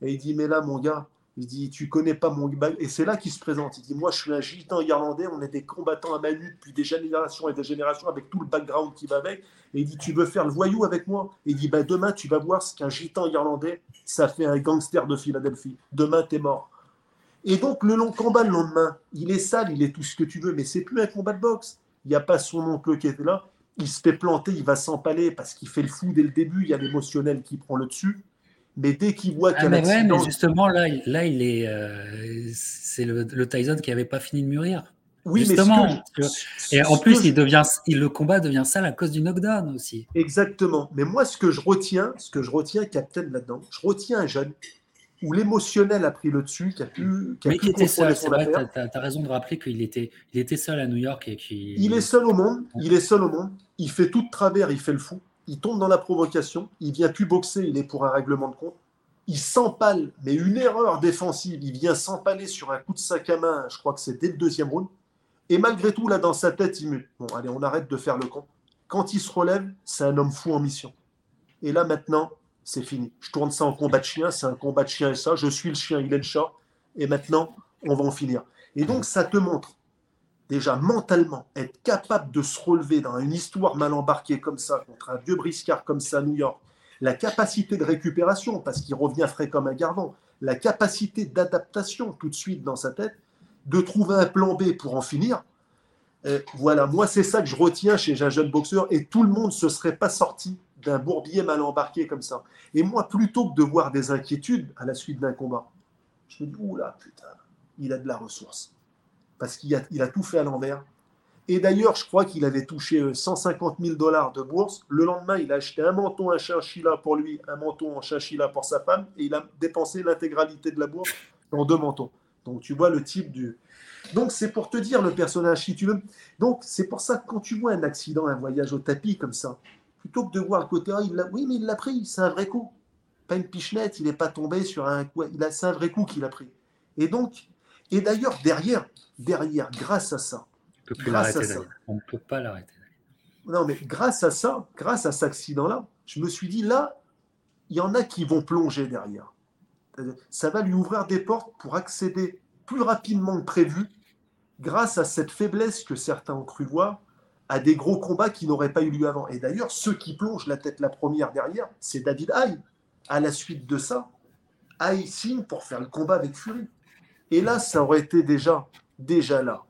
Et il dit, mais là, mon gars, il dit, tu connais pas mon Et c'est là qu'il se présente. Il dit, moi, je suis un gitan irlandais, on est des combattants à Manu depuis des générations et des générations avec tout le background qui va avec. Et il dit, tu veux faire le voyou avec moi? Et il dit, bah, demain, tu vas voir ce qu'un gitan irlandais, ça fait un gangster de Philadelphie. Demain, t'es mort. Et donc, le long combat le lendemain, il est sale, il est tout ce que tu veux, mais c'est plus un combat de boxe. Il n'y a pas son oncle qui était là. Il se fait planter, il va s'empaler parce qu'il fait le fou dès le début. Il y a l'émotionnel qui prend le dessus. Mais dès qu'il voit qu'il y a ah, mais justement, là, là il est, euh, c'est le, Tyson qui n'avait pas fini de mûrir. Oui, justement. Mais et en plus, il devient, il, le combat devient sale à cause du knockdown aussi. Exactement. Mais moi, ce que je retiens, ce que je retiens, Captain là-dedans, je retiens un jeune où l'émotionnel a pris le dessus, qui a pu, qui a mais il était seul. C'est vrai. Tu as, raison de rappeler qu'il était, il était seul à New York et qu'il. Il est seul au monde. Il est seul au monde. Il fait tout de travers. Il fait le fou il tombe dans la provocation, il vient plus boxer, il est pour un règlement de compte. Il s'empale, mais une erreur défensive, il vient s'empaler sur un coup de sac à main, je crois que c'est dès le deuxième round. Et malgré tout, là, dans sa tête, il mute. Bon, allez, on arrête de faire le con. Quand il se relève, c'est un homme fou en mission. Et là, maintenant, c'est fini. Je tourne ça en combat de chien, c'est un combat de chien et ça. Je suis le chien, il est le chat. Et maintenant, on va en finir. Et donc, ça te montre déjà mentalement, être capable de se relever dans une histoire mal embarquée comme ça, contre un vieux briscard comme ça à New York, la capacité de récupération, parce qu'il revient frais comme un gardon, la capacité d'adaptation tout de suite dans sa tête, de trouver un plan B pour en finir. Euh, voilà, moi c'est ça que je retiens chez un jeune boxeur et tout le monde ne se serait pas sorti d'un bourbier mal embarqué comme ça. Et moi, plutôt que de voir des inquiétudes à la suite d'un combat, je me dis, oula, putain, il a de la ressource parce qu'il a, tout fait à l'envers. Et d'ailleurs, je crois qu'il avait touché 150 euh, 000 dollars de bourse. Le lendemain, il a acheté un manteau en chinchilla pour lui, un manteau en chinchilla pour sa femme, et il a dépensé l'intégralité de la bourse dans deux manteaux. Donc tu vois le type du. Donc c'est pour te dire le personnage si tu veux. Donc c'est pour ça que quand tu vois un accident, un voyage au tapis comme ça, plutôt que de voir le côté, ah, il oui mais il l'a pris, c'est un vrai coup. Pas une pichenette, il n'est pas tombé sur un coup, il a, c'est un vrai coup qu'il a pris. Et donc et d'ailleurs, derrière, derrière, grâce à ça, on ne peut pas l'arrêter. Non, mais grâce à ça, grâce à cet accident-là, je me suis dit, là, il y en a qui vont plonger derrière. Ça va lui ouvrir des portes pour accéder plus rapidement que prévu, grâce à cette faiblesse que certains ont cru voir, à des gros combats qui n'auraient pas eu lieu avant. Et d'ailleurs, ceux qui plongent la tête la première derrière, c'est David Haye. À la suite de ça, Haye signe pour faire le combat avec Fury. Et là, ça aurait été déjà, déjà là.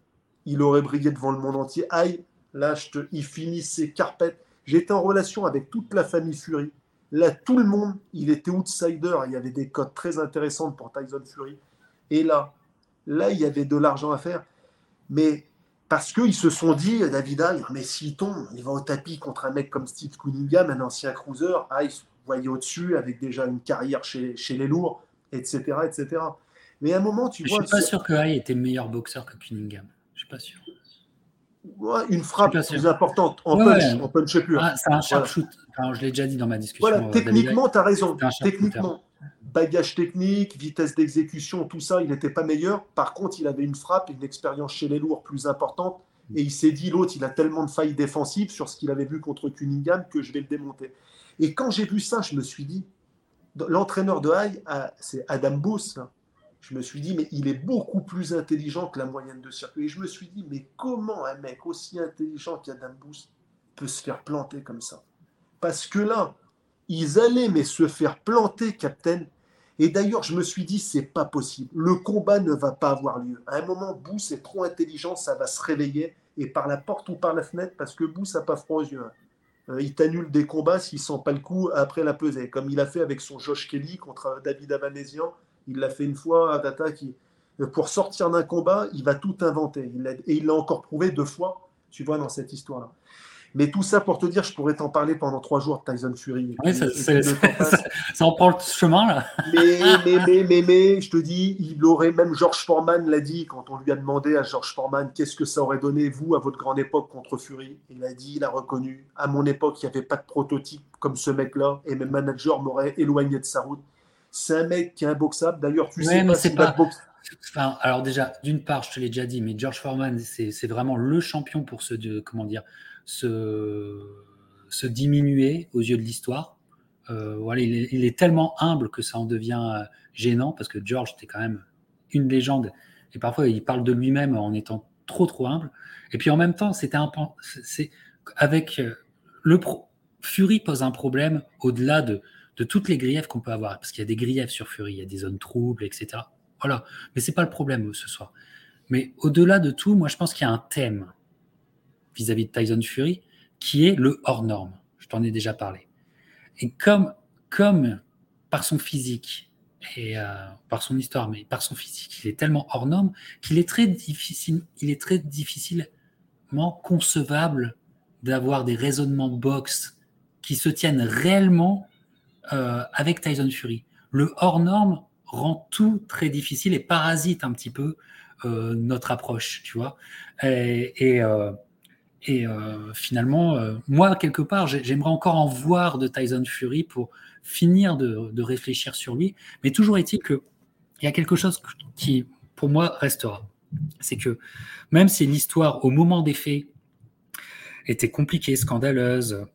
Il aurait brillé devant le monde entier. Haye, là, je te, il finit ses carpettes. J'étais en relation avec toute la famille Fury. Là, tout le monde, il était outsider. Il y avait des codes très intéressantes pour Tyson Fury. Et là, là, il y avait de l'argent à faire. Mais parce qu'ils se sont dit, David Haye, mais s'il tombe, il va au tapis contre un mec comme Steve Cunningham, un ancien cruiser, Haye voyait au-dessus avec déjà une carrière chez, chez les lourds, etc., etc. Mais à un moment, tu vois. Je suis pas sûr que Haye était meilleur boxeur que Cunningham. Je suis pas sûr. une frappe plus importante. En punch, en punch plus. Ah, c'est un sharpshoot. je l'ai déjà dit dans ma discussion. Voilà, euh, techniquement, tu as raison. Techniquement, bagage technique, vitesse d'exécution, tout ça, il n'était pas meilleur. Par contre, il avait une frappe, une expérience chez les lourds plus importante. Et il s'est dit, l'autre, il a tellement de failles défensives sur ce qu'il avait vu contre Cunningham que je vais le démonter. Et quand j'ai vu ça, je me suis dit, l'entraîneur de Haï, ah, c'est Adam Booth. Je me suis dit, mais il est beaucoup plus intelligent que la moyenne de circuit. Et je me suis dit, mais comment un mec aussi intelligent qu'Adam Booth peut se faire planter comme ça? Parce que là, ils allaient mais se faire planter, Captain, et d'ailleurs, je me suis dit, c'est pas possible. Le combat ne va pas avoir lieu. À un moment, Booth est trop intelligent, ça va se réveiller, et par la porte ou par la fenêtre, parce que Booth n'a pas froid aux yeux. Hein. Euh, il t'annule des combats s'il sent pas le coup après la pesée, comme il a fait avec son Josh Kelly contre David Avanesian. Il l'a fait une fois à Data qui, pour sortir d'un combat, il va tout inventer. et il l'a encore prouvé deux fois, tu vois, dans cette histoire-là. Mais tout ça pour te dire, je pourrais t'en parler pendant trois jours de Tyson Fury. Oui, ça, (laughs) ça, en prend le chemin là. (laughs) Mais, mais, mais, mais, mais, je te dis, il aurait, même George Foreman l'a dit quand on lui a demandé à George Foreman qu'est-ce que ça aurait donné, vous, à votre grande époque contre Fury? Il a dit, il a reconnu, à mon époque, il n'y avait pas de prototype comme ce mec-là et mes managers m'auraient éloigné de sa route. C'est un mec qui est imboxable. D'ailleurs, tu sais pas, c'est pas, Enfin, alors déjà, d'une part, je te l'ai déjà dit, mais George Foreman, c'est vraiment le champion pour de, comment dire, se, se diminuer aux yeux de l'histoire. Euh, voilà, il est, tellement humble que ça en devient euh, gênant parce que George était quand même une légende et parfois il parle de lui-même en étant trop trop humble. Et puis en même temps, c'était un c'est avec euh, le pro, Fury pose un problème au-delà de, de toutes les griefs qu'on peut avoir parce qu'il y a des griefs sur Fury, il y a des zones troubles, etc. Voilà, mais c'est pas le problème ce soir. Mais au-delà de tout, moi je pense qu'il y a un thème vis-à-vis de Tyson Fury, qui est le hors norme. Je t'en ai déjà parlé. Et comme, comme par son physique et euh, par son histoire, mais par son physique, il est tellement hors norme qu'il est très difficile, il est très difficilement concevable d'avoir des raisonnements box qui se tiennent réellement euh, avec Tyson Fury. Le hors norme rend tout très difficile et parasite un petit peu euh, notre approche, tu vois. Et, euh, finalement, moi, quelque part, j'aimerais encore en voir de Tyson Fury pour finir de, réfléchir sur lui. Mais toujours est-il qu'il y a quelque chose qui, pour moi, restera. C'est que même si l'histoire, au moment des faits, était compliquée, scandaleuse,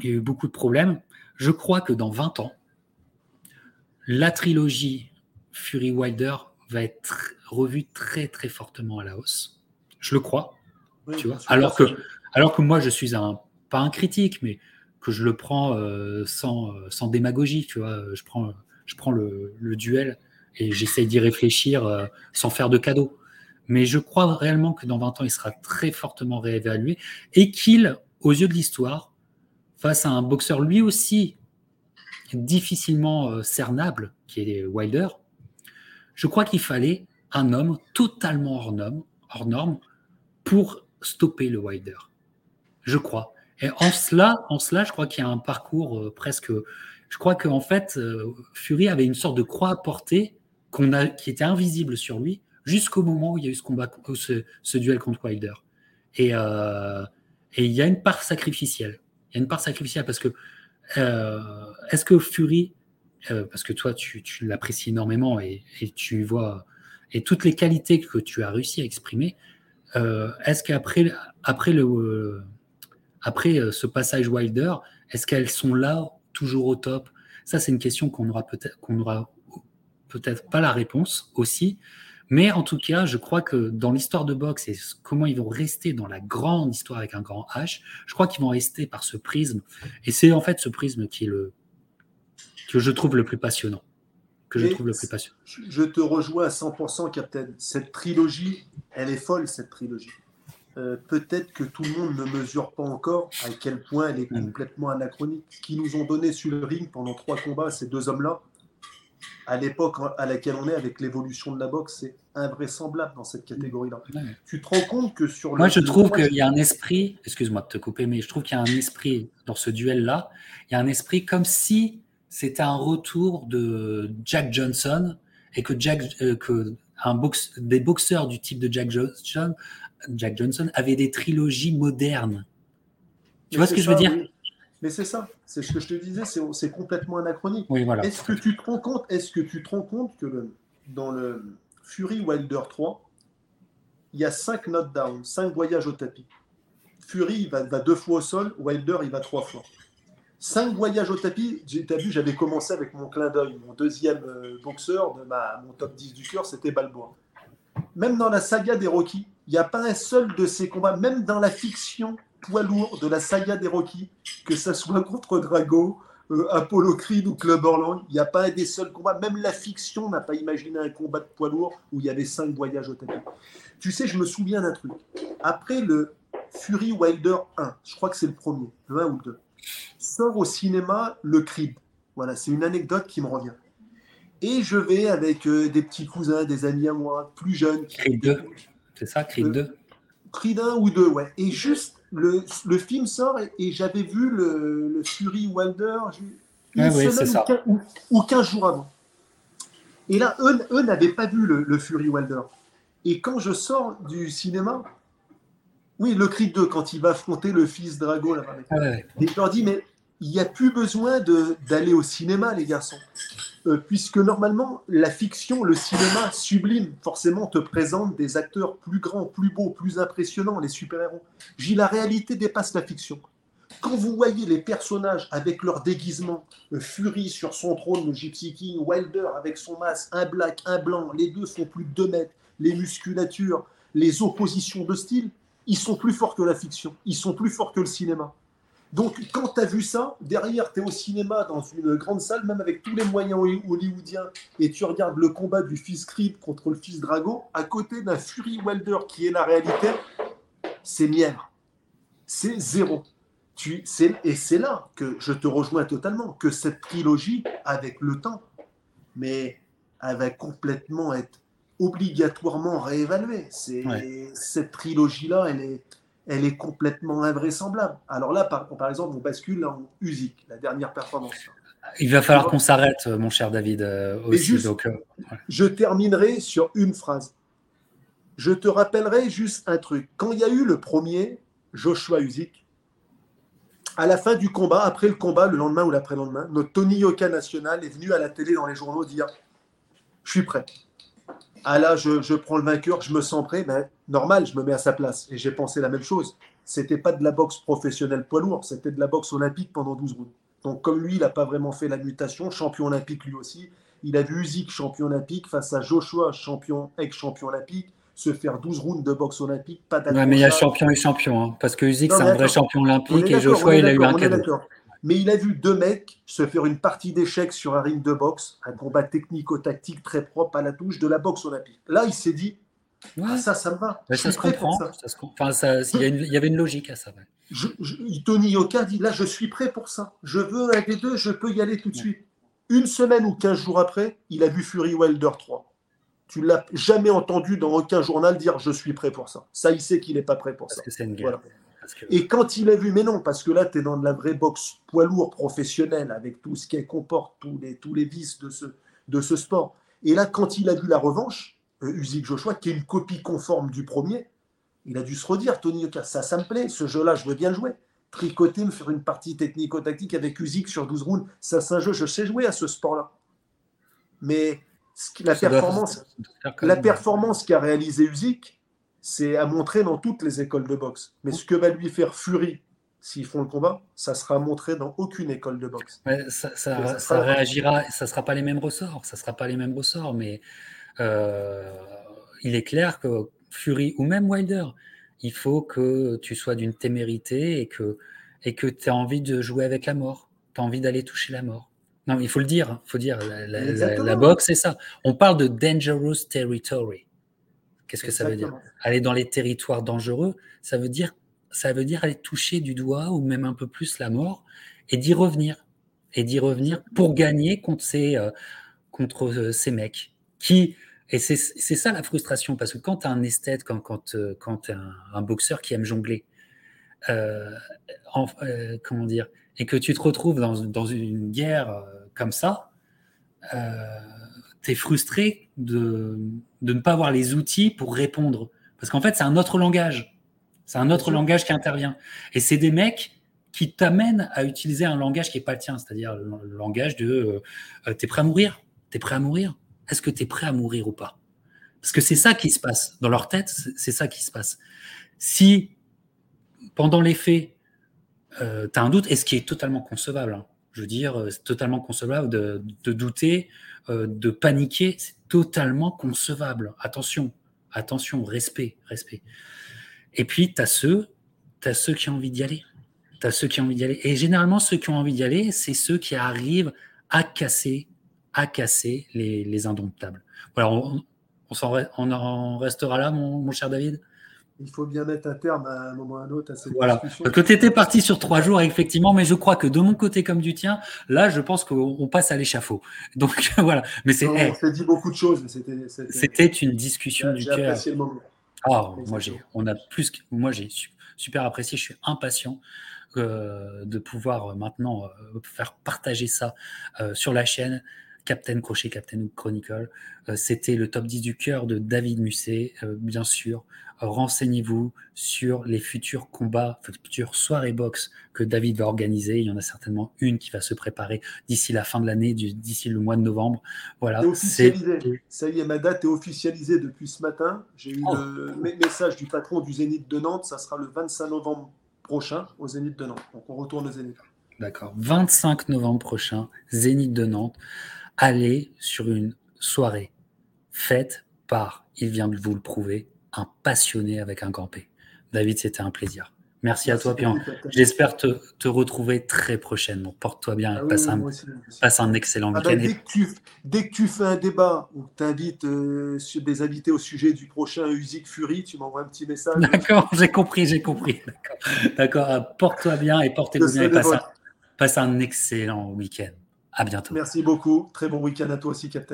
il y a eu beaucoup de problèmes, je crois que dans 20 ans, la trilogie Fury Wilder va être revue très très fortement à la hausse. Je le crois alors, que, alors que moi, je suis un, pas un critique, mais que je le prends euh, sans, euh, sans, démagogie, tu vois. Je prends, je prends le, duel et j'essaye d'y réfléchir euh, sans faire de cadeau. Mais je crois réellement que dans 20 ans, il sera très fortement réévalué et qu'il, aux yeux de l'histoire, face à un boxeur lui aussi difficilement cernable, qui est Wilder, je crois qu'il fallait un homme totalement hors norme, hors norme pour stopper le Wilder. Je crois. Et en cela, en cela je crois qu'il y a un parcours euh, presque. Je crois qu'en fait, euh, Fury avait une sorte de croix à porter a, qui était invisible sur lui jusqu'au moment où il y a eu ce combat, ce, duel contre Wilder. Euh, et, il y a une part sacrificielle. Il y a une part sacrificielle parce que est-ce que Fury, parce que toi tu, tu l'apprécies énormément et, et, tu vois et toutes les qualités que tu as réussi à exprimer, euh, est-ce qu'après après le, euh, après euh, ce passage Wilder, est-ce qu'elles sont là toujours au top? Ça, c'est une question qu'on aura peut-être qu'on aura peut-être pas la réponse aussi. Mais en tout cas, je crois que dans l'histoire de boxe et comment ils vont rester dans la grande histoire avec un grand H, je crois qu'ils vont rester par ce prisme. Et c'est en fait ce prisme qui est le que je trouve le plus passionnant. Que je trouve le plus passionnant. Je te rejoins à 100%, Captain. Cette trilogie, elle est folle, cette trilogie. Euh, peut-être que tout le monde ne mesure pas encore à quel point elle est mm. complètement anachronique. Ce qu'ils nous ont donné sur le ring pendant trois combats, ces deux hommes-là, à l'époque à laquelle on est avec l'évolution de la boxe, c'est invraisemblable dans cette catégorie-là. Tu te rends compte que sur le. Moi, je trouve qu'il y a un esprit, excuse-moi de te couper, mais je trouve qu'il y a un esprit dans ce duel-là, il y a un esprit comme si c'était un retour de Jack Johnson et que, Jack, euh, que un box, des boxeurs du type de Jack Johnson, Jack Johnson avaient des trilogies modernes. Tu vois ce que je veux dire? Mais c'est ça, c'est ce que je te disais, c'est complètement anachronique. Oui, voilà. Est-ce que tu te rends compte, est-ce que tu te rends compte que dans le Fury Wilder 3, il y a cinq knockdowns, cinq voyages au tapis. Fury il va, deux fois au sol, Wilder il va trois fois. Cinq voyages au tapis, tu as vu, j'avais commencé avec mon clin d'œil. Mon deuxième euh, boxeur de ma, mon top 10 du cœur, c'était Balboa. Même dans la saga des Rocky, il n'y a pas un seul de ces combats, même dans la fiction poids lourd de la saga des Rocky, que ce soit (laughs) contre Drago, euh, Apollo Creed ou Club Orland, il n'y a pas un des seuls combats. Même la fiction n'a pas imaginé un combat de poids lourd où il y avait cinq voyages au tapis. Tu sais, je me souviens d'un truc. Après le Fury Wilder 1, je crois que c'est le premier, le 1 ou le 2, sort au cinéma le Creed. Voilà, c'est une anecdote qui me revient. Et je vais avec euh, des petits cousins, des amis à moi, plus jeunes. Creed 2, c'est ça, Creed 2 euh, Creed 1 ou 2, ouais. Et juste le, le, film sort et, j'avais vu le, le, Fury Wilder une semaine ou, 15, jours avant. Et là, eux, eux n'avaient pas vu le, Fury Wilder. Et quand je sors du cinéma, oui, le cri 2, quand il va affronter le fils Drago, là, et je leur dis, mais il n'y a plus besoin d'aller au cinéma, les garçons. Euh, puisque normalement, la fiction, le cinéma sublime, forcément te présente des acteurs plus grands, plus beaux, plus impressionnants, les super-héros. J'ai la réalité dépasse la fiction. Quand vous voyez les personnages avec leur déguisement, euh, Fury sur son trône, le Gypsy King, Wilder avec son masque, un black, un blanc, les deux font plus de 2 mètres, les musculatures, les oppositions de style, ils sont plus forts que la fiction, ils sont plus forts que le cinéma. Donc, quand tu as vu ça, derrière, tu es au cinéma, dans une grande salle, même avec tous les moyens hollywoodiens, et tu regardes le combat du fils Creed contre le fils Drago, à côté d'un Fury Wilder qui est la réalité, c'est mièvre. C'est zéro. Tu, et c'est là que je te rejoins totalement, que cette trilogie, avec le temps, mais elle va complètement être obligatoirement réévaluée. Cette trilogie-là, elle est elle est complètement invraisemblable. Alors là, par, par exemple, on bascule en Usyk, la dernière performance. Il va falloir qu'on s'arrête, mon cher David. Euh, aussi, donc, euh, Je terminerai sur une phrase. Je te rappellerai juste un truc. Quand il y a eu le premier Joshua Usyk, à la fin du combat, après le combat, le lendemain ou l'après-lendemain, notre Tony Yoka national est venu à la télé dans les journaux dire Je suis prêt ah là, je, prends le vainqueur, je me sens prêt, ben, normal, je me mets à sa place. Et j'ai pensé la même chose. C'était pas de la boxe professionnelle poids lourd, c'était de la boxe olympique pendant 12 rounds. Donc comme lui, il n'a pas vraiment fait la mutation, champion olympique lui aussi, il a vu Usyk champion olympique face à Joshua, champion ex-champion olympique, se faire 12 rounds de boxe olympique, pas Ouais, mais il y a champion et champion, hein, parce que Usyk, c'est un vrai champion olympique et Joshua, il a eu un cadeau mais il a vu deux mecs se faire une partie d'échecs sur un ring de boxe, un combat technico-tactique très propre à la touche de la boxe olympique. Là, il s'est dit, ah, ça, ça me va. ça se comprend. il, y avait une logique à ça. Tony Yoka dit, là, je suis prêt pour ça. Je veux un des deux, je peux y aller tout de suite. Une semaine ou quinze jours après, il a vu Fury Wilder 3. Tu l'as jamais entendu dans aucun journal dire je suis prêt pour ça. Ça, il sait qu'il n'est pas prêt pour Parce ça. Que c'est une guerre. Et quand il a vu, mais non, parce que là, tu es dans de la vraie boxe poids lourd professionnelle, avec tout ce qu'elle comporte, tous les, tous les vices de ce, de ce sport. Et là, quand il a vu la revanche, euh, Usyk Joshua, qui est une copie conforme du premier, il a dû se redire, Tony ça, ça me plaît, ce jeu-là, je veux bien le jouer. Tricoter, me faire une partie technico-tactique avec Usyk sur 12 rounds, ça, c'est un jeu, je sais jouer à ce sport-là. Mais la performance, la performance qu'a réalisé Usyk, c'est à montrer dans toutes les écoles de boxe. Mais ce que va lui faire Fury s'ils font le combat, ça sera montré dans aucune école de boxe. ça, ça, réagira, ça sera pas les mêmes ressorts, ça sera pas les mêmes ressorts, mais euh, il est clair que Fury ou même Wilder, il faut que tu sois d'une témérité et que et que tu as envie de jouer avec la mort, tu as envie d'aller toucher la mort. Non, il faut le dire, faut dire, la, la, la boxe, c'est ça. On parle de dangerous territory. Qu'est-ce que ça veut dire Aller dans les territoires dangereux, ça veut dire, ça veut dire aller toucher du doigt ou même un peu plus la mort et d'y revenir. Et d'y revenir pour gagner contre ces, euh, contre euh, ces mecs qui. Et c'est ça la frustration, parce que quand tu as un esthète, quand, quand, euh, quand tu un, un, boxeur qui aime jongler, euh, en, euh, comment dire, et que tu te retrouves dans, dans une guerre comme ça, tu es frustré de, de ne pas avoir les outils pour répondre. Parce qu'en fait, c'est un autre langage. C'est un autre langage qui intervient. Et c'est des mecs qui t'amènent à utiliser un langage qui n'est pas le tien, c'est-à-dire le langage de euh, t'es prêt à mourir? T'es prêt à mourir? Est-ce que t'es prêt à mourir ou pas? Parce que c'est ça qui se passe. Dans leur tête, c'est ça qui se passe. Si pendant les faits, euh, tu as un doute, et ce qui est totalement concevable, hein, je veux dire, c'est totalement concevable de, douter, euh, de paniquer, c'est totalement concevable. Attention, attention, respect, respect. Et puis, tu as ceux, ceux qui ont envie d'y aller. Ceux qui ont envie d'y aller. Et généralement, ceux qui ont envie d'y aller, c'est ceux qui arrivent à casser, à casser les, les indomptables. Voilà, on, en restera là, mon cher David? Il faut bien mettre un terme à un moment ou à un autre à cette voilà. discussion. Que tu étais parti sur trois jours, effectivement, mais je crois que de mon côté comme du tien, là, je pense qu'on passe à l'échafaud. (laughs) Donc voilà. Mais c'est. On s'est dit beaucoup de choses. C'était une discussion du cœur. Ah, moi j'ai, on a plus, moi j'ai super apprécié. Je suis impatient euh, de pouvoir maintenant euh, faire partager ça euh, sur la chaîne. Captain Crochet, Captain Chronicle. Euh, C'était le top 10 du cœur de David Musset, euh, bien sûr. Renseignez-vous sur les futurs combats, futures soirées box que David va organiser. Il y en a certainement une qui va se préparer d'ici la fin de l'année, d'ici le mois de novembre. Voilà. Officialisé. Ça y est, ma date est officialisée depuis ce matin. J'ai eu oh. le message du patron du Zénith de Nantes. Ça sera le 25 novembre prochain au Zénith de Nantes. Donc on retourne au Zénith. D'accord. 25 novembre prochain, Zénith de Nantes aller sur une soirée faite par, il vient de vous le prouver, un passionné avec un grand P. David, c'était un plaisir. Merci, Merci à toi, Pian. J'espère te, te, retrouver très prochainement. Porte-toi bien ah et passe, oui, un, aussi, passe, un, excellent ah week-end. Bah, dès, que tu, dès, que tu, fais un débat où tu invites euh, des invités au sujet du prochain Usyk Fury, tu m'envoies un petit message. (laughs) D'accord, j'ai compris, j'ai compris. D'accord, porte-toi bien et portez-vous bien et passe un, passe un excellent week-end. À bientôt. Merci beaucoup. Très bon week-end à toi aussi, Captain.